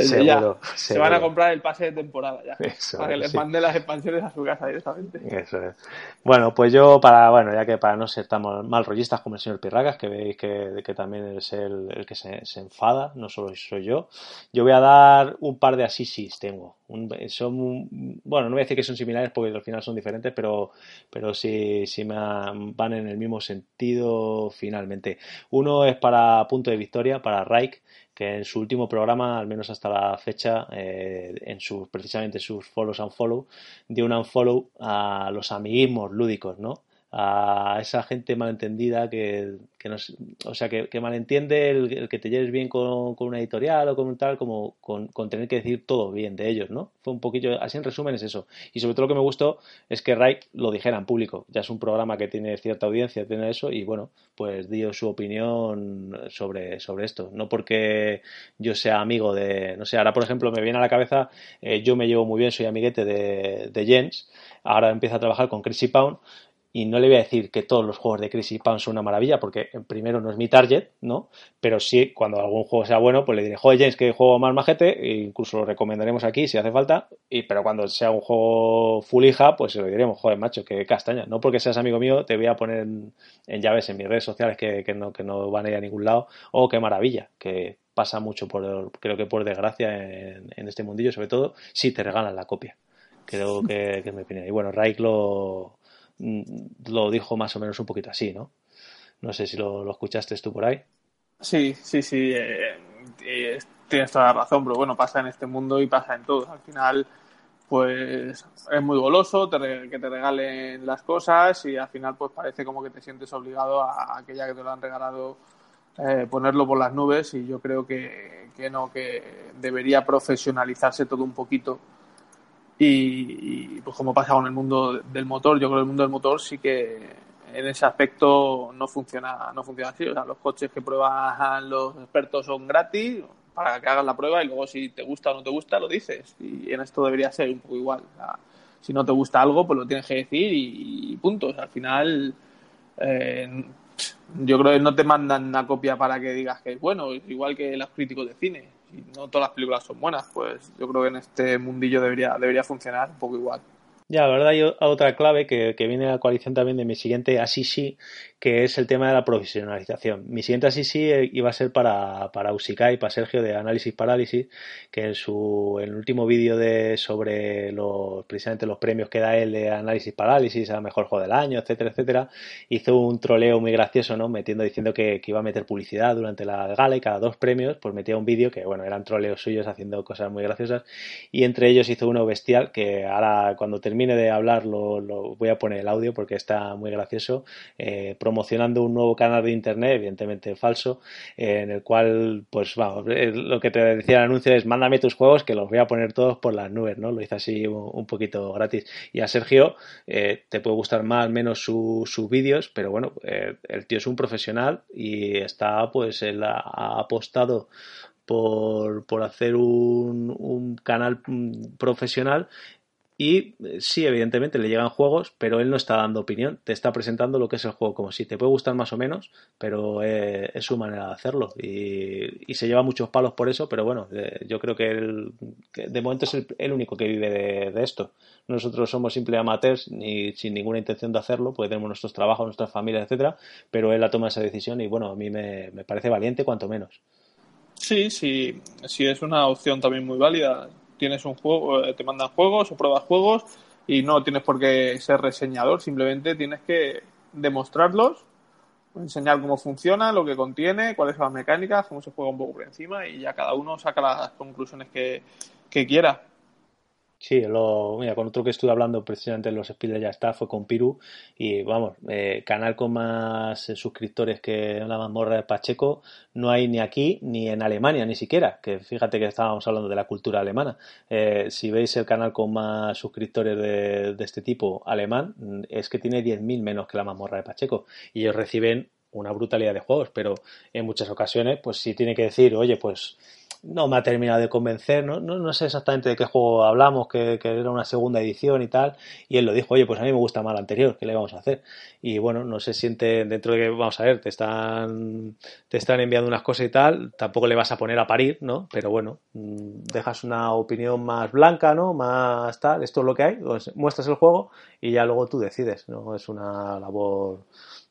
Speaker 3: seguro, Se van a comprar el pase de temporada ya. para que les mande las expansiones a su casa directamente.
Speaker 2: Eso es. Bueno, pues yo, para, bueno, ya que para no ser tan mal rollistas como el señor Pirragas, que veis que, que también es el, el que se, se, enfada, no solo soy yo, yo voy a dar un par de asisis, tengo. Son, bueno, no voy a decir que son similares porque al final son diferentes, pero, pero sí, sí me van en el mismo sentido finalmente. Uno es para punto de victoria, para Reich, que en su último programa, al menos hasta la fecha, eh, en sus, precisamente sus follows and follow, dio un unfollow a los amiguismos lúdicos, ¿no? A esa gente malentendida que, que nos, o sea, que, que malentiende el, que te lleves bien con, con, una editorial o con un tal, como con, con, tener que decir todo bien de ellos, ¿no? Fue un poquillo, así en resumen es eso. Y sobre todo lo que me gustó es que Ray lo dijera en público. Ya es un programa que tiene cierta audiencia, tiene eso, y bueno, pues dio su opinión sobre, sobre esto. No porque yo sea amigo de, no sé, ahora por ejemplo me viene a la cabeza, eh, yo me llevo muy bien, soy amiguete de, de Jens, ahora empieza a trabajar con Chrissy Pound y no le voy a decir que todos los juegos de Crisis Pound son una maravilla, porque primero no es mi target, ¿no? Pero sí, cuando algún juego sea bueno, pues le diré, joder, James, que juego más majete, e incluso lo recomendaremos aquí si hace falta, y, pero cuando sea un juego full hija, pues se lo diremos, joder, macho, que castaña. No porque seas amigo mío, te voy a poner en, llaves en mis redes sociales que, que, no, que no van a ir a ningún lado, o qué maravilla, que pasa mucho, por creo que por desgracia en, en este mundillo, sobre todo si te regalan la copia. Creo que, que es mi opinión. Y bueno, Raik lo lo dijo más o menos un poquito así, ¿no? No sé si lo, escuchaste tú por ahí.
Speaker 3: Sí, sí, sí. Eh, eh, tienes toda la razón, pero bueno, pasa en este mundo y pasa en todo. Al final, pues es muy goloso que te regalen las cosas y al final, pues parece como que te sientes obligado a, aquella que te lo han regalado eh, ponerlo por las nubes y yo creo que, que no, que debería profesionalizarse todo un poquito y, pues como pasa con el mundo del motor, yo creo que el mundo del motor sí que en ese aspecto no funciona, no funciona así. O sea, los coches que prueban los expertos son gratis para que hagas la prueba y luego si te gusta o no te gusta lo dices. Y en esto debería ser un poco igual. si no te gusta algo, pues lo tienes que decir y, punto. al final, eh, yo creo que no te mandan una copia para que digas que es bueno, igual que los críticos de cine y no todas las películas son buenas, pues yo creo que en este mundillo debería, debería funcionar un poco igual.
Speaker 2: Ya, la verdad hay otra clave que, que viene a la coalición también de mi siguiente así sí, que es el tema de la profesionalización. Mi siguiente así sí eh, iba a ser para, para Usikai, para Sergio de Análisis Parálisis, que en su el último vídeo de sobre los precisamente los premios que da él de Análisis Parálisis, a mejor juego del año, etcétera, etcétera, hizo un troleo muy gracioso, ¿no? Metiendo, diciendo que, que iba a meter publicidad durante la gala y cada dos premios, pues metía un vídeo que, bueno, eran troleos suyos haciendo cosas muy graciosas, y entre ellos hizo uno bestial que ahora cuando termine de hablar lo, voy a poner el audio porque está muy gracioso. Eh, promocionando un nuevo canal de internet, evidentemente falso, en el cual, pues vamos, eh, lo que te decía el anuncio es mándame tus juegos que los voy a poner todos por las nubes, ¿no? Lo hice así un, poquito gratis. Y a Sergio eh, te puede gustar más o menos sus vídeos, pero bueno, el tío es un profesional y está, pues, él ha, apostado por, por, hacer un, un, canal mm, profesional y eh, sí, evidentemente le llegan juegos, pero él no está dando opinión, te está presentando lo que es el juego como si te puede gustar más o menos, pero eh, es su manera de hacerlo. Y, se lleva muchos palos por eso, pero bueno, eh, yo creo que, él, de momento es el, único que vive de, esto. Nosotros somos simple amateurs ni sin ninguna intención de hacerlo, pues tenemos nuestros trabajos, nuestras familias, etcétera, pero él ha tomado esa decisión y bueno, a mí me, me parece valiente cuanto menos.
Speaker 3: Sí, sí, sí, es una opción también muy válida. Tienes un juego, eh, te mandan juegos o pruebas juegos y no tienes por qué ser reseñador, simplemente tienes que demostrarlos, enseñar cómo funciona, lo que contiene, cuáles son las mecánicas, cómo se juega un poco por encima y ya cada uno saca las conclusiones que, que quiera.
Speaker 2: Sí, lo, mira, con otro que estuve hablando precisamente en los speeders ya está, fue con Piru. Y vamos, eh, canal con más eh, suscriptores que la mazmorra de Pacheco no hay ni aquí ni en Alemania, ni siquiera. Que fíjate que estábamos hablando de la cultura alemana. Eh, si veis el canal con más suscriptores de, este tipo alemán, mm, es que tiene 10.000 menos que la mazmorra de Pacheco. Y ellos reciben una brutalidad de juegos, pero en muchas ocasiones, pues sí tiene que decir, oye, pues no me ha terminado de convencer, no, no, no sé exactamente de qué juego hablamos, que, que, era una segunda edición y tal, y él lo dijo, oye, pues a mí me gusta más la anterior, ¿qué le vamos a hacer? Y bueno, no se siente dentro de que, vamos a ver, te están, te están enviando unas cosas y tal, tampoco le vas a poner a parir, ¿no? Pero bueno, mm, dejas una opinión más blanca, ¿no? Más tal, esto es lo que hay, pues muestras el juego y ya luego tú decides, ¿no? Es una labor,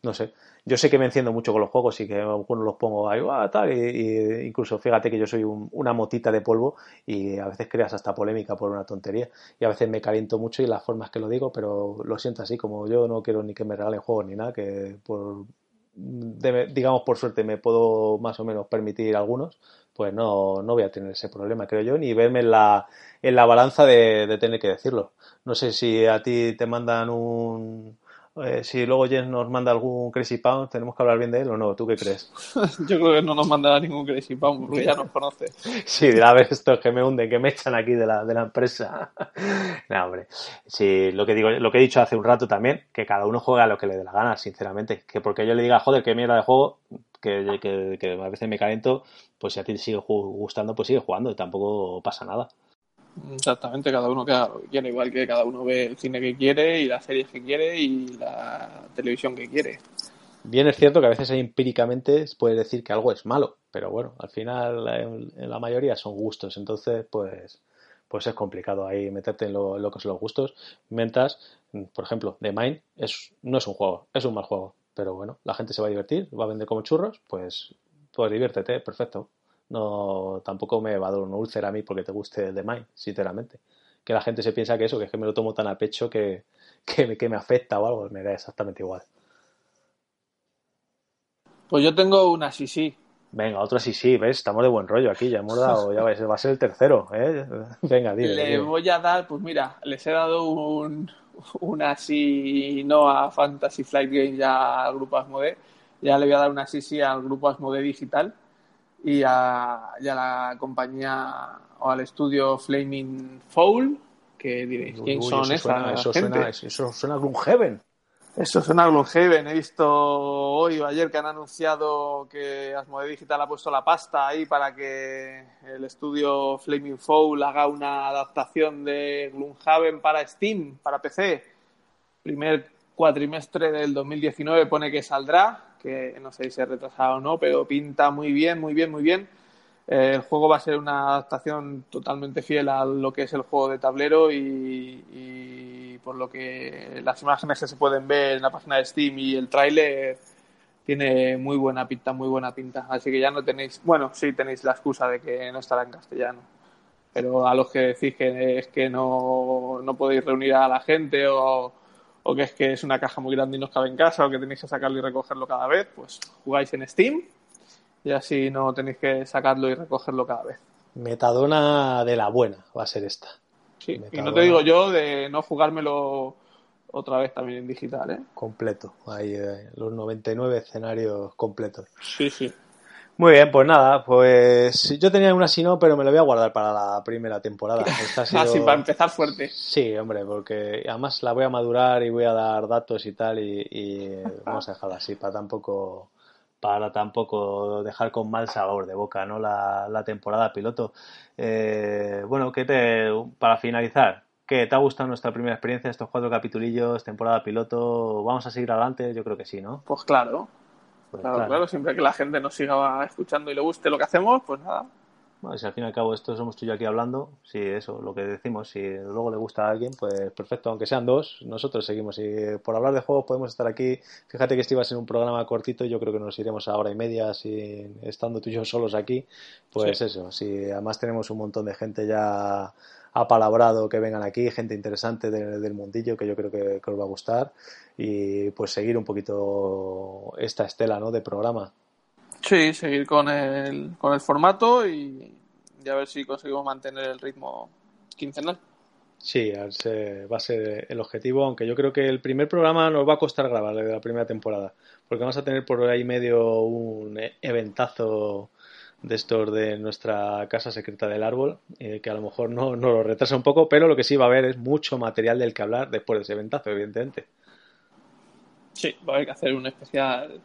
Speaker 2: no sé, yo sé que me enciendo mucho con los juegos y que algunos los pongo ahí, ah, tal, y, incluso fíjate que yo soy un, una motita de polvo y a veces creas hasta polémica por una tontería y a veces me caliento mucho y las formas que lo digo, pero lo siento así, como yo no quiero ni que me regalen juegos ni nada, que por, de, digamos por suerte me puedo más o menos permitir algunos, pues no, no voy a tener ese problema, creo yo, ni verme en la, en la balanza de, de tener que decirlo. No sé si a ti te mandan un eh, si luego Jens nos manda algún Crazy Pound, ¿tenemos que hablar bien de él o no? ¿Tú qué crees?
Speaker 3: Yo creo que no nos mandará ningún Crazy Pound porque ya nos conoce.
Speaker 2: sí, a ver estos que me hunden, que me echan aquí de la, de la empresa. no, hombre. Sí, lo que, digo, lo que he dicho hace un rato también, que cada uno juega lo que le dé la gana, sinceramente. Que porque yo le diga, joder, qué mierda de juego, que, que, que a veces me calento, pues si a ti te sigue gustando, pues sigue jugando y tampoco pasa nada.
Speaker 3: Exactamente, cada uno que quiere, igual que cada uno ve el cine que quiere y las series que quiere y la televisión que quiere.
Speaker 2: Bien es cierto que a veces empíricamente puedes decir que algo es malo, pero bueno, al final en la mayoría son gustos, entonces pues pues es complicado ahí meterte en lo, lo que son los gustos, mientras, por ejemplo, The Mind es, no es un juego, es un mal juego, pero bueno, la gente se va a divertir, va a vender como churros, pues, pues diviértete, perfecto no tampoco me va a dar un úlcera a mí porque te guste el de Mine, sinceramente. Que la gente se piensa que eso, que es que me lo tomo tan a pecho que, que, que me afecta o algo, me da exactamente igual.
Speaker 3: Pues yo tengo una sí sí.
Speaker 2: Venga, otro sí sí, ¿ves? Estamos de buen rollo aquí, ya hemos dado, ya va a ser el tercero, ¿eh? Venga, dile.
Speaker 3: Le
Speaker 2: dile.
Speaker 3: voy a dar, pues mira, les he dado un, una sí no a Fantasy Flight Game ya al grupo Asmode, ya le voy a dar una sí sí al grupo Asmode Digital y a, y a la compañía o al estudio Flaming Foul, que diréis, ¿quién
Speaker 2: Uy,
Speaker 3: son
Speaker 2: eso
Speaker 3: esa
Speaker 2: suena, eso
Speaker 3: gente?
Speaker 2: suena, eso suena a Gloomhaven.
Speaker 3: Eso suena a Gloomhaven. He visto hoy o ayer que han anunciado que Asmodee Digital ha puesto la pasta ahí para que el estudio Flaming Foul haga una adaptación de Gloomhaven para Steam, para PC. Primer cuatrimestre del 2019 pone que saldrá, que no sé si se retrasado o no, pero pinta muy bien, muy bien, muy bien. Eh, el juego va a ser una adaptación totalmente fiel a lo que es el juego de tablero y, y por lo que las imágenes que se pueden ver en la página de Steam y el tráiler tiene muy buena pinta, muy buena pinta. Así que ya no tenéis, bueno, sí tenéis la excusa de que no estará en castellano. Pero a los que decís que es que no, no podéis reunir a la gente o, o que es que es una caja muy grande y no os cabe en casa o que tenéis que sacarlo y recogerlo cada vez, pues jugáis en Steam y así no tenéis que sacarlo y recogerlo cada vez.
Speaker 2: Metadona de la buena va a ser esta.
Speaker 3: Sí, y
Speaker 2: Metadona
Speaker 3: no te digo yo de no jugármelo otra vez también en digital, ¿eh?
Speaker 2: completo. Ahí eh, los 99 escenarios completos.
Speaker 3: Sí, sí.
Speaker 2: Muy bien, pues nada, pues yo tenía una si no, pero me lo voy a guardar para la primera temporada. Esta ha sido-
Speaker 3: Así para empezar fuerte.
Speaker 2: Sí, hombre, porque además la voy a madurar y voy a dar datos y tal y, y vamos a dejarla así para tampoco para tampoco dejar con mal sabor de boca, ¿no? La, la temporada piloto. Eh, bueno, ¿qué te para finalizar? ¿Qué te ha gustado nuestra primera experiencia estos cuatro capitulillos, temporada piloto? ¿Vamos a seguir adelante? Yo creo que sí, ¿no?
Speaker 3: Pues claro,
Speaker 2: Pues
Speaker 3: claro, claro, siempre que la gente nos siga escuchando y le guste lo que hacemos, pues nada,
Speaker 5: Bueno, si al fin y al cabo esto somos tú y yo aquí hablando, si eso, lo que decimos, si luego le gusta a alguien, pues perfecto, aunque sean dos, nosotros seguimos. Y por hablar de juegos podemos estar aquí. Fíjate que este iba a ser un programa cortito, yo creo que nos iremos a hora y media, si estando tú y yo solos aquí, pues eso, si además tenemos un montón de gente ya apalabrado que vengan aquí, gente interesante del mundillo que yo creo que, que, os va a gustar y pues seguir un poquito esta estela ¿no? de programa.
Speaker 3: Sí, seguir con el, con el formato y, a ver si conseguimos mantener el ritmo quincenal.
Speaker 2: Sí, va a ser el objetivo, aunque yo creo que el primer programa nos va a costar grabar de la primera temporada, porque vamos a tener por ahí medio un eventazo de estos de nuestra casa secreta del árbol, eh, que a lo mejor no, no lo retrasa un poco, pero lo que sí va a haber es mucho material del que hablar después de ese eventazo, evidentemente.
Speaker 3: Sí, va a haber que hacer un especial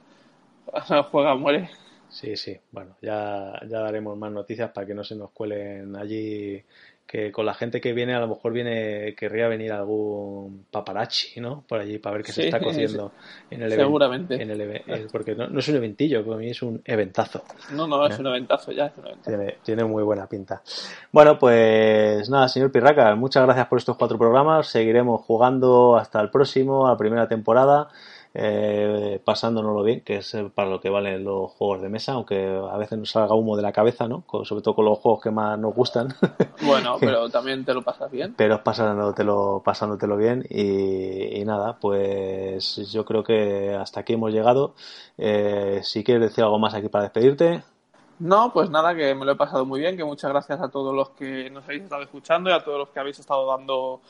Speaker 3: Juega, muere.
Speaker 2: Sí, sí, bueno, ya, ya daremos más noticias para que no se nos cuelen allí, que con la gente que viene a lo mejor viene, querría venir algún paparazzi, ¿no? Por allí para ver qué se está cociendo en el
Speaker 3: Seguramente.
Speaker 2: En el, porque no, es un eventillo, para mí es un eventazo.
Speaker 3: No, no, es un eventazo ya.
Speaker 2: Tiene, tiene muy buena pinta. Bueno, pues nada, señor Pirraca, muchas gracias por estos cuatro programas. Seguiremos jugando hasta el próximo, a la primera temporada eh, pasándonoslo bien, que es para lo que valen los juegos de mesa, aunque a veces nos salga humo de la cabeza, ¿no? sobre todo con los juegos que más nos gustan.
Speaker 3: Bueno, pero también te lo pasas bien.
Speaker 2: Pero pasándotelo, pasándotelo bien y, nada, pues yo creo que hasta aquí hemos llegado. Eh, si quieres decir algo más aquí para despedirte.
Speaker 3: No, pues nada, que me lo he pasado muy bien, que muchas gracias a todos los que nos habéis estado escuchando y a todos los que habéis estado dando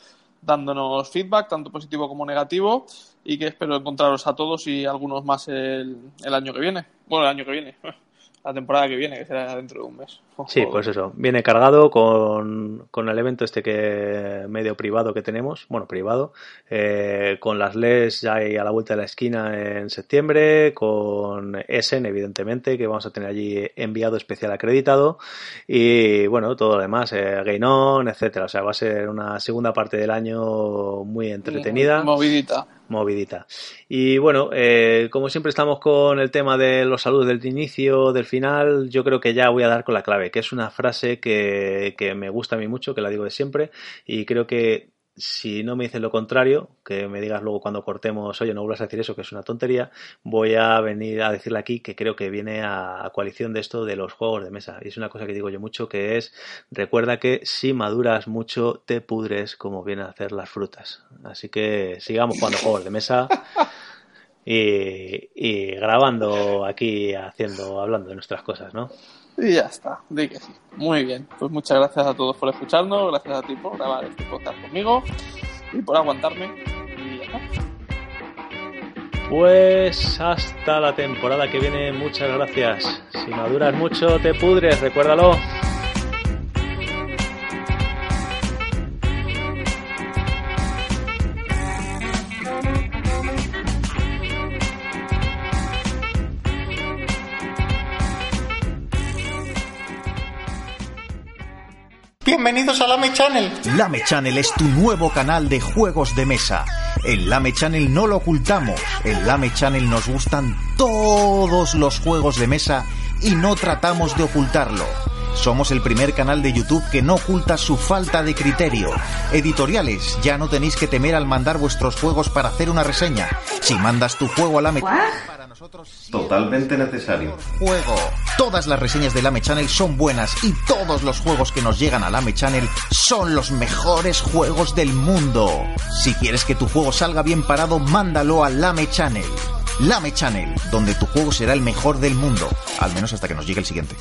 Speaker 3: dándonos feedback, tanto positivo como negativo, y que espero encontraros a todos y algunos más el, el año que viene. Bueno, el año que viene. la temporada que viene, que será dentro de un mes.
Speaker 2: Sí, pues eso, viene cargado con, con, el evento este que medio privado que tenemos, bueno, privado, eh, con las LES ya ahí a la vuelta de la esquina en septiembre, con Essen, evidentemente, que vamos a tener allí enviado especial acreditado, y bueno, todo lo demás, eh, Game On, etcétera, o sea, va a ser una segunda parte del año muy entretenida.
Speaker 3: Movidita.
Speaker 2: Movidita. Y bueno, eh, como siempre estamos con el tema de los saludos del inicio, del final, yo creo que ya voy a dar con la clave, que es una frase que, que me gusta a mí mucho, que la digo de siempre, y creo que si no me dices lo contrario, que me digas luego cuando cortemos, oye, no vuelvas a decir eso, que es una tontería, voy a venir a decirle aquí que creo que viene a, coalición de esto de los juegos de mesa. Y es una cosa que digo yo mucho, que es, recuerda que si maduras mucho, te pudres como vienen a hacer las frutas. Así que sigamos jugando juegos de mesa. Y, y grabando aquí, haciendo, hablando de nuestras cosas, ¿no?
Speaker 3: Y ya está, di que sí. Muy bien. Pues muchas gracias a todos por escucharnos, gracias a ti por grabar este podcast conmigo y por aguantarme. Y ya está.
Speaker 2: Pues hasta la temporada que viene, muchas gracias. Si maduras mucho, te pudres, recuérdalo.
Speaker 6: Bienvenidos a Lame Channel.
Speaker 7: Lame Channel es tu nuevo canal de juegos de mesa. En Lame Channel no lo ocultamos. En Lame Channel nos gustan todos los juegos de mesa y no tratamos de ocultarlo. Somos el primer canal de YouTube que no oculta su falta de criterio. Editoriales, ya no tenéis que temer al mandar vuestros juegos para hacer una reseña. Si mandas tu juego a la para nosotros
Speaker 1: totalmente necesario.
Speaker 7: Juego. Todas las reseñas de Lame Channel son buenas y todos los juegos que nos llegan a Lame Channel son los mejores juegos del mundo. Si quieres que tu juego salga bien parado, mándalo a Lame Channel. Lame Channel, donde tu juego será el mejor del mundo, al menos hasta que nos llegue el siguiente.